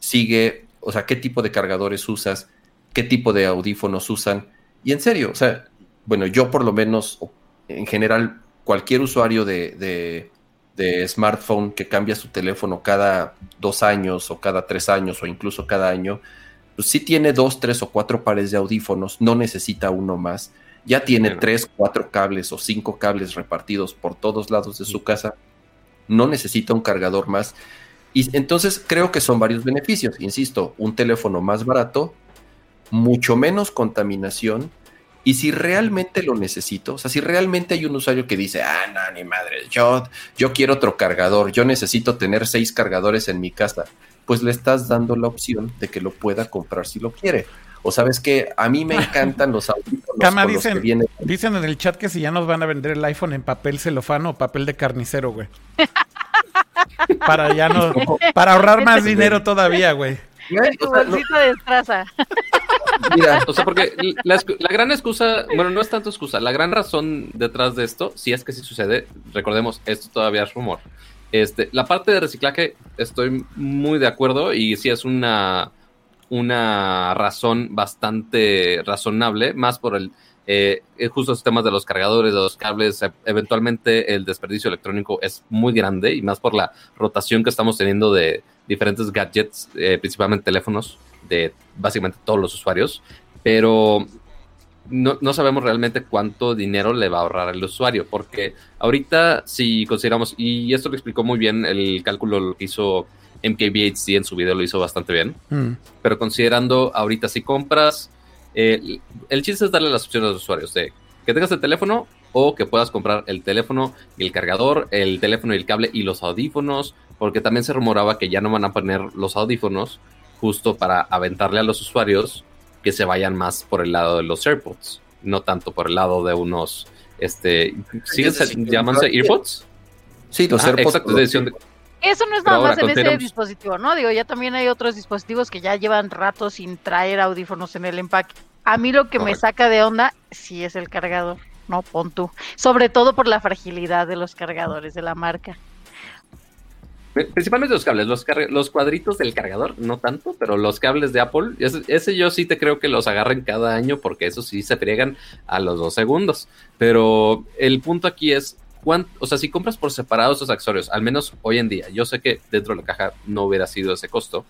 sigue, o sea, qué tipo de cargadores usas, qué tipo de audífonos usan. Y en serio, o sea, bueno, yo por lo menos, en general, cualquier usuario de, de, smartphone que cambia su teléfono cada dos años o cada tres años o incluso cada año, pues sí tiene dos, tres o cuatro pares de audífonos, no necesita uno más. Ya tiene tres, cuatro cables o cinco cables repartidos por todos lados de su casa. No necesita un cargador más. Y entonces creo que son varios beneficios. Insisto, un teléfono más barato, mucho menos contaminación. Y si realmente lo necesito, o sea, si realmente hay un usuario que dice, ah, no, ni madre, yo, yo quiero otro cargador, yo necesito tener seis cargadores en mi casa, pues le estás dando la opción de que lo pueda comprar si lo quiere. O sabes que a mí me encantan los audífonos. dicen, dicen en el chat que si ya nos van a vender el iPhone en papel celofano o papel de carnicero, güey. [LAUGHS] para ya no, para ahorrar más dinero todavía, güey. Tu bolsita de estraza. [LAUGHS] Mira, o sea, porque la, gran excusa, bueno, no es tanto excusa, la gran razón detrás de esto, si es que sí sucede, recordemos, esto todavía es rumor. Este, la parte de reciclaje, estoy muy de acuerdo y sí es una, una razón bastante razonable, más por el eh, justo los temas de los cargadores, de los cables, e, eventualmente el desperdicio electrónico es muy grande y más por la rotación que estamos teniendo de diferentes gadgets, eh, principalmente teléfonos de básicamente todos los usuarios. pero no, no, sabemos realmente cuánto dinero le va a ahorrar el usuario, porque ahorita si consideramos, y esto lo explicó muy bien el cálculo que hizo MKBHD en su video, lo hizo bastante bien, mm. pero considerando ahorita si compras, eh, el chiste es darle las opciones a los usuarios de que tengas el teléfono o que puedas comprar el teléfono y el cargador, el teléfono y el cable y los audífonos, porque también se rumoraba que ya no van a poner los audífonos justo para aventarle a los usuarios que se vayan más por el lado de los AirPods, no tanto por el lado de unos, este, ¿siguen llamándose AirPods? Sí, los AirPods. Eso no es nada más en ese dispositivo, ¿no? Digo, ya también hay otros dispositivos que ya llevan rato sin traer audífonos en el empaque. A mí lo que me saca de onda sí es el cargador, no pon tú. Sobre todo por la fragilidad de los cargadores de la marca. Principalmente los cables, los, los cuadritos del cargador, no tanto, pero los cables de Apple, ese, yo sí te creo que los agarren cada año porque eso sí se friegan a los dos segundos. Pero el punto aquí es, cuánto, o sea, si compras por separado esos accesorios, al menos hoy en día, yo sé que dentro de la caja no hubiera sido ese costo,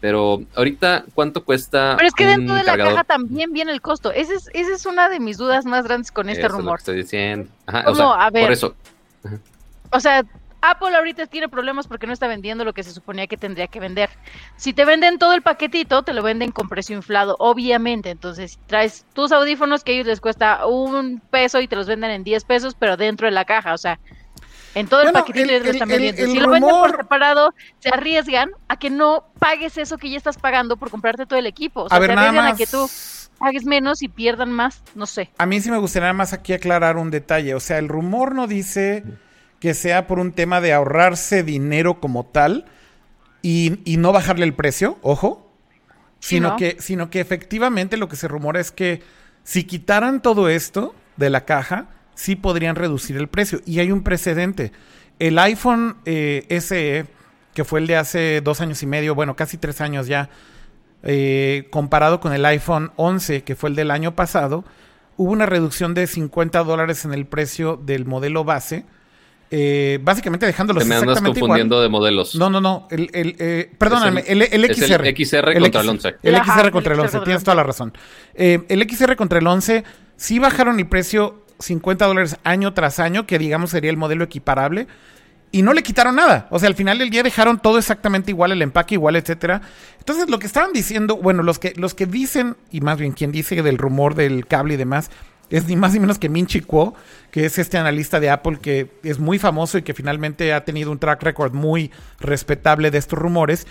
pero ahorita, ¿cuánto cuesta? Pero es que dentro de la caja también viene el costo. Esa es, esa es una de mis dudas más grandes con este rumor. estoy diciendo. a ver, por eso. O sea, Apple ahorita tiene problemas porque no está vendiendo lo que se suponía que tendría que vender. Si te venden todo el paquetito, te lo venden con precio inflado, obviamente. Entonces, traes tus audífonos que a ellos les cuesta un peso y te los venden en 10 pesos, pero dentro de la caja, o sea, en todo el paquetito les están vendiendo. si lo venden por separado, se arriesgan a que no pagues eso que ya estás pagando por comprarte todo el equipo. O sea, se arriesgan a que tú pagues menos y pierdan más, no sé. A mí sí me gustaría más aquí aclarar un detalle. O sea, el rumor no dice que sea por un tema de ahorrarse dinero como tal y, no bajarle el precio, ojo, sino, que, sino que efectivamente lo que se rumora es que si quitaran todo esto de la caja, sí podrían reducir el precio. Y hay un precedente. El iPhone eh, SE, que fue el de hace dos años y medio, bueno, casi tres años ya, eh, comparado con el iPhone 11, que fue el del año pasado, hubo una reducción de 50 dólares en el precio del modelo base eh, básicamente dejándolos Te me andas confundiendo de modelos. No, no, no. El, el eh, perdóname, el, el, XR. el XR contra el 11. El XR contra el 11, tienes toda la razón. Eh, el XR contra el 11 sí bajaron el precio 50 dólares año tras año, que digamos sería el modelo equiparable. Y no le quitaron nada. O sea, al final del día dejaron todo exactamente igual, el empaque igual, etcétera. Entonces, lo que estaban diciendo, bueno, los que, los que dicen, y más bien quien dice del rumor del cable y demás, es ni más ni menos que Minchi Kuo, que es este analista de Apple que es muy famoso y que finalmente ha tenido un track record muy respetable de estos rumores,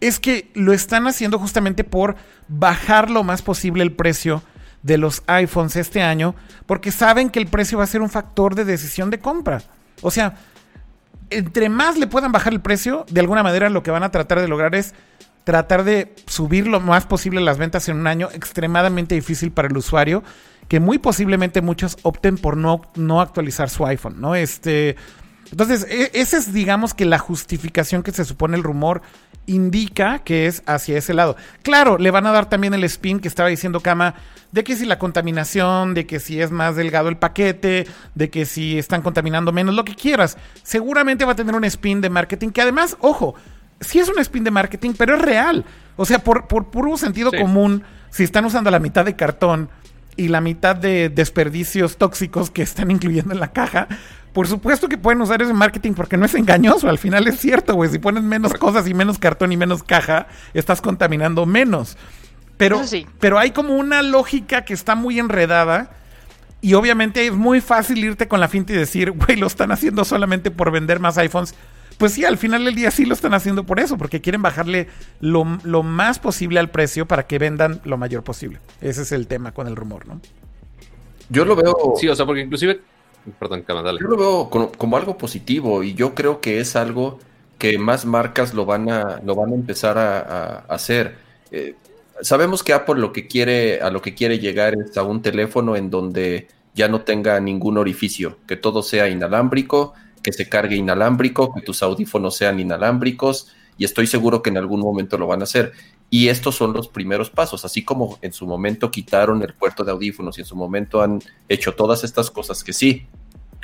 es que lo están haciendo justamente por bajar lo más posible el precio de los iPhones este año, porque saben que el precio va a ser un factor de decisión de compra. O sea, entre más le puedan bajar el precio, de alguna manera lo que van a tratar de lograr es tratar de subir lo más posible las ventas en un año extremadamente difícil para el usuario que muy posiblemente muchos opten por no, no actualizar su iPhone, ¿no? Este, entonces, e, esa es, digamos, que la justificación que se supone el rumor indica que es hacia ese lado. Claro, le van a dar también el spin que estaba diciendo Kama, de que si la contaminación, de que si es más delgado el paquete, de que si están contaminando menos, lo que quieras. Seguramente va a tener un spin de marketing que además, ojo, sí es un spin de marketing, pero es real. O sea, por, por puro sentido común, si están usando la mitad de cartón, y la mitad de desperdicios tóxicos que están incluyendo en la caja, por supuesto que pueden usar ese marketing porque no es engañoso. Al final es cierto, güey. Si pones menos cosas y menos cartón y menos caja, estás contaminando menos. Pero, pero hay como una lógica que está muy enredada. Y obviamente es muy fácil irte con la finta y decir, güey, lo están haciendo solamente por vender más iPhones. Pues sí, al final del día sí lo están haciendo por eso, porque quieren bajarle lo, más posible al precio para que vendan lo mayor posible. Ese es el tema con el rumor, ¿no? Yo lo veo. Sí, o sea, porque inclusive. Perdón, dale. Yo lo veo como, algo positivo y yo creo que es algo que más marcas lo van a, lo van a empezar a, hacer. Eh, sabemos que Apple lo que quiere, a lo que quiere llegar es a un teléfono en donde ya no tenga ningún orificio, que todo sea inalámbrico, que se cargue inalámbrico, que tus audífonos sean inalámbricos y estoy seguro que en algún momento lo van a hacer. Y estos son los primeros pasos, así como en su momento quitaron el puerto de audífonos y en su momento han hecho todas estas cosas que sí,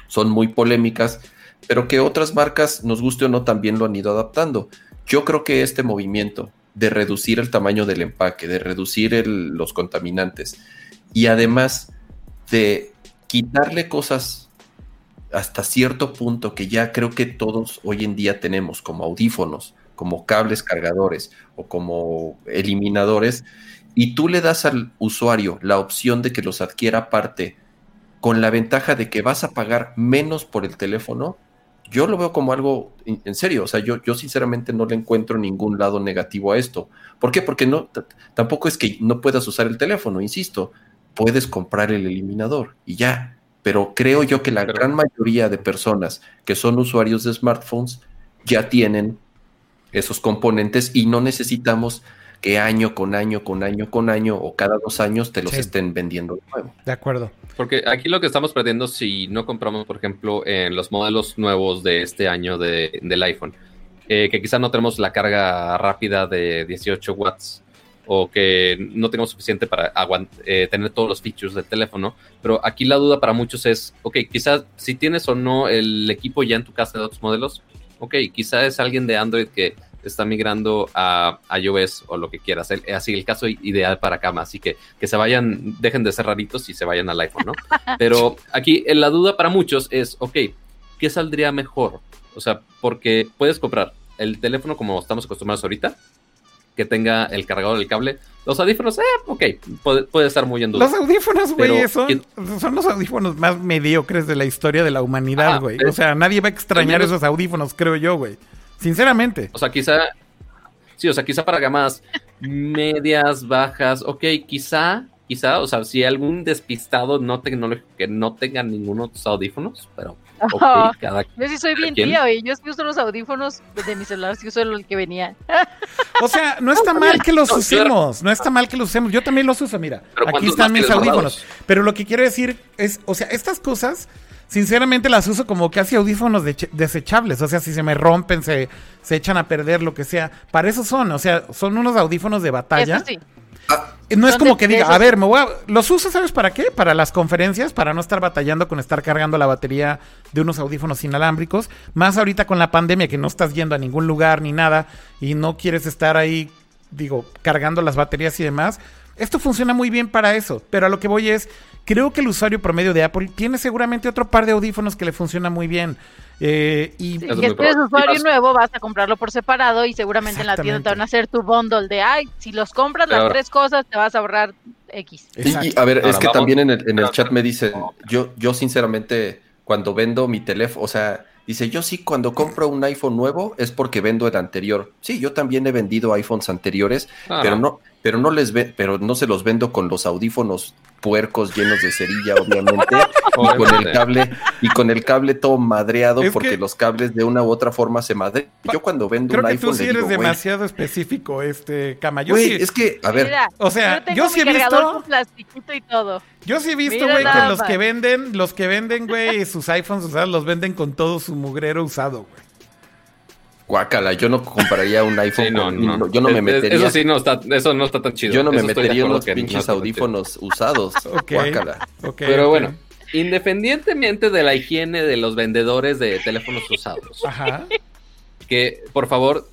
son muy polémicas, pero que otras marcas, nos guste o no, también lo han ido adaptando. Yo creo que este movimiento de reducir el tamaño del empaque, de reducir los contaminantes y además de quitarle cosas hasta cierto punto que ya creo que todos hoy en día tenemos como audífonos, como cables cargadores o como eliminadores, y tú le das al usuario la opción de que los adquiera aparte con la ventaja de que vas a pagar menos por el teléfono, yo lo veo como algo en serio. O sea, yo, yo sinceramente no le encuentro ningún lado negativo a esto. ¿Por qué? Porque no, tampoco es que no puedas usar el teléfono, insisto, puedes comprar el eliminador y ya. Pero creo yo que la gran mayoría de personas que son usuarios de smartphones ya tienen esos componentes y no necesitamos que año con año, con año, con año o cada dos años te los estén vendiendo de nuevo. De acuerdo. Porque aquí lo que estamos perdiendo si no compramos, por ejemplo, en los modelos nuevos de este año de, del iPhone, eh, que quizás no tenemos la carga rápida de 18 watts o que no tenemos suficiente para eh, tener todos los features del teléfono, pero aquí la duda para muchos es, ok, quizás si tienes o no el equipo ya en tu casa de otros modelos, ok, quizás es alguien de Android que está migrando a, iOS o lo que quieras. así el caso ideal para cama. Así que que se vayan, dejen de ser raritos y se vayan al iPhone, ¿no? [LAUGHS] Pero aquí la duda para muchos es, ok, ¿qué saldría mejor? O sea, porque puedes comprar el teléfono como estamos acostumbrados ahorita, que tenga el cargador del cable. Los audífonos, eh, ok, puede, estar muy en duda. Los audífonos, güey, son, son, los audífonos más mediocres de la historia de la humanidad, ah, güey. o sea, nadie va a extrañar esos audífonos, creo yo, güey. Sinceramente. O sea, quizá. Sí, o sea, quizá para gamas medias, bajas. Ok, quizá, quizá, o sea, si algún despistado no tecnológico que no tenga ninguno de tus audífonos, pero. Okay, [LAUGHS] cada, yo sí soy bien tío, y yo uso los audífonos de mi celular, sí uso el que venía. O sea, no está mal que los usemos, no está mal que los usemos. Yo también los uso, mira. Aquí están mis audífonos. Pero lo que quiero decir es, o sea, estas cosas sinceramente las uso como casi audífonos desechables. O sea, si se me rompen, se, se echan a perder, lo que sea. Para eso son, o sea, son unos audífonos de batalla. Ah, no es como que diga, a ver, me voy a... Los uso, ¿sabes para qué? Para las conferencias, para no estar batallando con estar cargando la batería de unos audífonos inalámbricos. Más ahorita con la pandemia que no estás yendo a ningún lugar ni nada y no quieres estar ahí, digo, cargando las baterías y demás. Esto funciona muy bien para eso, pero a lo que voy es, creo que el usuario promedio de Apple tiene seguramente otro par de audífonos que le funciona muy bien. Eh, y si eres usuario nuevo, vas a comprarlo por separado y seguramente en la tienda te van a hacer tu bundle de, ay, si los compras las tres cosas, te vas a ahorrar X. Y, a ver, es que también en el, en el chat me dicen, yo, yo sinceramente, cuando vendo mi teléfono, o sea, Dice, yo sí, cuando compro un iPhone nuevo es porque vendo el anterior. Sí, yo también he vendido iPhones anteriores, pero no, pero no les ve, pero no se los vendo con los audífonos puercos llenos de cerilla, obviamente, [LAUGHS] y con el cable, y con el cable todo madreado, porque los cables de una u otra forma se madrean. Yo cuando vendo un iPhone. Tú sí eres demasiado específico, este cama. Yo sí, es que, a ver. o sea, yo, sí he visto. y todo. Yo sí he visto, güey, que los que venden, los que venden, güey, sus iPhones usados, los venden con todo su mugrero usado, güey. Guácala, yo no compraría un iPhone. no, yo no me metería. Eso sí no está, eso no está tan chido. Yo no me metería unos pinches audífonos usados. Guácala. Pero bueno, independientemente de la higiene de los vendedores de teléfonos usados, que por favor,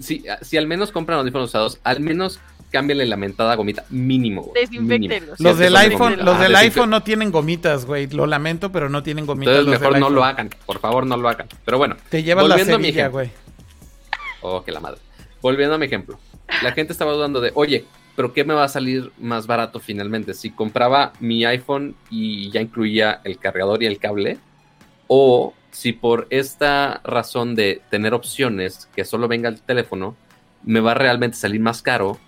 si, si al menos compran audífonos usados, al menos cámbiale la mentada gomita mínimo. Desinfectenlos. Los del iPhone, los del iPhone no tienen gomitas, güey. Lo lamento, pero no tienen gomitas. Entonces mejor no lo hagan, por favor no lo hagan. Pero bueno, te lleva la semilla, güey. Oh, que la madre. Volviendo a mi ejemplo. La gente estaba dudando de, oye, pero ¿qué me va a salir más barato finalmente? Si compraba mi iPhone y ya incluía el cargador y el cable, o si por esta razón de tener opciones que solo venga el teléfono, me va a realmente salir más caro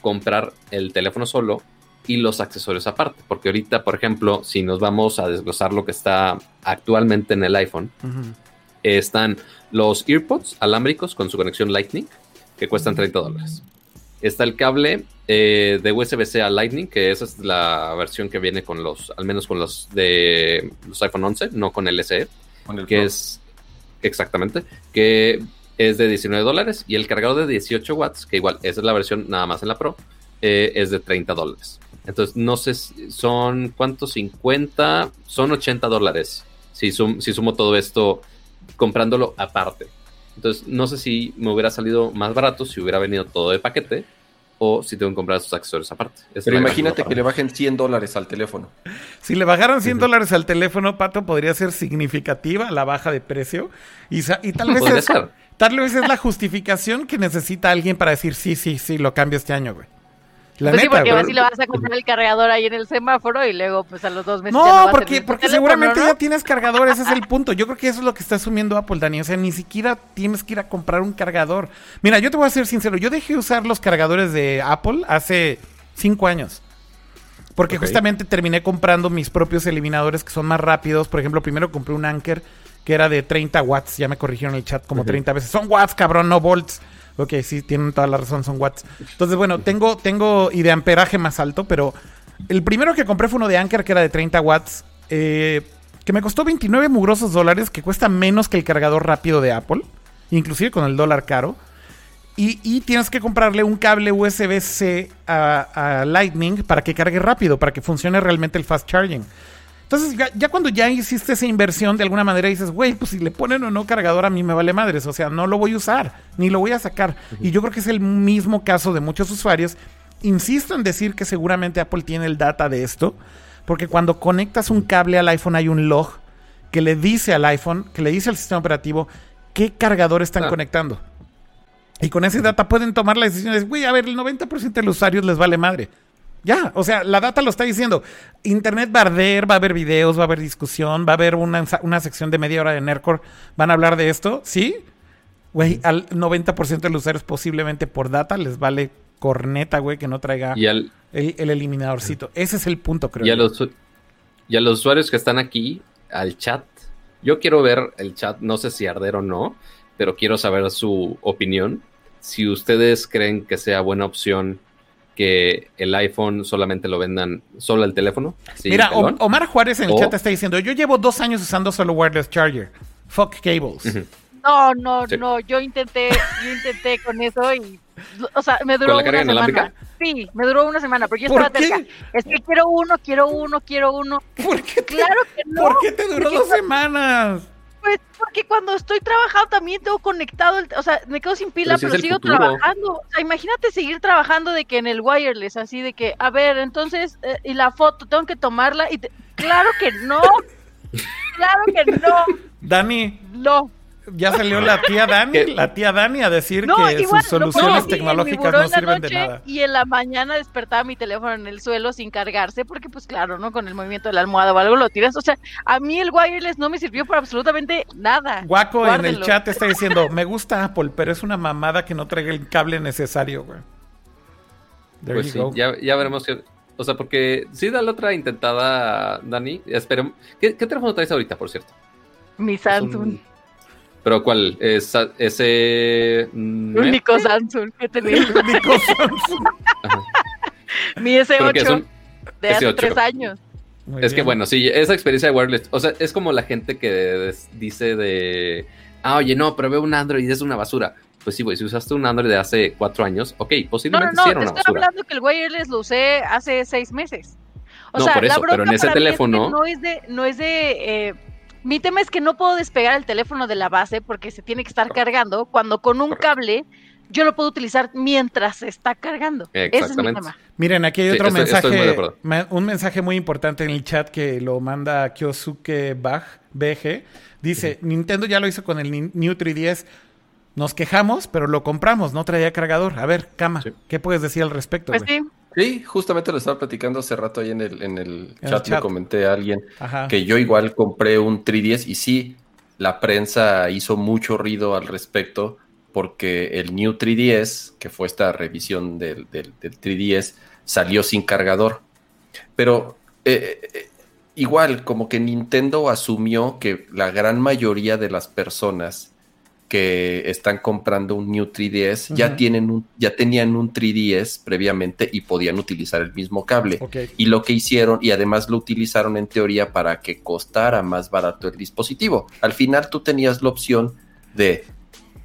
comprar el teléfono solo y los accesorios aparte. Porque ahorita, por ejemplo, si nos vamos a desglosar lo que está actualmente en el iPhone, están los earpods alámbricos con su conexión Lightning, que cuestan 30 dólares. Está el cable eh, de USB-C a Lightning, que esa es la versión que viene con los, al menos con los de los iPhone 11, no con el SE, que es exactamente, que es de 19 dólares y el cargador de 18 watts, que igual esa es la versión nada más en la Pro, eh, es de 30 dólares. Entonces, no sé, son cuántos, 50, son 80 dólares. Si, si sumo todo esto comprándolo aparte. Entonces, no sé si me hubiera salido más barato si hubiera venido todo de paquete o si tengo que comprar esos accesorios aparte. Pero imagínate que le bajen 100 dólares al teléfono. Si le bajaran 100 dólares al teléfono, Pato, podría ser significativa la baja de precio. Y, tal, vez es, tal vez es la justificación que necesita alguien para decir, sí, sí, sí, lo cambio este año, güey. La pues sí, porque así le vas a comprar el cargador ahí en el semáforo y luego, pues a los dos meses. No, porque, porque seguramente ya tienes cargador, ese es el [LAUGHS] punto. Yo creo que eso es lo que está asumiendo Apple, Dani. O sea, ni siquiera tienes que ir a comprar un cargador. Mira, yo te voy a ser sincero, yo dejé usar los cargadores de Apple hace cinco años. Porque justamente terminé comprando mis propios eliminadores que son más rápidos. Por ejemplo, primero compré un Anker que era de 30 watts. Ya me corrigieron el chat como 30 veces. Son watts, cabrón, no volts. Ok, sí, tienen toda la razón, son watts. Entonces, bueno, tengo, tengo y de amperaje más alto, pero el primero que compré fue uno de Anker que era de 30 watts, eh, que me costó 29 mugrosos dólares, que cuesta menos que el cargador rápido de Apple, inclusive con el dólar caro. Y, tienes que comprarle un cable USB-C a, Lightning para que cargue rápido, para que funcione realmente el fast charging. Entonces, ya, cuando ya hiciste esa inversión, de alguna manera dices, güey, pues si le ponen o no cargador a mí me vale madres. O sea, no lo voy a usar, ni lo voy a sacar. Y yo creo que es el mismo caso de muchos usuarios. Insisto en decir que seguramente Apple tiene el data de esto, porque cuando conectas un cable al iPhone hay un log que le dice al iPhone, que le dice al sistema operativo qué cargador están conectando. Y con ese data pueden tomar la decisión de, güey, a ver, el 90% de los usuarios les vale madre. Ya, o sea, la data lo está diciendo. Internet va a arder, va a haber videos, va a haber discusión, va a haber una, sección de media hora de Nerdcore. ¿Van a hablar de esto? ¿Sí? Güey, al 90% de los usuarios posiblemente por data les vale corneta, güey, que no traiga el, eliminadorcito. Ese es el punto, creo. Y a, los, y a los usuarios que están aquí, al chat, yo quiero ver el chat, no sé si arder o no, pero quiero saber su opinión. Si ustedes creen que sea buena opción que el iPhone solamente lo vendan solo el teléfono. Mira, Omar Juárez en el chat está diciendo, yo llevo dos años usando solo wireless charger. Fuck cables. No, no, no, yo intenté, yo intenté con eso y, o sea, me duró una semana. Sí, me duró una semana, pero yo estaba cerca. Es que quiero uno, quiero uno, quiero uno. ¿Por qué claro que no. ¿Por qué te duró dos semanas? Pues porque cuando estoy trabajando también tengo conectado, el, o sea, me quedo sin pila, pero, sigo trabajando. O sea, imagínate seguir trabajando de que en el wireless, así de que, a ver, entonces, eh, y la foto, tengo que tomarla y claro que no. [LAUGHS] claro que no. Dani. No ya salió la tía Dani, la tía Dani a decir que sus soluciones tecnológicas no sirven de nada. Y en la mañana despertaba mi teléfono en el suelo sin cargarse, porque pues claro, ¿no? Con el movimiento de la almohada o algo lo tiras. O sea, a mí el wireless no me sirvió para absolutamente nada. Guaco en el chat está diciendo, [LAUGHS] me gusta Apple, pero es una mamada que no traiga el cable necesario, güey. pues sí, ya, ya veremos que... O sea, porque sí da la otra intentada, Dani. Esperemos. ¿Qué, teléfono traes ahorita, por cierto? Mi Samsung. ¿Pero cuál? ¿Es, ese. Mm, único Samsung que tenía. [LAUGHS] único Samsung. Mi S8 de hace tres años. es que bueno, sí, esa experiencia de wireless. O sea, es como la gente que dice de. Ah, oye, no, pero veo un Android y es una basura. Pues sí, güey, si usaste un Android de hace cuatro años, ok, posiblemente no, no, no, no, te estoy hablando que el wireless lo usé hace seis meses. O no, sea, por eso, pero en ese teléfono. no es de, no es de eh, mi tema es que no puedo despegar el teléfono de la base porque se tiene que estar cargando, cuando con un cable yo lo puedo utilizar mientras se está cargando. Ese es mi tema. Miren, aquí hay otro mensaje, un mensaje muy importante en el chat que lo manda Kyosuke Bach, BG. Dice, Nintendo ya lo hizo con el New 3DS. Nos quejamos, pero lo compramos, no traía cargador. A ver, Cama, ¿qué puedes decir al respecto? Pues sí, Sí, justamente lo estaba platicando hace rato ahí en el, en el, chat, le comenté a alguien que yo igual compré un 3DS y sí, la prensa hizo mucho ruido al respecto porque el New 3DS, que fue esta revisión del, del, 3DS, salió sin cargador. Pero eh, eh, igual, como que Nintendo asumió que la gran mayoría de las personas que están comprando un New 3DS ya tienen un, ya tenían un 3DS previamente y podían utilizar el mismo cable. Y lo que hicieron, y además lo utilizaron en teoría para que costara más barato el dispositivo. Al final tú tenías la opción de,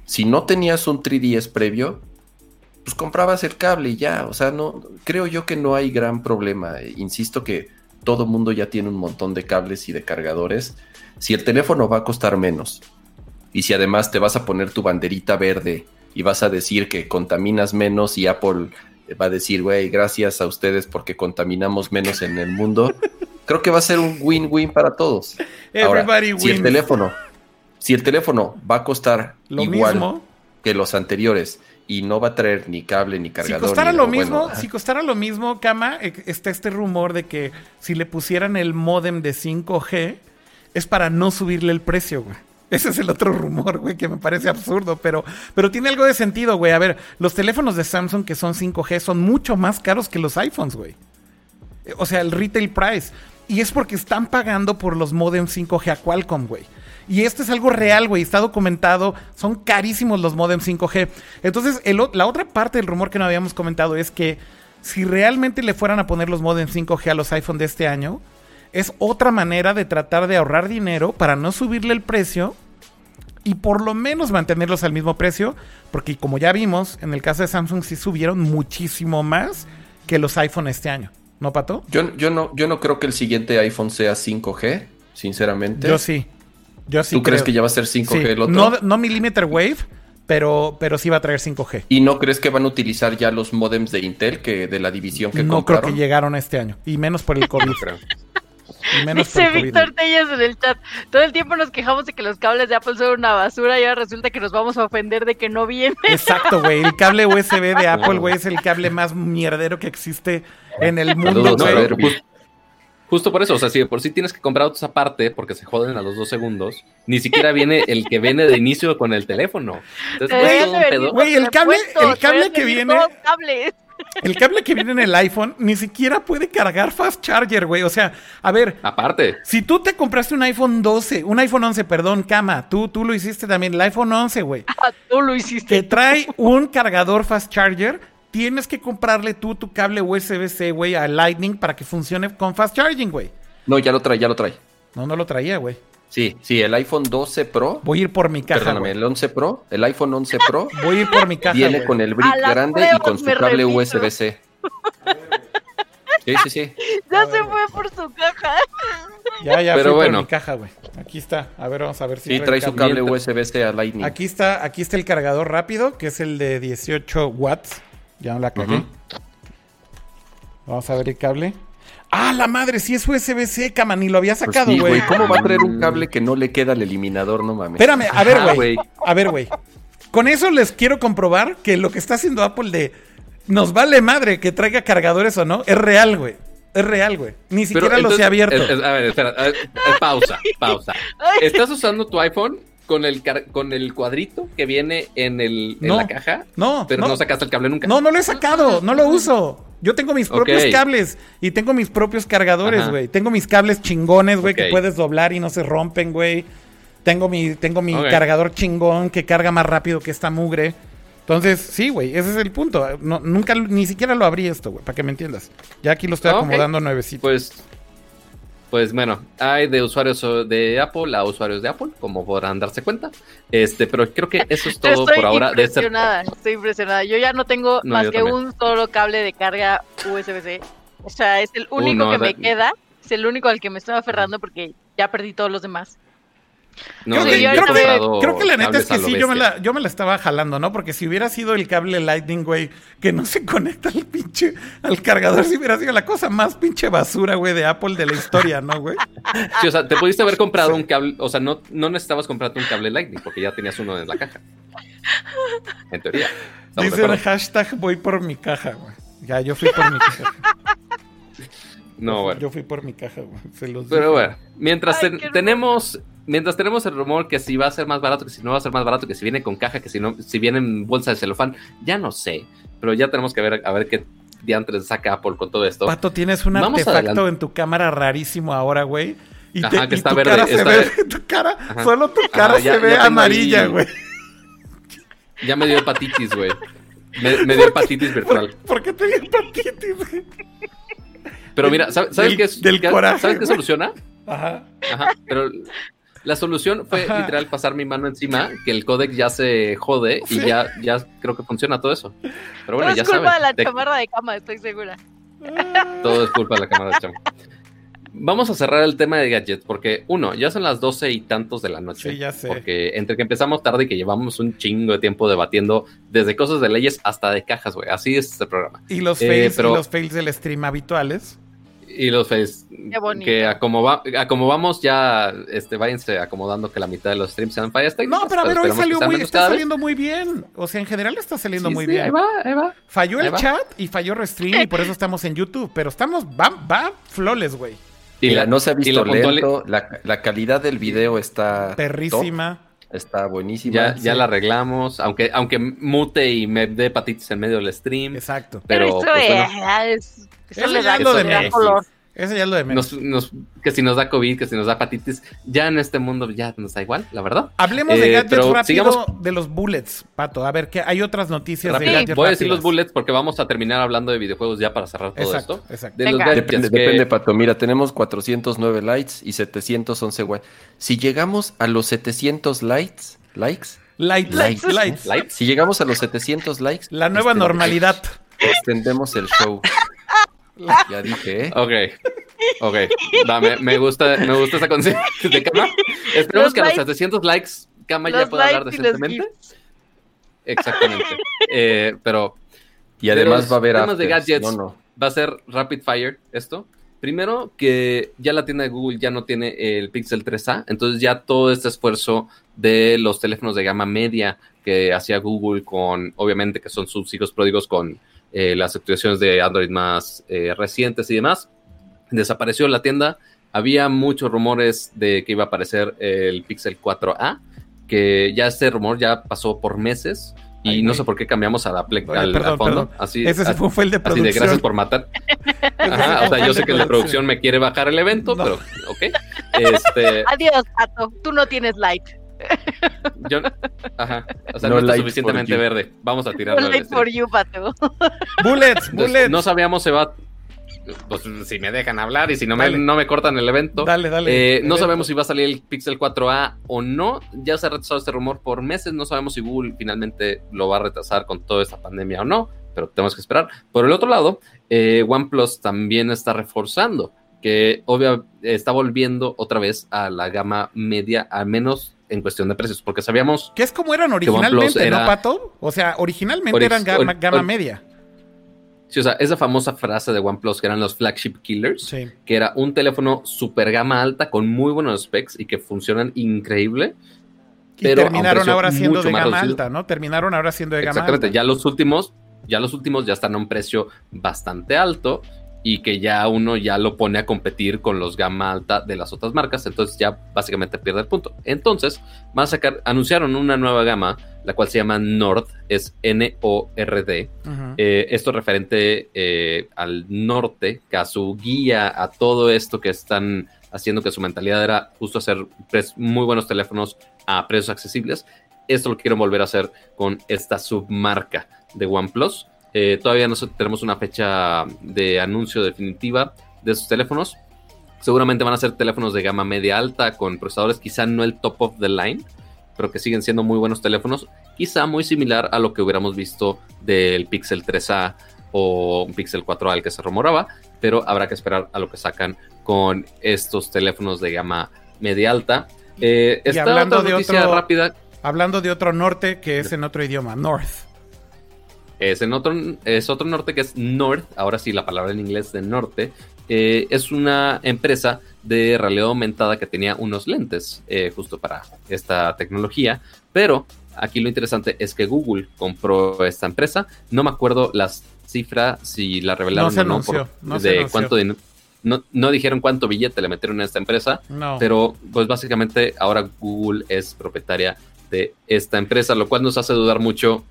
si no tenías un 3DS previo, pues comprabas el cable y ya. O sea, no, creo yo que no hay gran problema. Insisto que todo mundo ya tiene un montón de cables y de cargadores. Si el teléfono va a costar menos Y si además te vas a poner tu banderita verde y vas a decir que contaminas menos y Apple va a decir, güey, gracias a ustedes porque contaminamos menos en el mundo, [LAUGHS] creo que va a ser un win-win para todos. Ahora, si el teléfono, si el teléfono va a costar lo igual mismo. que los anteriores y no va a traer ni cable ni cargador. Si costara ni lo mismo, bueno, si costara lo mismo, Kama, eh, está este rumor de que si le pusieran el modem de 5G es para no subirle el precio, güey. Ese es el otro rumor, güey, que me parece absurdo, pero, pero tiene algo de sentido, güey. A ver, los teléfonos de Samsung que son 5G son mucho más caros que los iPhones, güey. O sea, el retail price. Y es porque están pagando por los modems 5G a Qualcomm, güey. Y esto es algo real, güey. Está documentado. Son carísimos los modems 5G. Entonces, la otra parte del rumor que no habíamos comentado es que si realmente le fueran a poner los modems 5G a los iPhone de este año, es otra manera de tratar de ahorrar dinero para no subirle el precio y por lo menos mantenerlos al mismo precio. Porque como ya vimos, en el caso de Samsung sí subieron muchísimo más que los iPhone este año. ¿No, Pato? Yo, yo, no, yo no creo que el siguiente iPhone sea 5G, sinceramente. Yo sí. Yo sí ¿Tú crees creo. que ya va a ser 5G Sí, el otro? No, no millimeter wave, pero, pero sí va a traer 5G. ¿Y no crees que van a utilizar ya los modems de Intel que de la división que No creo compraron? que llegaron este año. Y menos por el COVID. Dice. Víctor Telles en el chat. Todo el tiempo nos quejamos de que los cables de Apple son una basura y ahora resulta que nos vamos a ofender de que no vienen. Exacto, güey. El cable USB de Apple, güey, es el cable más mierdero que existe en el mundo, güey. a ver, Jus- justo por eso, o sea, si de por sí tienes que comprar otros aparte porque se joden a los dos segundos, ni siquiera viene el que viene de inicio con el teléfono. Entonces. Güey, el cable- el cable que viene-. El cable que viene en el iPhone ni siquiera puede cargar fast charger, güey. O sea, a ver, Aparte, si tú te compraste un iPhone 12, un iPhone 11, perdón, cama, tú, tú lo hiciste también, el iPhone 11, güey. [LAUGHS] Ah, tú lo hiciste. que trae un cargador fast charger, tienes que comprarle tú tu cable USB-C, güey, a Lightning para que funcione con fast charging, güey. No, ya lo trae, ya lo trae. No, no lo traía, güey. Sí, sí, el iPhone 12 Pro, Voy a ir por mi caja, perdóname, güey. el 11 Pro, el iPhone 11 Pro [LAUGHS] Voy a ir por mi caja, viene güey. con el brick grande y con su cable. USB-C. Sí, sí, sí. Ya se fue por su caja. Ya, ya Pero fui bueno. por mi caja, güey. Aquí está. A ver, vamos a ver si Sí, trae trae su cable. USB-C a Lightning. Aquí está, aquí está el cargador rápido, que es el de 18 watts. Ya no la cagué. Vamos a ver el cable. Ah, la madre, sí es USB-C, cama, ni lo había Pues sacado, sí, güey. ¿Cómo va a traer un cable que no le queda al eliminador? No mames. Espérame, a ver, güey. A ver, güey. Con eso les quiero comprobar que lo que está haciendo Apple de nos vale madre que traiga cargadores o no, es real, güey. Es real, güey. Ni siquiera los he abierto. es- es- a ver, espera, a ver, eh, pausa, pausa. [LAUGHS] ¿Estás usando tu iPhone con el, car- con el cuadrito que viene en, el, en No. la caja? No, Pero no. no. sacaste el cable nunca. No, no lo he sacado, no lo uso. Yo tengo mis propios cables y tengo mis propios cargadores, güey. Tengo mis cables chingones, güey, que puedes doblar y no se rompen, güey. Tengo mi, tengo mi cargador chingón que carga más rápido que esta mugre. Entonces, sí, güey, ese es el punto. No, nunca, ni siquiera lo abrí esto, güey, para que me entiendas. Ya aquí lo estoy acomodando nuevecito. Pues, pues bueno, hay de usuarios de Apple a usuarios de Apple, como podrán darse cuenta. Este, pero creo que eso es [LAUGHS] todo estoy por ahora. De este- impresionada, [LAUGHS] estoy impresionada. Yo ya no tengo No, más que también. un solo cable de carga USB-C. O sea, es el único no, que o sea, me queda. Es el único al que me estoy aferrando porque ya perdí todos los demás. No, creo, que, yo yo he creo que- comprado creo que la neta es que sí, yo me, la, yo me la estaba jalando, ¿no? Porque si hubiera sido el cable Lightning, güey, que no se conecta al pinche, al cargador, si hubiera sido la cosa más pinche basura, güey, de Apple de la historia, ¿no, güey? [LAUGHS] Sí, o sea, te pudiste haber comprado un cable, o sea, no, no necesitabas comprarte un cable Lightning porque ya tenías uno en la caja. En teoría. ¿Estamos de Dice el hashtag voy por mi caja, güey. Ya, yo fui por mi caja. No, bueno. Yo fui por mi caja, güey. Se los Pero dije. bueno, mientras Ay, ten- tenemos mientras tenemos el rumor que si va a ser más barato, que si no va a ser más barato, que si viene con caja, que si no, si viene en bolsa de celofán, ya no sé. Pero ya tenemos que ver a ver qué diantres saca Apple con todo esto. Pato, tienes un Vamos artefacto adelante. en tu cámara rarísimo ahora, güey. Y, Ajá, te- que y está tu verde, cara se está ve, verde. [LAUGHS] tu cara, Ajá. solo tu cara Ajá, ya- se ve amarilla, güey. [LAUGHS] Ya me dio hepatitis, güey. Me, me dio hepatitis virtual. ¿Por qué te dio hepatitis, güey? Pero mira, ¿sabes, Del- qué, es- del qué- coraje, ¿sabes qué soluciona? Ajá. Ajá, pero la solución fue Ajá. literal pasar mi mano encima, que el codec ya se jode y ya, ya creo que funciona todo eso. Pero bueno, Todo ya es culpa saben. de la de- chamarra de cama, estoy segura. todo es culpa de la cámara de chamo. vamos a cerrar el tema de gadgets porque, uno, ya son las doce y tantos de la noche. Sí, ya sé. Porque entre que empezamos tarde y que llevamos un chingo de tiempo debatiendo desde cosas de leyes hasta de cajas, güey. Así es este programa. Y los Eh, fails, pero- y los fails del stream habituales. Y los face Qué bonito. que a como, va, a como vamos ya este, váyanse acomodando que la mitad de los streams sean fallas técnicas. No, pero a ver, hoy salió muy, está vez. saliendo muy bien. O sea, en general está saliendo Sí, muy sí, bien. Ahí va, ahí va. Falló Ahí el va. chat y falló Restream y por eso estamos en YouTube. Pero estamos, va, va flores, güey. Y Mira, la- no se ha visto la lento, la, la calidad del video está Perrísima. top, está buenísima. Ya, la arreglamos, aunque, aunque mute y me dé patitis en medio del stream. Exacto. Pero, Pero, eso, pues, bueno, es- eso Eso le ya da, es lo de le da menos. color. Ese ya es lo de menos. nos, nos- que si nos da COVID, que si nos da hepatitis, ya en este mundo ya nos da igual, la verdad. Hablemos de Eh, gadgets pero rápido sigamos- de los bullets, Pato. A ver, que hay otras noticias Rápido. de gadgets Voy a decir rápidas. los bullets porque vamos a terminar hablando de videojuegos ya para cerrar todo Exacto, esto. exacto. De los gadgets Depende, que- depende, Pato. Mira, tenemos 409 likes y 711 likes. Si llegamos a los 700 likes, likes, Lights, Lights. lights. Lights. si llegamos a los 700 likes, La nueva extend- normalidad. Extendemos el show. Ya dije, ¿eh? Ok. Ok. Va, me, me gusta, me gusta esa conciencia de Kama. Esperemos Los que a los likes- 700 likes Kama ya pueda hablar decentemente. Exactamente. Eh, pero Y además va a haber temas de gadgets. No, no. va a ser rapid fire esto. Primero que ya la tienda de Google ya no tiene el Pixel 3A, entonces ya todo este esfuerzo de los teléfonos de gama media que hacía Google con, obviamente que son sus hijos pródigos con eh, las actualizaciones de Android más eh, recientes y demás, desapareció en la tienda. Había muchos rumores de que iba a aparecer el Pixel 4A, que ya este rumor ya pasó por meses. Y Ay, no sé por qué cambiamos a la ple- Oye, al, perdón, al fondo. perdón. Así, Ese sí fue, fue el de Así de producción. gracias por matar. [LAUGHS] Ajá, o sea, yo sé que la producción me quiere bajar el evento, No. pero ok. Este, [LAUGHS] Adiós, Pato. Tú no tienes light. Yo, ajá, o sea, No no, está suficientemente verde. Vamos a tirarlo. al light stream. for you, Pato. Bullets, Entonces, bullets. no sabíamos se va. Pues si me dejan hablar y si no me, Dale. no me cortan el evento. Dale, dale. Eh, no sabemos si va a salir el Pixel 4A o no. Ya se ha retrasado este rumor por meses. No sabemos si Google finalmente lo va a retrasar con toda esta pandemia o no, pero tenemos que esperar. Por el otro lado, eh, OnePlus también está reforzando que obvio está volviendo otra vez a la gama media, al menos en cuestión de precios, porque sabíamos Que es como eran originalmente, ¿no, Pato? O sea, originalmente eran gama, gama media. Sí, o sea, esa famosa frase de OnePlus que eran los flagship killers, Sí. que era un teléfono super gama alta con muy buenos specs y que funcionan increíble. Y Pero terminaron ahora siendo de gama reducido. alta, ¿no? Terminaron ahora siendo de gama Exactamente, alta. ya los últimos, ya los últimos ya están a un precio bastante alto y que ya uno ya lo pone a competir con los gama alta de las otras marcas, entonces ya básicamente pierde el punto. Entonces, van a sacar, anunciaron una nueva gama, la cual se llama Nord, es N-O-R-D, Ujú. eh, esto referente eh, al norte, que a su guía, a todo esto que están haciendo que su mentalidad era justo hacer muy buenos teléfonos a precios accesibles. Esto lo quieren volver a hacer con esta submarca de OnePlus. Eh, todavía no tenemos una fecha de anuncio definitiva de esos teléfonos. Seguramente van a ser teléfonos de gama media alta con procesadores quizá no el top of the line, pero que siguen siendo muy buenos teléfonos, quizá muy similar a lo que hubiéramos visto del Pixel 3A o un Pixel 4A al que se rumoraba, pero habrá que esperar a lo que sacan con estos teléfonos de gama media alta. Eh, Y esta hablando otra de noticia otro- rápida Hablando de otro norte que es en otro idioma, North. Es en otro, es otro norte que es North, ahora sí la palabra en inglés de norte, eh, es una empresa de realidad aumentada que tenía unos lentes eh, justo para esta tecnología, pero aquí lo interesante es que Google compró esta empresa, no me acuerdo las cifras, si la revelaron No se o no, anunció, por- no de cuánto no, no dijeron cuánto billete le metieron a esta empresa, No. pero pues básicamente ahora Google es propietaria de esta empresa, lo cual nos hace dudar mucho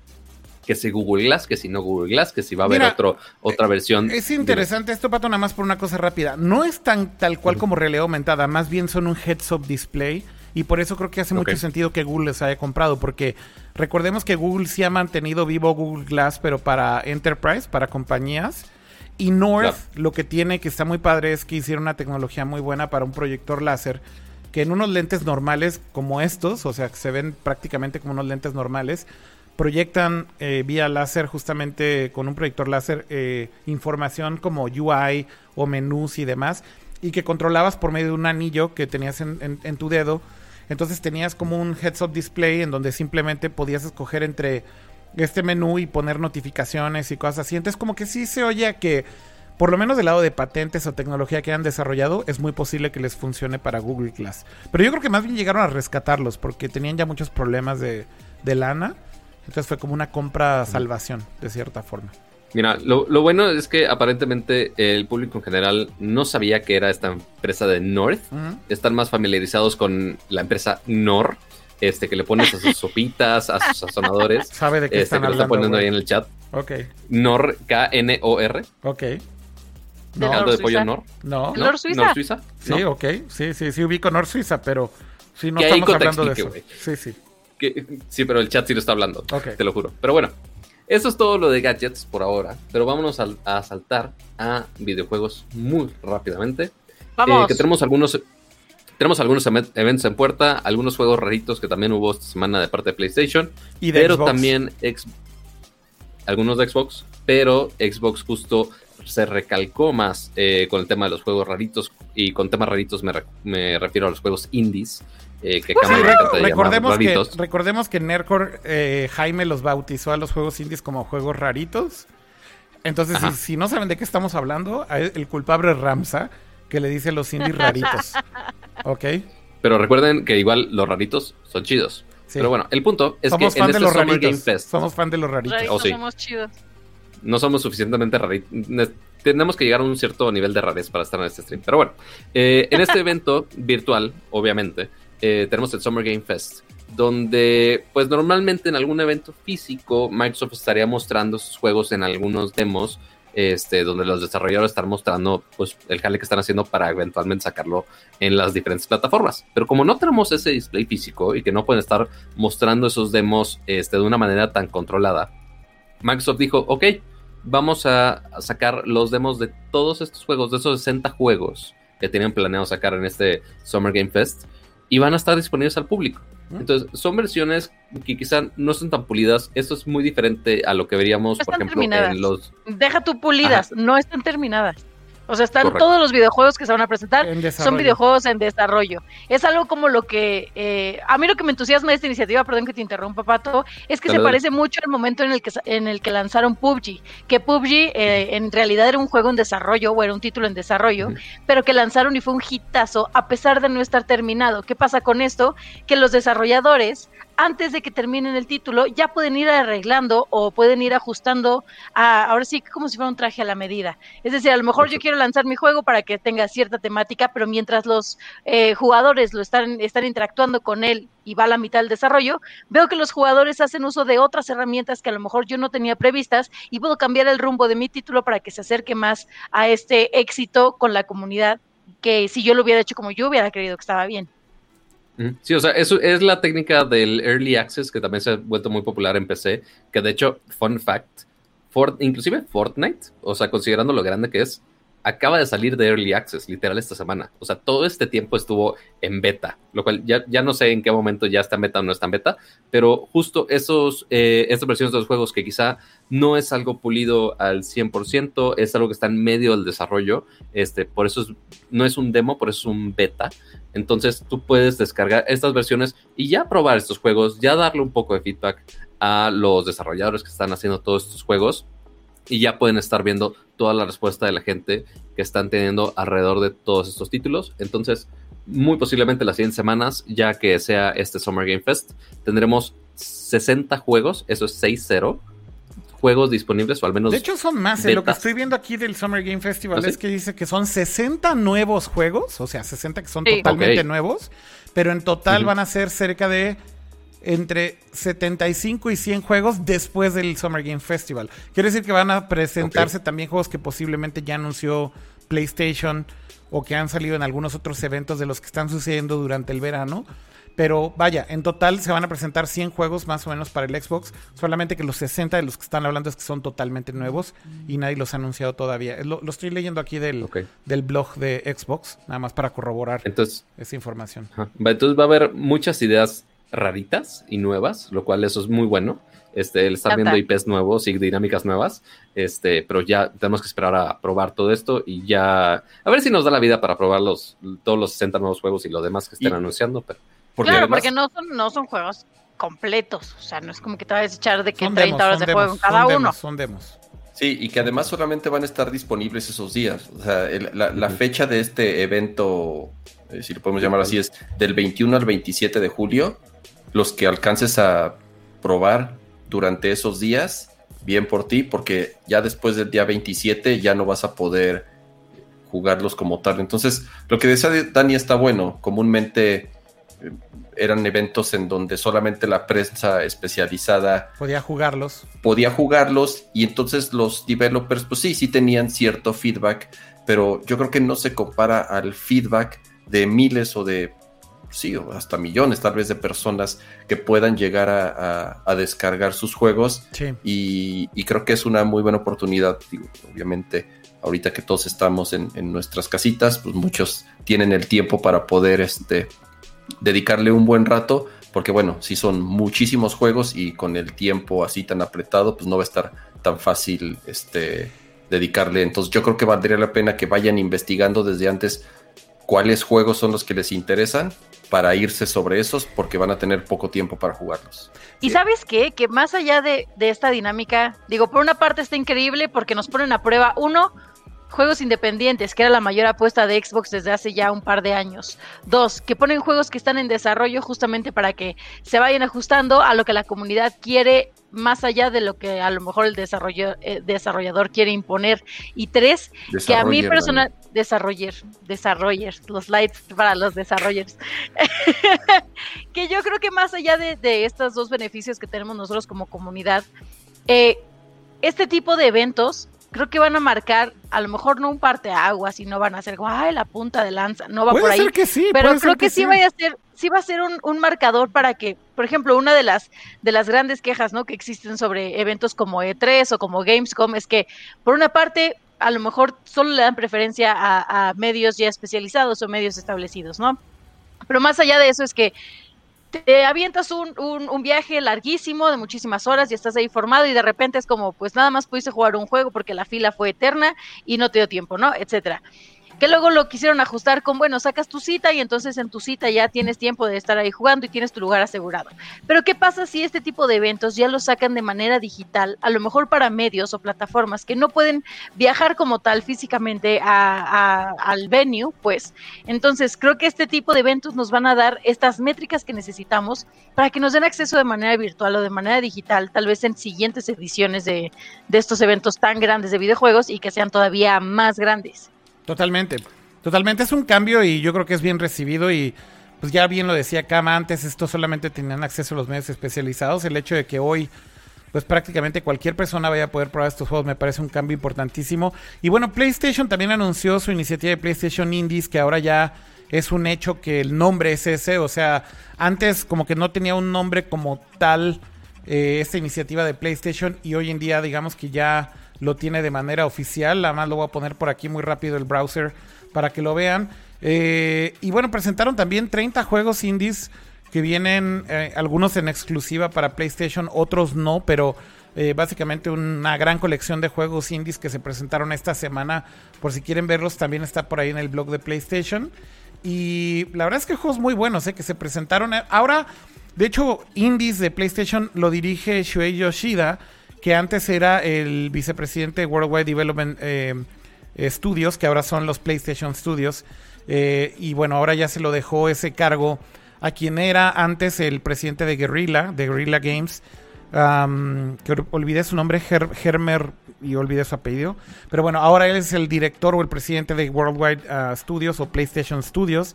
que si Google Glass, que si no Google Glass, que si va a haber Mira, otro, otra versión. Es interesante esto, Pato, nada más por una cosa rápida. No es tan tal cual como realidad aumentada, más bien son un heads-up display. Y por eso creo que hace mucho sentido que Google les haya comprado, porque recordemos que Google sí ha mantenido vivo Google Glass, pero para Enterprise, para compañías. Y North Claro. lo que tiene que está muy padre es que hicieron una tecnología muy buena para un proyector láser, que en unos lentes normales como estos, o sea, que se ven prácticamente como unos lentes normales, proyectan eh, vía láser justamente con un proyector láser eh, información como UI o menús y demás y que controlabas por medio de un anillo que tenías en, en tu dedo. Entonces tenías como un heads-up display en donde simplemente podías escoger entre este menú y poner notificaciones y cosas así. Entonces como que sí se oye que por lo menos del lado de patentes o tecnología que han desarrollado, es muy posible que les funcione para Google Class. Pero yo creo que más bien llegaron a rescatarlos porque tenían ya muchos problemas de, lana. Entonces fue como una compra salvación, de cierta forma. Mira, lo, bueno es que aparentemente el público en general no sabía que era esta empresa de North. Están más familiarizados con la empresa Nor, este, que le pones a sus [LAUGHS] sopitas, a sus sazonadores. Sabe de qué este, están que hablando. Lo está poniendo ahí en el chat. Ok. Nor, K-N-O-R. Ok. No, de pollo Nor. No. ¿Nor Suiza? ¿Nor Suiza? Sí, ok. Sí, sí, sí ubico Nor Suiza, pero sí, no estamos hablando de eso. Sí, sí. Sí, pero el chat sí lo está hablando. Te lo juro. Pero bueno, eso es todo lo de gadgets por ahora. Pero vámonos a, saltar a videojuegos muy rápidamente. Vamos. Eh, que tenemos algunos tenemos algunos eventos en puerta, algunos juegos raritos que también hubo esta semana de parte de PlayStation. Y pero también algunos de Xbox, pero Xbox justo se recalcó más eh, con el tema de los juegos raritos y con temas raritos me, refiero a los juegos indies. Eh, que pues recordemos, que, recordemos que Nercor eh, Jaime los bautizó a los juegos indies como juegos raritos. Entonces, si, no saben de qué estamos hablando, el culpable es Ramsa, que le dice los indies raritos. [LAUGHS] ¿Ok? Pero recuerden que igual los raritos son chidos. Pero bueno, el punto es que en este los Summer Game Fest. Somos fan de los raritos. Oh, somos chidos no somos suficientemente raritos. Tenemos que llegar a un cierto nivel de rareza para estar en este stream. Pero bueno, eh, en este [LAUGHS] evento virtual, obviamente, eh, tenemos el Summer Game Fest, donde pues normalmente en algún evento físico Microsoft estaría mostrando sus juegos en algunos demos, este, donde los desarrolladores están mostrando pues el jale que están haciendo para eventualmente sacarlo en las diferentes plataformas. Pero como no tenemos ese display físico y que no pueden estar mostrando esos demos este, de una manera tan controlada, Microsoft dijo, ok, vamos a sacar los demos de todos estos juegos, de esos 60 juegos que tienen planeado sacar en este Summer Game Fest, y van a estar disponibles al público. Entonces, son versiones que quizá no son tan pulidas. Esto es muy diferente a lo que veríamos, por ejemplo, en los. Deja tú pulidas, no están terminadas. O sea, están todos los videojuegos que se van a presentar, son videojuegos en desarrollo. Es algo como lo que, eh, a mí lo que me entusiasma de esta iniciativa, perdón que te interrumpa, Pato, es que se parece mucho al momento en el que, en el que lanzaron PUBG, que PUBG eh, en realidad era un juego en desarrollo, o era un título en desarrollo, pero que lanzaron y fue un hitazo a pesar de no estar terminado. ¿Qué pasa con esto? Que los desarrolladores antes de que terminen el título, ya pueden ir arreglando o pueden ir ajustando a, ahora sí, como si fuera un traje a la medida. Es decir, a lo mejor yo quiero lanzar mi juego para que tenga cierta temática, pero mientras los eh, jugadores lo están, están interactuando con él y va a la mitad del desarrollo, veo que los jugadores hacen uso de otras herramientas que a lo mejor yo no tenía previstas y puedo cambiar el rumbo de mi título para que se acerque más a este éxito con la comunidad que si yo lo hubiera hecho como yo hubiera creído que estaba bien. Sí, o sea, eso es la técnica del Early Access que también se ha vuelto muy popular en PC, que de hecho, fun fact, inclusive Fortnite, o sea, considerando lo grande que es, acaba de salir de Early Access, literal, esta semana. O sea, todo este tiempo estuvo en beta, lo cual ya, ya no sé en qué momento ya está en beta o no está en beta, pero justo esos, eh, estas versiones de los juegos que quizá no es algo pulido al 100%, es algo que está en medio del desarrollo, este, por eso no es un demo, por eso es un beta. Entonces tú puedes descargar estas versiones y ya probar estos juegos, ya darle un poco de feedback a los desarrolladores que están haciendo todos estos juegos y ya pueden estar viendo toda la respuesta de la gente que están teniendo alrededor de todos estos títulos. Entonces, muy posiblemente las siguientes semanas, ya que sea este Summer Game Fest, tendremos 60 juegos, eso es 6-0 juegos disponibles o al menos. De hecho, son más. ¿eh? Lo que estoy viendo aquí del Summer Game Festival ¿Ah, es que dice que son 60 nuevos juegos, o sea, 60 que son totalmente nuevos, pero en total van a ser cerca de entre 75 y 100 juegos después del Summer Game Festival. Quiere decir que van a presentarse también juegos que posiblemente ya anunció PlayStation o que han salido en algunos otros eventos de los que están sucediendo durante el verano. Pero vaya, en total se van a presentar 100 juegos más o menos para el Xbox. Solamente que los 60 de los que están hablando es que son totalmente nuevos y nadie los ha anunciado todavía. Lo, estoy leyendo aquí del, del blog de Xbox, nada más para corroborar esa información. Entonces va a haber muchas ideas raritas y nuevas, lo cual eso es muy bueno. este, el estar viendo IPs nuevos y dinámicas nuevas, este, pero ya tenemos que esperar a probar todo esto y ya, a ver si nos da la vida para probar los, todos los 60 nuevos juegos y lo demás que estén anunciando. Pero, claro, porque no son, no son juegos completos, o sea, no es como que te vas a echar de que 30 horas de juego en cada uno. son demos. Sí, y que además solamente van a estar disponibles esos días. O sea, la, fecha de este evento, eh, si lo podemos llamar así, es del 21 al 27 de julio. Los que alcances a probar durante esos días, bien por ti, porque ya después del día 27 ya no vas a poder jugarlos como tal. Entonces, lo que decía Dani está bueno. Comúnmente eh, eran eventos en donde solamente la prensa especializada podía jugarlos. Podía jugarlos y entonces los developers, pues sí, sí tenían cierto feedback, pero yo creo que no se compara al feedback de miles o de, sí, o hasta millones tal vez de personas que puedan llegar a, descargar sus juegos. Y, creo que es una muy buena oportunidad, obviamente. Ahorita que todos estamos en, en nuestras casitas, pues muchos tienen el tiempo para poder este, dedicarle un buen rato, porque bueno, si son muchísimos juegos y con el tiempo así tan apretado, pues no va a estar tan fácil este, dedicarle. Entonces yo creo que valdría la pena que vayan investigando desde antes cuáles juegos son los que les interesan para irse sobre esos porque van a tener poco tiempo para jugarlos. Y sabes qué, que más allá de, de, esta dinámica, digo, por una parte está increíble porque nos ponen a prueba, uno, juegos independientes, que era la mayor apuesta de Xbox desde hace ya un par de años. Dos, que ponen juegos que están en desarrollo justamente para que se vayan ajustando a lo que la comunidad quiere, más allá de lo que a lo mejor el eh, desarrollador quiere imponer. Y tres, que a mí personal, desarrollar, desarrollers, los lights para los desarrollers. [LAUGHS] que yo creo que más allá de, de, estos dos beneficios que tenemos nosotros como comunidad, eh, este tipo de eventos creo que van a marcar, a lo mejor no un agua, sino van a ser, guay, la punta de lanza, no va por ahí. que sí, pero creo que, sí, vaya a ser, sí va a ser un, un, marcador para que, por ejemplo, una de las, de las grandes quejas, ¿no? Que existen sobre eventos como E3 o como Gamescom es que, por una parte, a lo mejor solo le dan preferencia a, a medios ya especializados o medios establecidos, ¿no? Pero más allá de eso es que te avientas un, un, un, viaje larguísimo de muchísimas horas y estás ahí formado y de repente es como, pues nada más pudiste jugar un juego porque la fila fue eterna y no te dio tiempo, ¿no? Etcétera que luego lo quisieron ajustar con, bueno, sacas tu cita y entonces en tu cita ya tienes tiempo de estar ahí jugando y tienes tu lugar asegurado. Pero ¿qué pasa si este tipo de eventos ya lo sacan de manera digital, a lo mejor para medios o plataformas que no pueden viajar como tal físicamente a, al venue? Pues entonces creo que este tipo de eventos nos van a dar estas métricas que necesitamos para que nos den acceso de manera virtual o de manera digital, tal vez en siguientes ediciones de, de estos eventos tan grandes de videojuegos y que sean todavía más grandes. Totalmente. Totalmente es un cambio y yo creo que es bien recibido y pues ya bien lo decía Kama antes, esto solamente tenían acceso a los medios especializados. El hecho de que hoy pues prácticamente cualquier persona vaya a poder probar estos juegos me parece un cambio importantísimo. Y bueno, PlayStation también anunció su iniciativa de PlayStation Indies que ahora ya es un hecho que el nombre es ese, o sea, antes como que no tenía un nombre como tal eh, esta iniciativa de PlayStation y hoy en día digamos que ya lo tiene de manera oficial. Además lo voy a poner por aquí muy rápido el browser para que lo vean. Eh, y bueno, presentaron también 30 juegos indies que vienen, eh, algunos en exclusiva para PlayStation, otros no, pero eh, básicamente una gran colección de juegos indies que se presentaron esta semana. Por si quieren verlos, también está por ahí en el blog de PlayStation. Y la verdad es que juegos muy buenos, que se presentaron. Ahora, de hecho, indies de PlayStation lo dirige Shuei Yoshida que antes era el vicepresidente de Worldwide Development eh, Studios, que ahora son los PlayStation Studios. Eh, y bueno, ahora ya se lo dejó ese cargo a quien era antes el presidente de Guerrilla, de Guerrilla Games. que olvidé su nombre, Hermer, y olvidé su apellido. Pero bueno, ahora él es el director o el presidente de Worldwide uh, Studios o PlayStation Studios.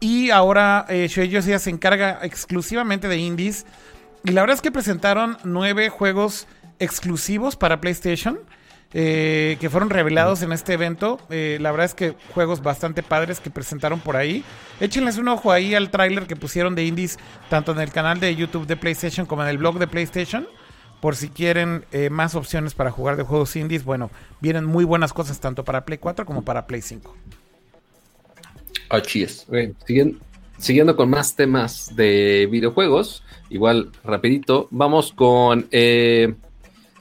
Y ahora eh, ya se encarga exclusivamente de indies. Y la verdad es que presentaron nueve juegos exclusivos para PlayStation. Eh, que fueron revelados en este evento. Eh, la verdad es que juegos bastante padres que presentaron por ahí. Échenles un ojo ahí al tráiler que pusieron de indies, tanto en el canal de YouTube de PlayStation como en el blog de PlayStation. Por si quieren eh, más opciones para jugar de juegos indies, bueno, vienen muy buenas cosas tanto para Play 4 como para Play 5. Así es. siguiendo, siguiendo con más temas de videojuegos, igual rapidito, vamos con,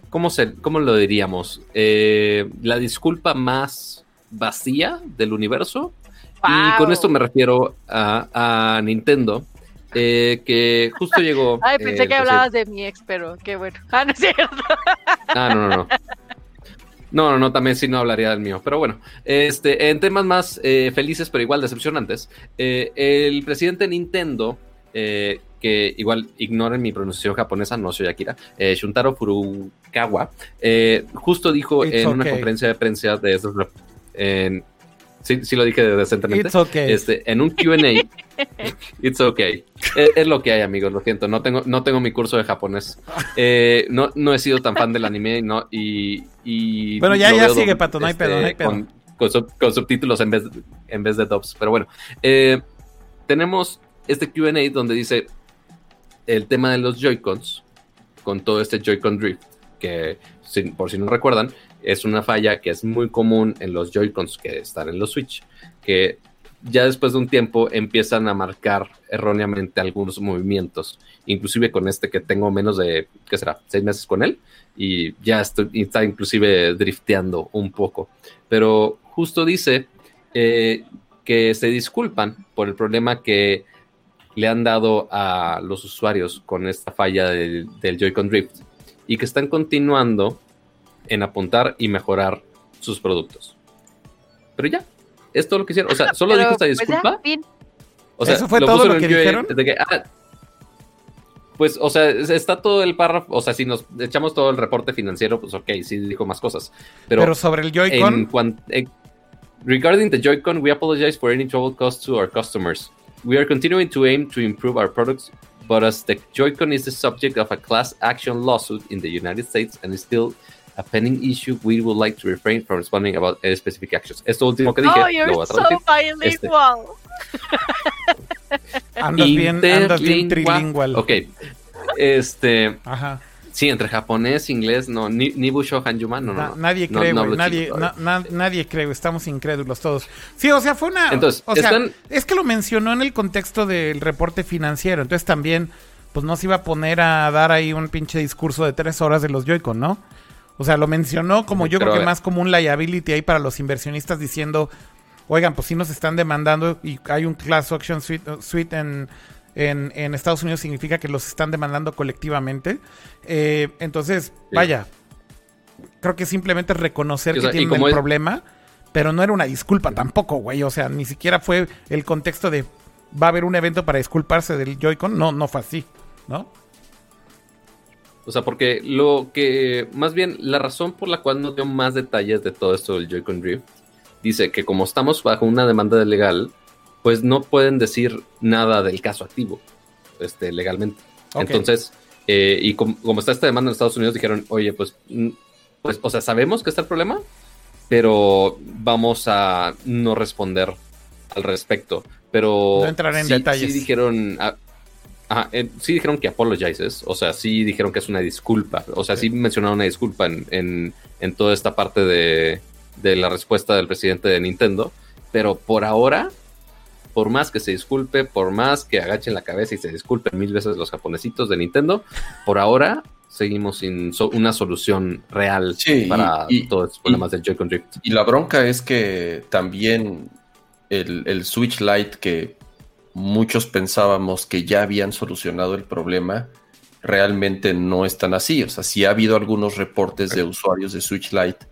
¿cómo, se, ¿cómo lo diríamos? Eh, la disculpa más vacía del universo. Y con esto me refiero a, Nintendo, eh, que justo llegó. [LAUGHS] Ay, pensé que hablabas de mi ex, pero qué bueno. [LAUGHS] Ah, no es cierto. Ah, no, no, no. No, no, no, también sí no hablaría del mío. Pero bueno, este, en temas más eh, felices, pero igual decepcionantes, eh, el presidente de Nintendo, eh, que igual ignoren mi pronunciación japonesa, no soy Akira, Shuntaro Furukawa, justo dijo en una conferencia de prensa de esos, en, Sí, sí lo dije decentemente. It's okay. Este, en un QA. [LAUGHS] It's okay. Es, lo que hay, amigos. Lo siento. No tengo, no tengo mi curso de japonés. Eh, no, no he sido tan fan del anime no, y, y. Bueno, ya, ya sigue, Pato. No hay pedo, no hay pedo. Con, subtítulos en vez, en vez de dubs. Pero bueno. Eh, tenemos este QA donde dice el tema de los Joy-Cons. Con todo este Joy-Con Drift. Que, por si no recuerdan, es una falla que es muy común en los Joy-Cons que están en los Switch, que ya después de un tiempo empiezan a marcar erróneamente algunos movimientos, inclusive con este que tengo menos de, ¿qué será?, seis meses con él, y ya está inclusive drifteando un poco. Pero justo dice eh, que se disculpan por el problema que le han dado a los usuarios con esta falla del, del Joy-Con Drift y que están continuando en apuntar y mejorar sus productos. Pero ya, es todo lo que hicieron. O sea, solo dijo esta pues disculpa. o sea, ¿Eso fue todo lo que dijeron? Ah, pues, o sea, está todo el párrafo. O sea, si nos echamos todo el reporte financiero, pues ok, sí dijo más cosas. Pero, sobre el Joy-Con. Regarding the Joy-Con, we apologize for any trouble caused to our customers. We are continuing to aim to improve our products, but as the Joy-Con is the subject of a class action lawsuit in the United States and is still a pending issue, we would like to refrain from responding about specific actions. Esto último que oh, dije, oh, you're lo voy a traducir. So bilingual. Este. andas bien, andas bien trilingual. Ok. Este. Ajá. Sí, entre japonés, inglés, no, ni, ni Busho Hanjuma, no, no, Nadie cree, güey, nadie, nadie cree, estamos incrédulos todos. Sí, o sea, fue una... Entonces, o sea, es que lo mencionó en el contexto del reporte financiero, entonces también, pues no se iba a poner a dar ahí un pinche discurso de tres horas de los Joy-Con, ¿no? O sea, lo mencionó como yo creo que más como un liability ahí para los inversionistas diciendo, oigan, pues sí nos están demandando y hay un class action suite, en, en, Estados Unidos significa que los están demandando colectivamente. Eh, entonces, vaya, creo que simplemente reconocer que tienen el problema, pero no era una disculpa tampoco, güey. O sea, ni siquiera fue el contexto de va a haber un evento para disculparse del Joy-Con. No, no fue así, ¿no? O sea, porque lo que, más bien, la razón por la cual no dio más detalles de todo esto del Joy-Con Drift, dice que como estamos bajo una demanda legal, pues no pueden decir nada del caso activo, este, legalmente. Entonces, eh, y como, está esta demanda en Estados Unidos, dijeron, oye, pues, mm, pues, o sea, sabemos que está el problema, pero vamos a no responder al respecto. Pero no entrar en detalles. Sí dijeron, ah, sí dijeron que apologizes, o sea, sí dijeron que es una disculpa, o sea, sí, mencionaron una disculpa en, toda esta parte de, la respuesta del presidente de Nintendo, pero por ahora, por más que se disculpe, por más que agachen la cabeza y se disculpen mil veces los japonesitos de Nintendo, por ahora seguimos sin una solución real para todos los problemas del Joy-Con Drift. Y la bronca es que también el, el Switch Lite que muchos pensábamos que ya habían solucionado el problema, realmente no están así. O sea, sí ha habido algunos reportes de usuarios de Switch Lite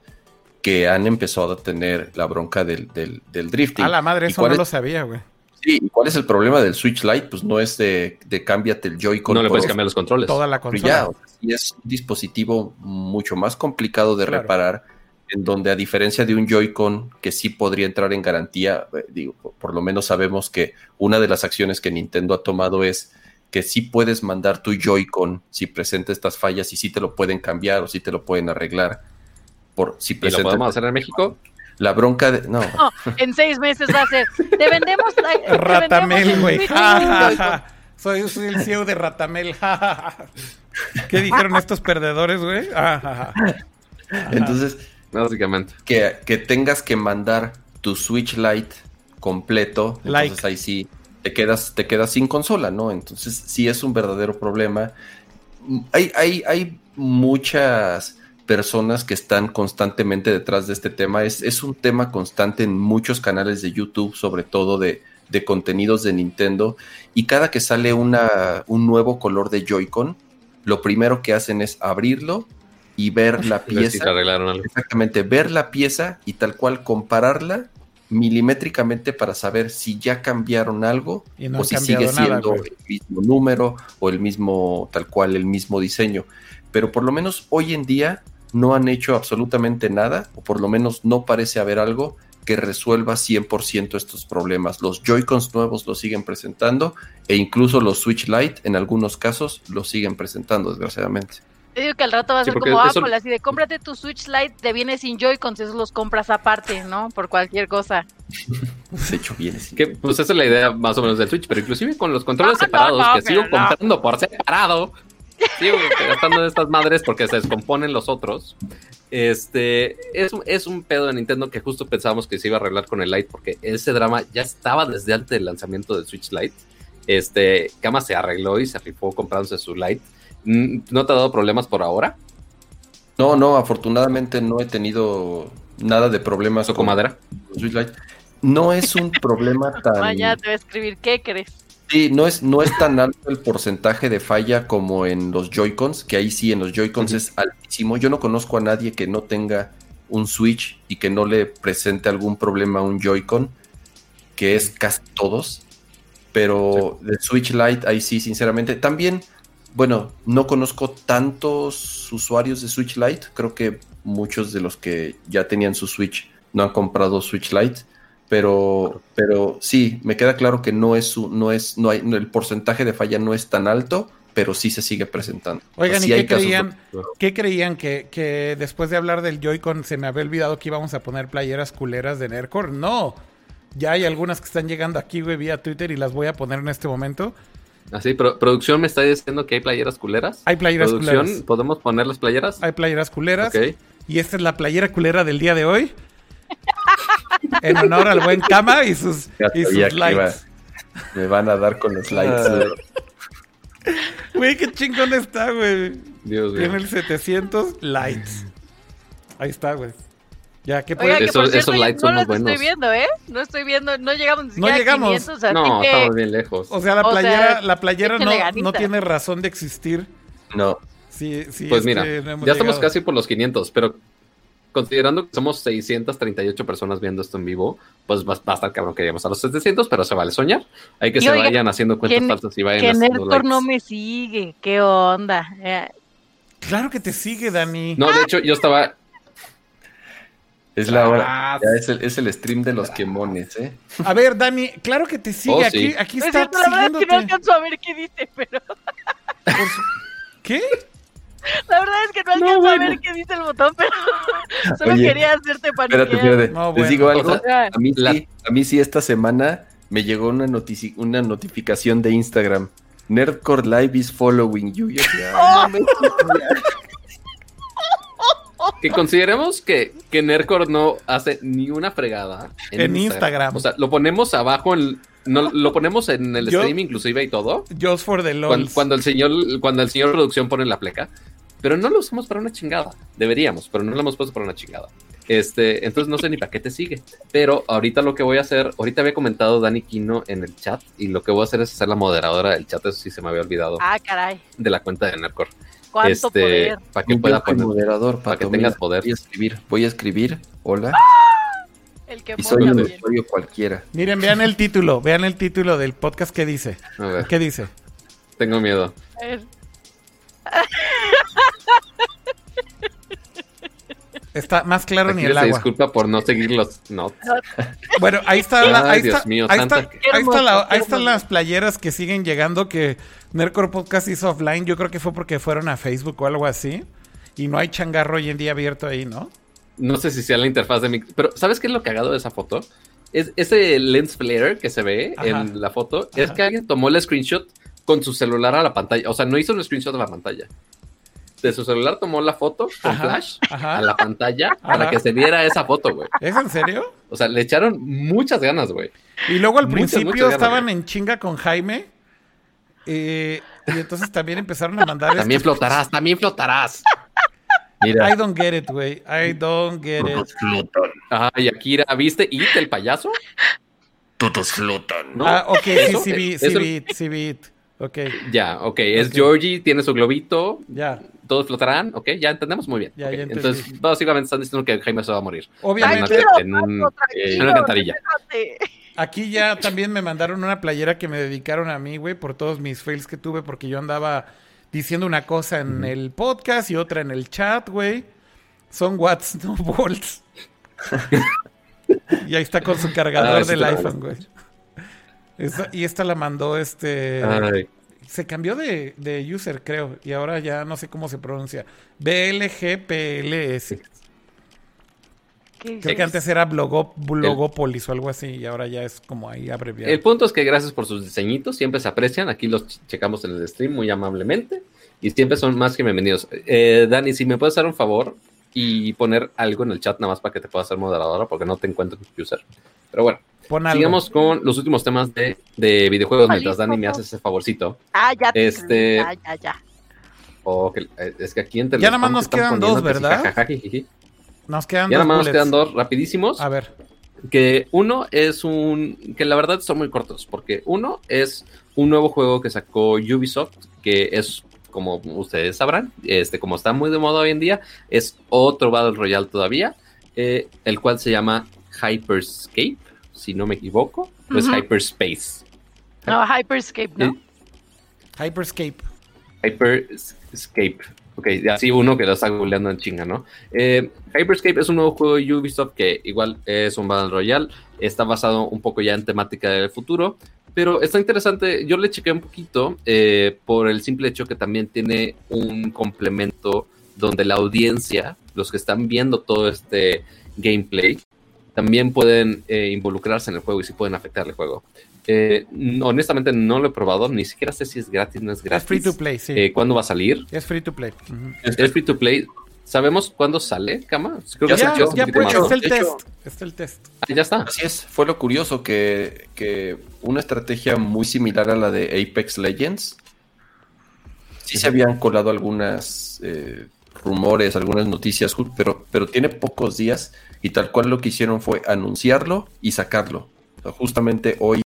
que han empezado a tener la bronca del, del, drifting. A la madre, eso no lo sabía, güey. Sí, ¿y cuál es el problema del Switch Lite? Pues no es de, de cámbiate el Joy-Con. No le puedes cambiar los controles. Toda la consola. Ya, es un dispositivo mucho más complicado de reparar en donde a diferencia de un Joy-Con que sí podría entrar en garantía, eh, digo, por, lo menos sabemos que una de las acciones que Nintendo ha tomado es que sí puedes mandar tu Joy-Con si presenta estas fallas y sí te lo pueden cambiar o sí te lo pueden arreglar. Por, si presenta, ¿Y lo podemos hacer en México? La bronca de. No. en seis meses va a ser. Te vendemos. La, Ratamel, güey. [LAUGHS] soy, el CEO de Ratamel. ¿Qué dijeron estos perdedores, güey? Entonces Básicamente. Que, tengas que mandar tu Switch Lite completo. Entonces ahí sí, te quedas, te quedas sin consola, ¿no? Entonces sí es un verdadero problema. Hay, hay, hay muchas personas que están constantemente detrás de este tema. Es, es un tema constante en muchos canales de YouTube, sobre todo de, de contenidos de Nintendo. Y cada que sale una, un nuevo color de Joy-Con, lo primero que hacen es abrirlo y ver la pieza. Exactamente, ver la pieza y tal cual compararla milimétricamente para saber si ya cambiaron algo o si sigue siendo el mismo número o el mismo, tal cual, el mismo diseño. Pero por lo menos hoy en día no han hecho absolutamente nada, o por lo menos no parece haber algo que resuelva 100% estos problemas. Los Joy-Cons nuevos lo siguen presentando e incluso los Switch Lite en algunos casos lo siguen presentando, desgraciadamente. Te digo que al rato va a ser como Apple, así de cómprate tu Switch Lite, te viene sin Joy-Cons, esos los compras aparte, ¿no? Por cualquier cosa. Se hecho bien. Que, pues esa es la idea más o menos del Switch, pero inclusive con los controles separados, que sigo comprando por separado, sigo gastando de estas madres porque se descomponen los otros. Este es, es un pedo de Nintendo que justo pensábamos que se iba a arreglar con el Lite porque ese drama ya estaba desde antes del lanzamiento del Switch Lite. Este, Kama se arregló y se rifó comprándose su Lite. Mm, ¿No te ha dado problemas por ahora? No, no, afortunadamente no he tenido nada de problemas con madera. Switch Lite. No es un problema [LAUGHS] tan. Mañana te voy a escribir, ¿qué crees? Sí, no es, no es tan alto el porcentaje de falla como en los Joy-Cons, que ahí sí, en los Joy-Cons es altísimo. Yo no conozco a nadie que no tenga un Switch y que no le presente algún problema a un Joy-Con, que es casi todos. Pero el Switch Lite, ahí sí, sinceramente. También, bueno, no conozco tantos usuarios de Switch Lite. Creo que muchos de los que ya tenían su Switch no han comprado Switch Lite pero, pero sí, me queda claro que no es, no es, no hay, el porcentaje de falla no es tan alto, pero sí se sigue presentando. Oigan, ¿y qué creían, qué creían? Que, que después de hablar del Joy-Con se me había olvidado que íbamos a poner playeras culeras de Nercor? No, ya hay algunas que están llegando aquí, güey, vía Twitter y las voy a poner en este momento. Así, ah, producción me está diciendo que hay playeras culeras. Hay playeras ¿Producción? ¿Podemos poner las playeras? Hay playeras culeras. Y esta es la playera culera del día de hoy en honor al buen Kama y sus, y sus likes. me van a dar con los likes. Ah. Güey, qué chingón está, güey. Dios mío. Tiene el 700 likes. Ahí está, güey. Ya, ¿qué puede? esos, esos likes no los estoy viendo, ¿eh? No estoy viendo, no llegamos ni siquiera no llegamos. A 500, no, estamos bien lejos. O sea, la playera, la playera no, no, tiene razón de existir. No. Sí, sí, pues mira, ya estamos casi por los 500, pero considerando que somos 638 personas viendo esto en vivo, pues va, a estar cabrón que lleguemos a los 700, pero se vale soñar. Hay que se vayan haciendo cuentas falsas y vayan que Nerdcore no me sigue, qué onda. Eh, claro que te sigue, Dani. No, de hecho, yo estaba... Es la hora. Ah, ya es, el, es el, stream de los quemones, ¿eh? A ver, Dani, claro que te sigue. Oh, aquí, aquí está. Es la verdad es que no alcanzo a ver qué dice, pero. ¿Qué? [LAUGHS] La verdad es que no alcanzo a ver qué dice el botón, pero [LAUGHS] solo quería hacerte paniquear. Espérate, espérate. Les digo algo. a, mí, sí, a mí sí esta semana me llegó una, una notificación de Instagram. Nerdcore Live is following you. [LAUGHS] que consideremos que, que Nerdcore no hace ni una fregada en, Instagram. O sea, lo ponemos abajo en, no, lo ponemos en el stream inclusive y todo. Just for the cuando, cuando, el señor cuando el señor producción pone la pleca pero no lo usamos para una chingada. Deberíamos, pero no lo hemos puesto para una chingada. Este, entonces no sé ni para qué te sigue. Pero ahorita lo que voy a hacer, ahorita había comentado Dani Quino en el chat y lo que voy a hacer es ser la moderadora del chat, eso sí se me había olvidado. Ah, caray. De la cuenta de Nercor. ¿Cuánto este, poder? Para que pueda poner moderador, para que tengas poder. Voy a escribir, voy a escribir. Hola. El que y soy un usuario cualquiera. Miren, vean el título, vean el título del podcast que dice. A ver. ¿Qué dice? Tengo miedo. A ver. Está más claro ni el agua. Disculpa por no seguir los Bueno, ahí está, ahí, está, ahí, están las playeras que siguen llegando que Nercor Podcast hizo offline. Yo creo que fue porque fueron a Facebook o algo así. Y no hay changarro hoy en día abierto ahí, ¿no? No sé si sea la interfaz de mi... Pero ¿sabes qué es lo cagado de esa foto? Es ese lens flare que se ve en la foto. Es que alguien tomó el screenshot con su celular a la pantalla. O sea, no hizo un screenshot de la pantalla. de su celular tomó la foto con Ajá, flash ajá. a la pantalla Ajá. para que se viera esa foto, güey. ¿Es en serio? O sea, le echaron muchas ganas, güey. Y luego al Muchas, principio muchas ganas, estaban en chinga con Jaime. eh, y entonces también empezaron a mandar También estos- flotarás, también flotarás. Mira, I don't get it, güey. I don't get it. todos flotan, Ay, Akira, ¿viste It, el payaso? todos flotan. ¿No? Ah, ok, Eso, sí, sí vi, sí vi, sí vi. Ok, Ya, ok, es. Georgie, tiene su globito, ya. todos flotarán, ok, ya entendemos muy bien. Ya, ok. ya. Entonces, básicamente están diciendo que Jaime se va a morir. Obviamente, Tranquilo, en un- Paco, en tranquilo, una alcantarilla. relájate. aquí ya también me mandaron una playera que me dedicaron a mí, güey, por todos mis fails que tuve, porque yo andaba diciendo una cosa en el podcast y otra en el chat, güey. Son watts, no volts. [LAUGHS] y ahí está con su cargador Ah, del iPhone, güey. Esta- y esta la mandó este. Ay, Se cambió de, de user, creo, y ahora ya no sé cómo se pronuncia. BLGPLS. ¿Qué Creo que es? antes era Blogo, Blogopolis o algo así, y ahora ya es como ahí abreviado. El punto es que gracias por sus diseñitos, siempre se aprecian. Aquí los ch- checamos en el stream muy amablemente y siempre son más que bienvenidos. Eh, Dani, si me puedes hacer un favor y poner algo en el chat nada más para que te pueda ser moderadora porque no te encuentro en user. Pero bueno, Pon algo. sigamos con los últimos temas de, de videojuegos mientras Dani me hace ese favorcito. Ah, ya te Este- ya, ya, ya. O que- eh, es que aquí entre Ya nada más nos quedan dos, ¿verdad? jajaja. Nos quedan Ya dos nada más nos quedan dos rapidísimos. A ver, que uno es un que la verdad son muy cortos porque uno es un nuevo juego que sacó Ubisoft que es como ustedes sabrán este como está muy de moda hoy en día es otro Battle Royale todavía eh, el cual se llama Hyperscape si no me equivoco o es Ujú. Hyperspace No, Hyperscape, ¿no? Eh, Hyperscape. Hyperscape. Ok, así uno que lo está googleando en chinga, ¿no? Eh, Hyperscape es un nuevo juego de Ubisoft que igual es un Battle Royale. Está basado un poco ya en temática del futuro. Pero está interesante. Yo le chequé un poquito eh, por el simple hecho que también tiene un complemento donde la audiencia, los que están viendo todo este gameplay, también pueden eh, involucrarse en el juego y sí pueden afectar el juego. Eh, honestamente no lo he probado, ni siquiera sé si es gratis, no es gratis. Es free to play, sí. Eh, ¿Cuándo va a salir? es free to play. Es free to play. ¿Sabemos cuándo sale, Cama? Creo que Ya está el test. Está el test. Ah, ya está. Así es, fue lo curioso que, que una estrategia muy similar a la de Apex Legends. Sí se habían colado algunas eh, rumores, algunas noticias, pero, pero tiene pocos días y tal cual lo que hicieron fue anunciarlo y sacarlo. O sea, justamente hoy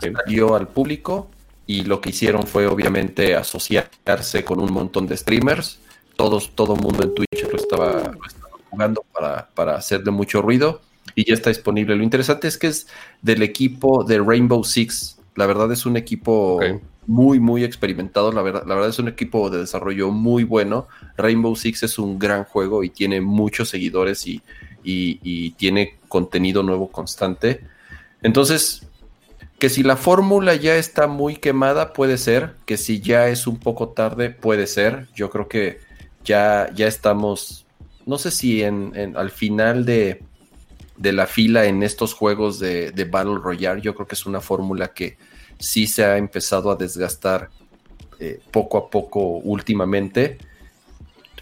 salió al público y lo que hicieron fue obviamente asociarse con un montón de streamers. Todos, todo mundo en Twitch lo estaba, lo estaba jugando para, para hacerle mucho ruido y ya está disponible. Lo interesante es que es del equipo de Rainbow Six. La verdad es un equipo muy, muy experimentado. La verdad, la verdad es un equipo de desarrollo muy bueno. Rainbow Six es un gran juego y tiene muchos seguidores y, y- tiene contenido nuevo constante. Entonces, que si la fórmula ya está muy quemada, puede ser. Que si ya es un poco tarde, puede ser. Yo creo que ya, ya estamos, no sé si en, en- al final de, de la fila en estos juegos de, de Battle Royale, yo creo que es una fórmula que sí se ha empezado a desgastar eh, poco a poco últimamente.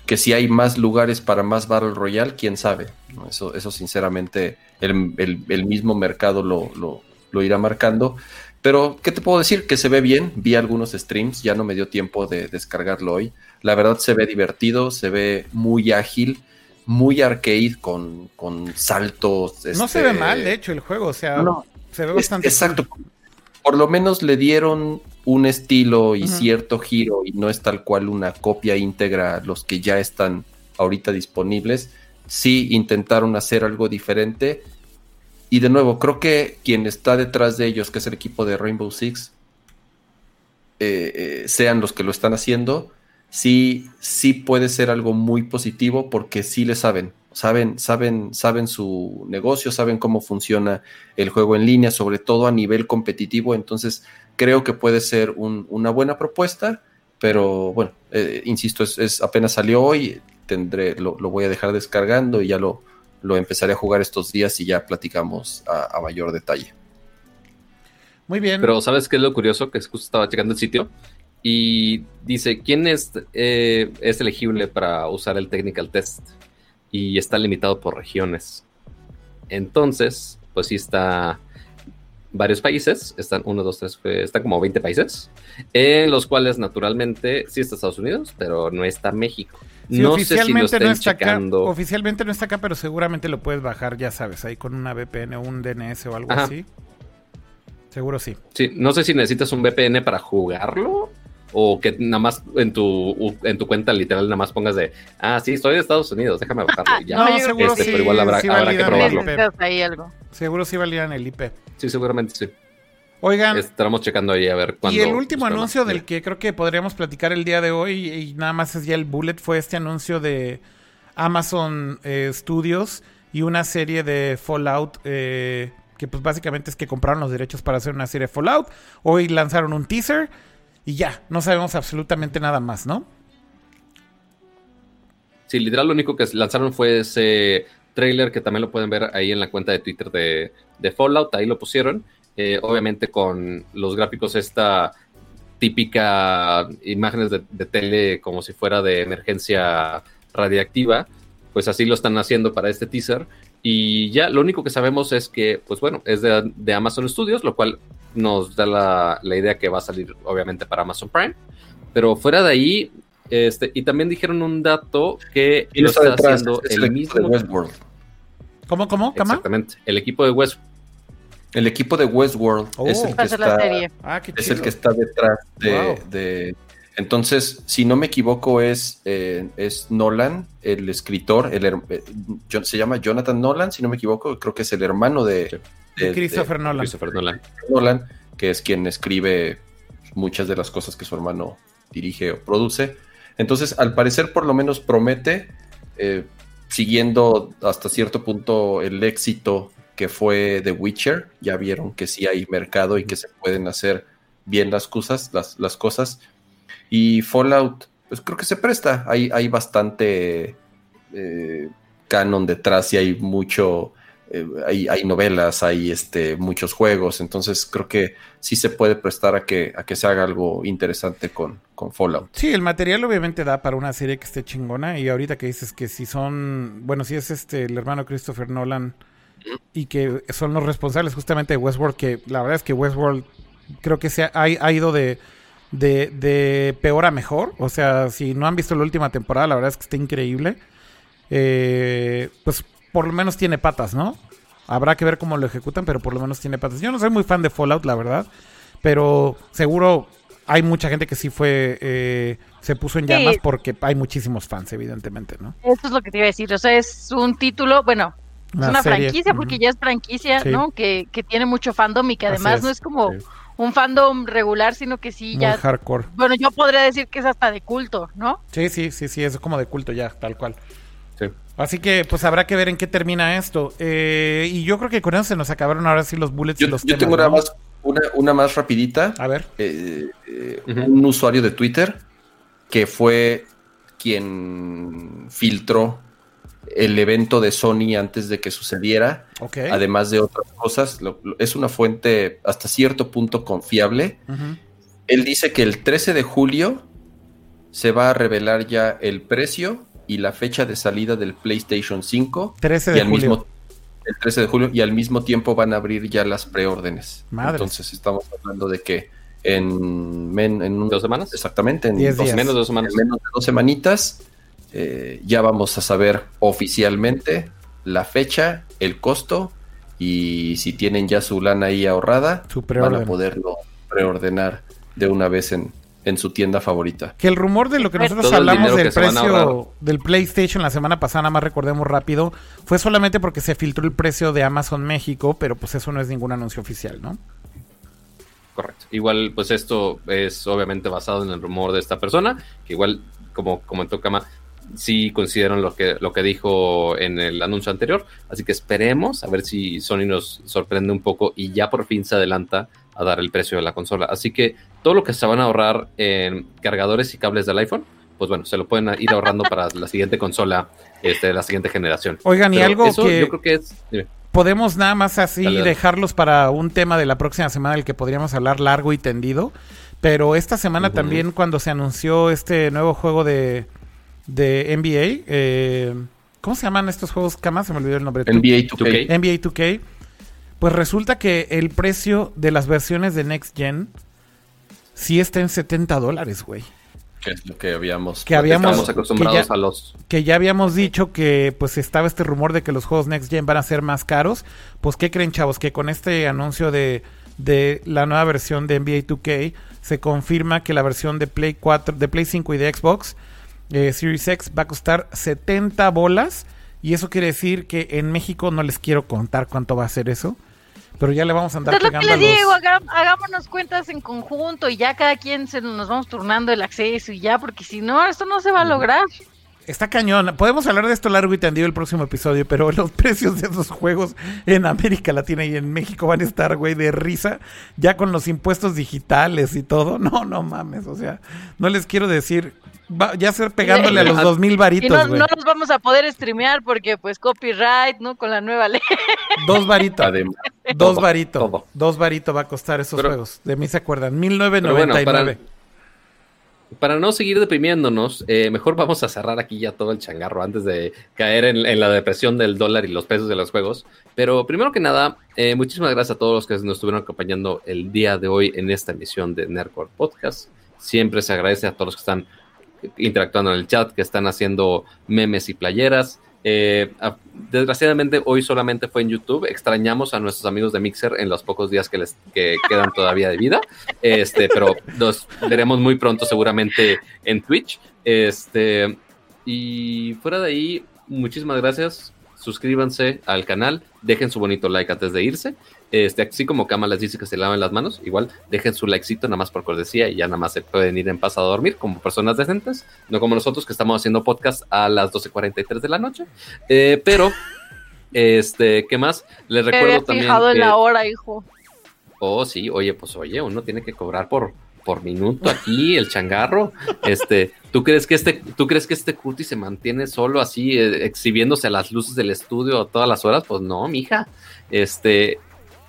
Que si hay más lugares para más Battle Royale, quién sabe. Eso, eso sinceramente el, el- el mismo mercado lo, lo- lo irá marcando. Pero, ¿qué te puedo decir? Que se ve bien. Vi algunos streams, ya no me dio tiempo de descargarlo hoy. La verdad se ve divertido, se ve muy ágil, muy arcade con, con saltos. No se este, ve mal, de hecho, el juego. O sea, no, se ve es- bastante. exacto. Por lo menos le dieron un estilo y cierto giro y no es tal cual una copia íntegra a los que ya están ahorita disponibles. Sí intentaron hacer algo diferente. Y de nuevo, creo que quien está detrás de ellos, que es el equipo de Rainbow Six, eh, eh, sean los que lo están haciendo, sí, sí puede ser algo muy positivo porque sí le saben, saben, saben, saben su negocio, saben cómo funciona el juego en línea, sobre todo a nivel competitivo. Entonces, creo que puede ser un- una buena propuesta, pero bueno, eh, insisto, es, es- apenas salió hoy, tendré, lo, lo voy a dejar descargando y ya lo, lo empezaré a jugar estos días y ya platicamos a, a mayor detalle. Muy bien. Pero ¿sabes qué es lo curioso? Que justo estaba checando el sitio. y dice, ¿quién es, eh, es elegible para usar el technical test? Y está limitado por regiones. Entonces, pues sí está varios países, están uno, dos, tres, están como 20 países, en los cuales naturalmente sí está Estados Unidos, pero no está México. no oficialmente sé si no está acá, oficialmente no está acá, pero seguramente lo puedes bajar, ya sabes, ahí con una VPN o un DNS o algo así. Seguro sí. Sí, no sé si necesitas un VPN para jugarlo o que nada más en tu, en tu cuenta literal nada más pongas de, ah, sí, estoy de Estados Unidos, déjame bajarlo ya. no, seguro este, sí, pero igual habrá, que probarlo. Ahí algo. Seguro sí valían el IP. Sí, seguramente sí. Oigan. Estamos checando ahí a ver cuándo. Y el último anuncio del que creo que podríamos platicar el día de hoy, y nada más es ya el bullet, fue este anuncio de Amazon eh, Studios y una serie de Fallout. Eh, que pues básicamente es que compraron los derechos para hacer una serie de Fallout. Hoy lanzaron un teaser y ya, no sabemos absolutamente nada más, ¿no? Sí, literal lo único que lanzaron fue ese trailer que también lo pueden ver ahí en la cuenta de Twitter de, Fallout, ahí lo pusieron, eh, obviamente con los gráficos esta típica imágenes de, de, tele como si fuera de emergencia radiactiva, pues así lo están haciendo para este teaser. Y ya lo único que sabemos es que, pues bueno, es de, Amazon Studios, lo cual nos da la, idea que va a salir obviamente para Amazon Prime. Pero fuera de ahí, este, y también dijeron un dato que lo está haciendo el, mismo. De Westworld. ¿Cómo, cómo? Exactamente, el equipo de Westworld. El equipo de Westworld es, el que está, ah, es el que está detrás de entonces, si no me equivoco, es, eh, es Nolan, el escritor, el, eh, se llama Jonathan Nolan, si no me equivoco, creo que es el hermano de, Christopher, Nolan. Christopher Nolan. Nolan, que es quien escribe muchas de las cosas que su hermano dirige o produce. Entonces, al parecer, por lo menos promete, eh, siguiendo hasta cierto punto el éxito que fue The Witcher, ya vieron que sí hay mercado y que se pueden hacer bien las cosas, las, las cosas y Fallout, pues creo que se presta. Hay, hay bastante eh, canon detrás y hay mucho. Eh, hay, novelas, hay este, muchos juegos, entonces creo que sí se puede prestar a que, a que se haga algo interesante con, con Fallout. Sí, el material obviamente da para una serie que esté chingona y ahorita que dices que si son, bueno, si es este el hermano Christopher Nolan y que son los responsables justamente de Westworld, que la verdad es que Westworld creo que se ha ido de de, de peor a mejor. O sea, si no han visto la última temporada, la verdad es que está increíble. Eh, pues por lo menos tiene patas, ¿no? Habrá que ver cómo lo ejecutan, pero por lo menos tiene patas. Yo no soy muy fan de Fallout, la verdad. Pero seguro hay mucha gente que sí fue, eh, se puso en llamas porque hay muchísimos fans, evidentemente, ¿no? Eso es lo que te iba a decir. O sea, es un título, bueno, es una, franquicia, porque ya es franquicia, ¿no? Que, que, tiene mucho fandom y que además no es como un fandom regular, sino que sí ya. hardcore. Bueno, yo podría decir que es hasta de culto, ¿no? Sí, sí, sí, sí, es como de culto ya, tal cual. Sí. Así que pues habrá que ver en qué termina esto. Eh, y yo creo que con eso se nos acabaron ahora sí los bullets yo, y los Yo tengo una, más, una, más rapidita. A ver. Eh, eh, un usuario de Twitter que fue quien filtró el evento de Sony antes de que sucediera, además de otras cosas. es una fuente hasta cierto punto confiable. Él dice que el 13 de julio se va a revelar ya el precio y la fecha de salida del PlayStation 5. 13 de julio. Mismo, el 13 de julio y al mismo tiempo van a abrir ya las preórdenes. Entonces estamos hablando de que en, en, dos semanas. Exactamente, en menos de dos semanas. En menos de dos semanitas eh, ya vamos a saber oficialmente la fecha, el costo y si tienen ya su lana ahí ahorrada, van a poderlo preordenar de una vez en, en su tienda favorita. Que el rumor de lo que nosotros hablamos del precio del PlayStation la semana pasada, nada más recordemos rápido, fue solamente porque se filtró el precio de Amazon México, pero pues eso no es ningún anuncio oficial, ¿no? Correcto. Igual, pues esto es obviamente basado en el rumor de esta persona, que igual, como comentó Kama, sí consideran lo que, lo que dijo en el anuncio anterior. Así que esperemos a ver si Sony nos sorprende un poco y ya por fin se adelanta a dar el precio de la consola. Así que todo lo que se van a ahorrar en cargadores y cables del iPhone, pues bueno, se lo pueden ir ahorrando para la siguiente consola este, de la siguiente generación. Oigan, y algo que yo creo que es... Podemos nada más así dejarlos para un tema de la próxima semana del que podríamos hablar largo y tendido Pero esta semana también cuando se anunció este nuevo juego de, de NBA, eh, ¿cómo se llaman estos juegos? Cama, se me olvidó el nombre. NBA 2K. NBA 2K. Pues resulta que el precio de las versiones de Next Gen sí está en 70 dólares, güey. Que es lo que habíamos... Que habíamos... Acostumbrados que ya- a los... que ya habíamos dicho que pues estaba este rumor de que los juegos Next Gen van a ser más caros. Pues ¿qué creen chavos? Que con este anuncio de, de la nueva versión de NBA 2K se confirma que la versión de Play 4, de Play 5 y de Xbox eh, Series X va a costar 70 bolas. Y eso quiere decir que en México no les quiero contar cuánto va a ser eso. Pero ya le vamos a andar Entonces lo que pegando les digo, los... hagámonos cuentas en conjunto y ya cada quien se nos vamos turnando el acceso y ya, porque si no, esto no se va a lograr. Está cañón. Podemos hablar de esto largo y tendido el próximo episodio, pero los [LAUGHS] precios de esos juegos en América Latina y en México van a estar, güey, de risa, ya con los impuestos digitales y todo. [LAUGHS] No, no mames, o sea, no les quiero decir, va- ya ser pegándole a los [LAUGHS] dos mil Y varitos, no, güey. no los vamos a poder streamear porque pues copyright, ¿no? Con la nueva ley. Dos varitos, dos varitos, dos varitos va a costar esos Pero- juegos. De mí se acuerdan, Pero bueno, 1999. para, para no seguir deprimiéndonos, eh, mejor vamos a cerrar aquí ya todo el changarro antes de caer en, la depresión del dólar y los precios de los juegos. Pero primero que nada, eh, muchísimas gracias a todos los que nos estuvieron acompañando el día de hoy en esta emisión de Nerdcore Podcast. Siempre se agradece a todos los que están interactuando en el chat, que están haciendo memes y playeras. Eh, desgraciadamente hoy solamente fue en YouTube. Extrañamos a nuestros amigos de Mixer en los pocos días que les que quedan todavía de vida. Este, pero los veremos muy pronto seguramente en Twitch. Este, y fuera de ahí, muchísimas gracias. Suscríbanse al canal, dejen su bonito like antes de irse. Este, así como Kama les dice que se laven las manos, igual dejen su likecito nada más por cortesía y ya nada más se pueden ir en paz a dormir como personas decentes, no como nosotros que estamos haciendo podcast a las 12.43 de la noche. Eh, pero, este, ¿qué más? Les recuerdo había también. fijado en la hora, hijo. Oh, sí, oye, pues oye, uno tiene que cobrar por, por minuto aquí, el changarro. Este, ¿tú crees que este, tú crees que este Curtis se mantiene solo así, eh, exhibiéndose a las luces del estudio a todas las horas? Pues no, mija. Este,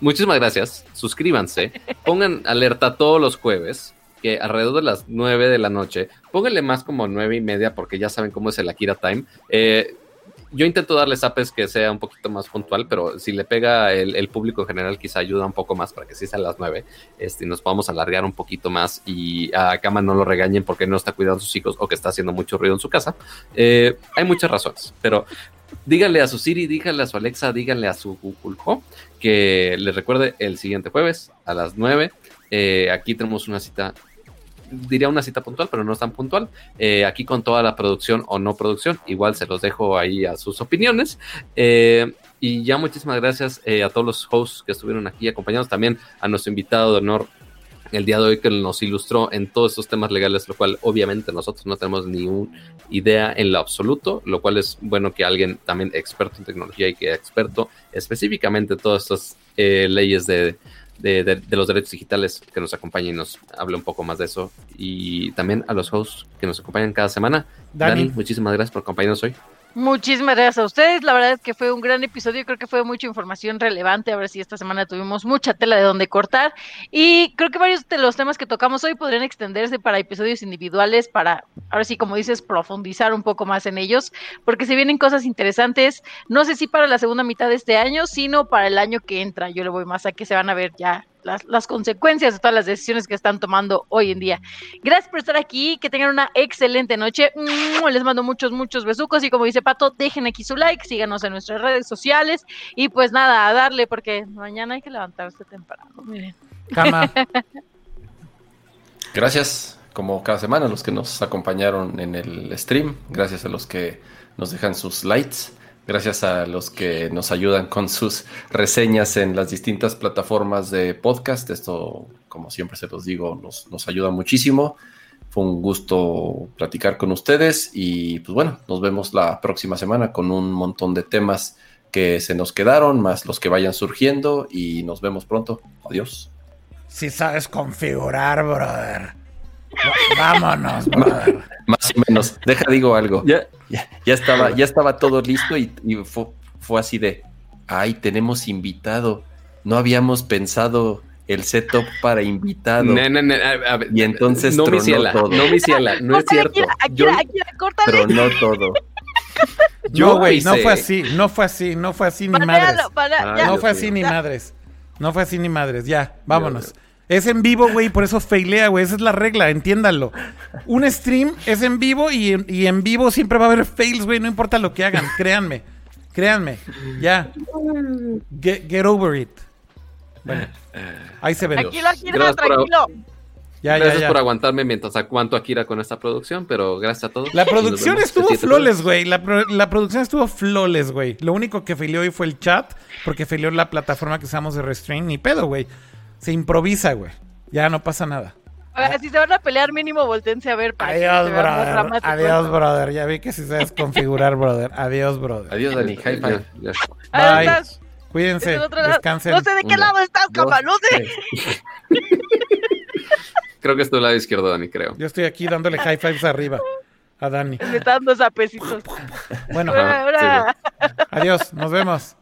muchísimas gracias. Suscríbanse, pongan alerta todos los jueves. Que alrededor de las 9 de la noche, pónganle más como nueve y media, porque ya saben cómo es el Akira Time. Eh, yo intento darle zapes que sea un poquito más puntual, pero si le pega el, el público en general, quizá ayuda un poco más para que sí sea a las 9 este, y nos podamos alargar un poquito más y a Kama no lo regañen porque no está cuidando a sus hijos o que está haciendo mucho ruido en su casa. Eh, hay muchas razones, pero díganle a su Siri, díganle a su Alexa, díganle a su Google Home que les recuerde el siguiente jueves a las 9. Eh, aquí tenemos una cita diría una cita puntual, pero no es tan puntual. Eh, aquí con toda la producción o no producción, igual se los dejo ahí a sus opiniones. Eh, y ya muchísimas gracias eh, a todos los hosts que estuvieron aquí acompañados, también a nuestro invitado de honor el día de hoy que nos ilustró en todos estos temas legales, lo cual obviamente nosotros no tenemos ni una idea en lo absoluto, lo cual es bueno que alguien también experto en tecnología y que experto específicamente en todas estas eh, leyes de, de, de, de, los derechos digitales que nos acompañe y nos hable un poco más de eso. Y también a los hosts que nos acompañan cada semana. Dani, Dani muchísimas gracias por acompañarnos hoy. Muchísimas gracias a ustedes. La verdad es que fue un gran episodio. Creo que fue mucha información relevante. A ver si esta semana tuvimos mucha tela de donde cortar. Y creo que varios de los temas que tocamos hoy podrían extenderse para episodios individuales, para, ahora sí, como dices, profundizar un poco más en ellos, porque se vienen cosas interesantes. No sé si para la segunda mitad de este año, sino para el año que entra. Yo le voy más a que se van a ver ya las, las, consecuencias de todas las decisiones que están tomando hoy en día. Gracias por estar aquí, que tengan una excelente noche. Les mando muchos, muchos besucos y como dice Pato, dejen aquí su like, síganos en nuestras redes sociales y pues nada, a darle porque mañana hay que levantarse temprano. Miren. Cama. [LAUGHS] Gracias, como cada semana, a los que nos acompañaron en el stream. Gracias a los que nos dejan sus likes. Gracias a los que nos ayudan con sus reseñas en las distintas plataformas de podcast. Esto, como siempre se los digo, nos, ayuda muchísimo. Fue un gusto platicar con ustedes y pues bueno, nos vemos la próxima semana con un montón de temas que se nos quedaron, más los que vayan surgiendo y nos vemos pronto. Adiós. Si sabes configurar, brother. Vámonos, brother. Más o menos. Deja, digo algo. Ya, ya, ya estaba, ya estaba todo listo y, y fue, fue, así de, ay, tenemos invitado. No habíamos pensado el setup para invitado. No, no, no, a- a ver, Y entonces no, tronó ciela, todo. no, mi ciela, no es cierto. Yo. Tronó todo. yo güey, no fue así, no fue así, no fue así ni madres. Ah. No fue así ni madres. No fue así ni madres. Ya, vámonos. Es en vivo, güey, por eso failea, güey. Esa es la regla, entiéndanlo. Un stream es en vivo y en, y en vivo siempre va a haber fails, güey. No importa lo que hagan, créanme. Créanme. Ya. Get, get over it. Bueno, ahí se ve. Tranquilo, Akira, tranquilo. Ya, Gracias ya. por aguantarme mientras aguanto a Kira con esta producción, pero gracias a todos. La producción estuvo flawless, güey. La, pro- la producción estuvo flawless, güey. Lo único que faileó hoy fue el chat, porque faileó la plataforma que usamos de Restrain. Ni pedo, güey. Se improvisa, güey. Ya no pasa nada. Ahora, Si se van a pelear, mínimo voltense a ver para Adiós, brother. Adiós, brother. Ya vi que si sabes configurar, [LAUGHS] brother. Adiós, brother. Adiós, Dani. High five. Ya, ya. Ah, Bye. estás Cuídense. Descansen. No sé de qué Una, lado estás, cama, no sé. tres. [LAUGHS] Creo que es tu lado izquierdo, Dani, creo. Yo estoy aquí dándole high fives arriba a Dani. Me está dando zapecitos. Bueno, adiós. Nos vemos.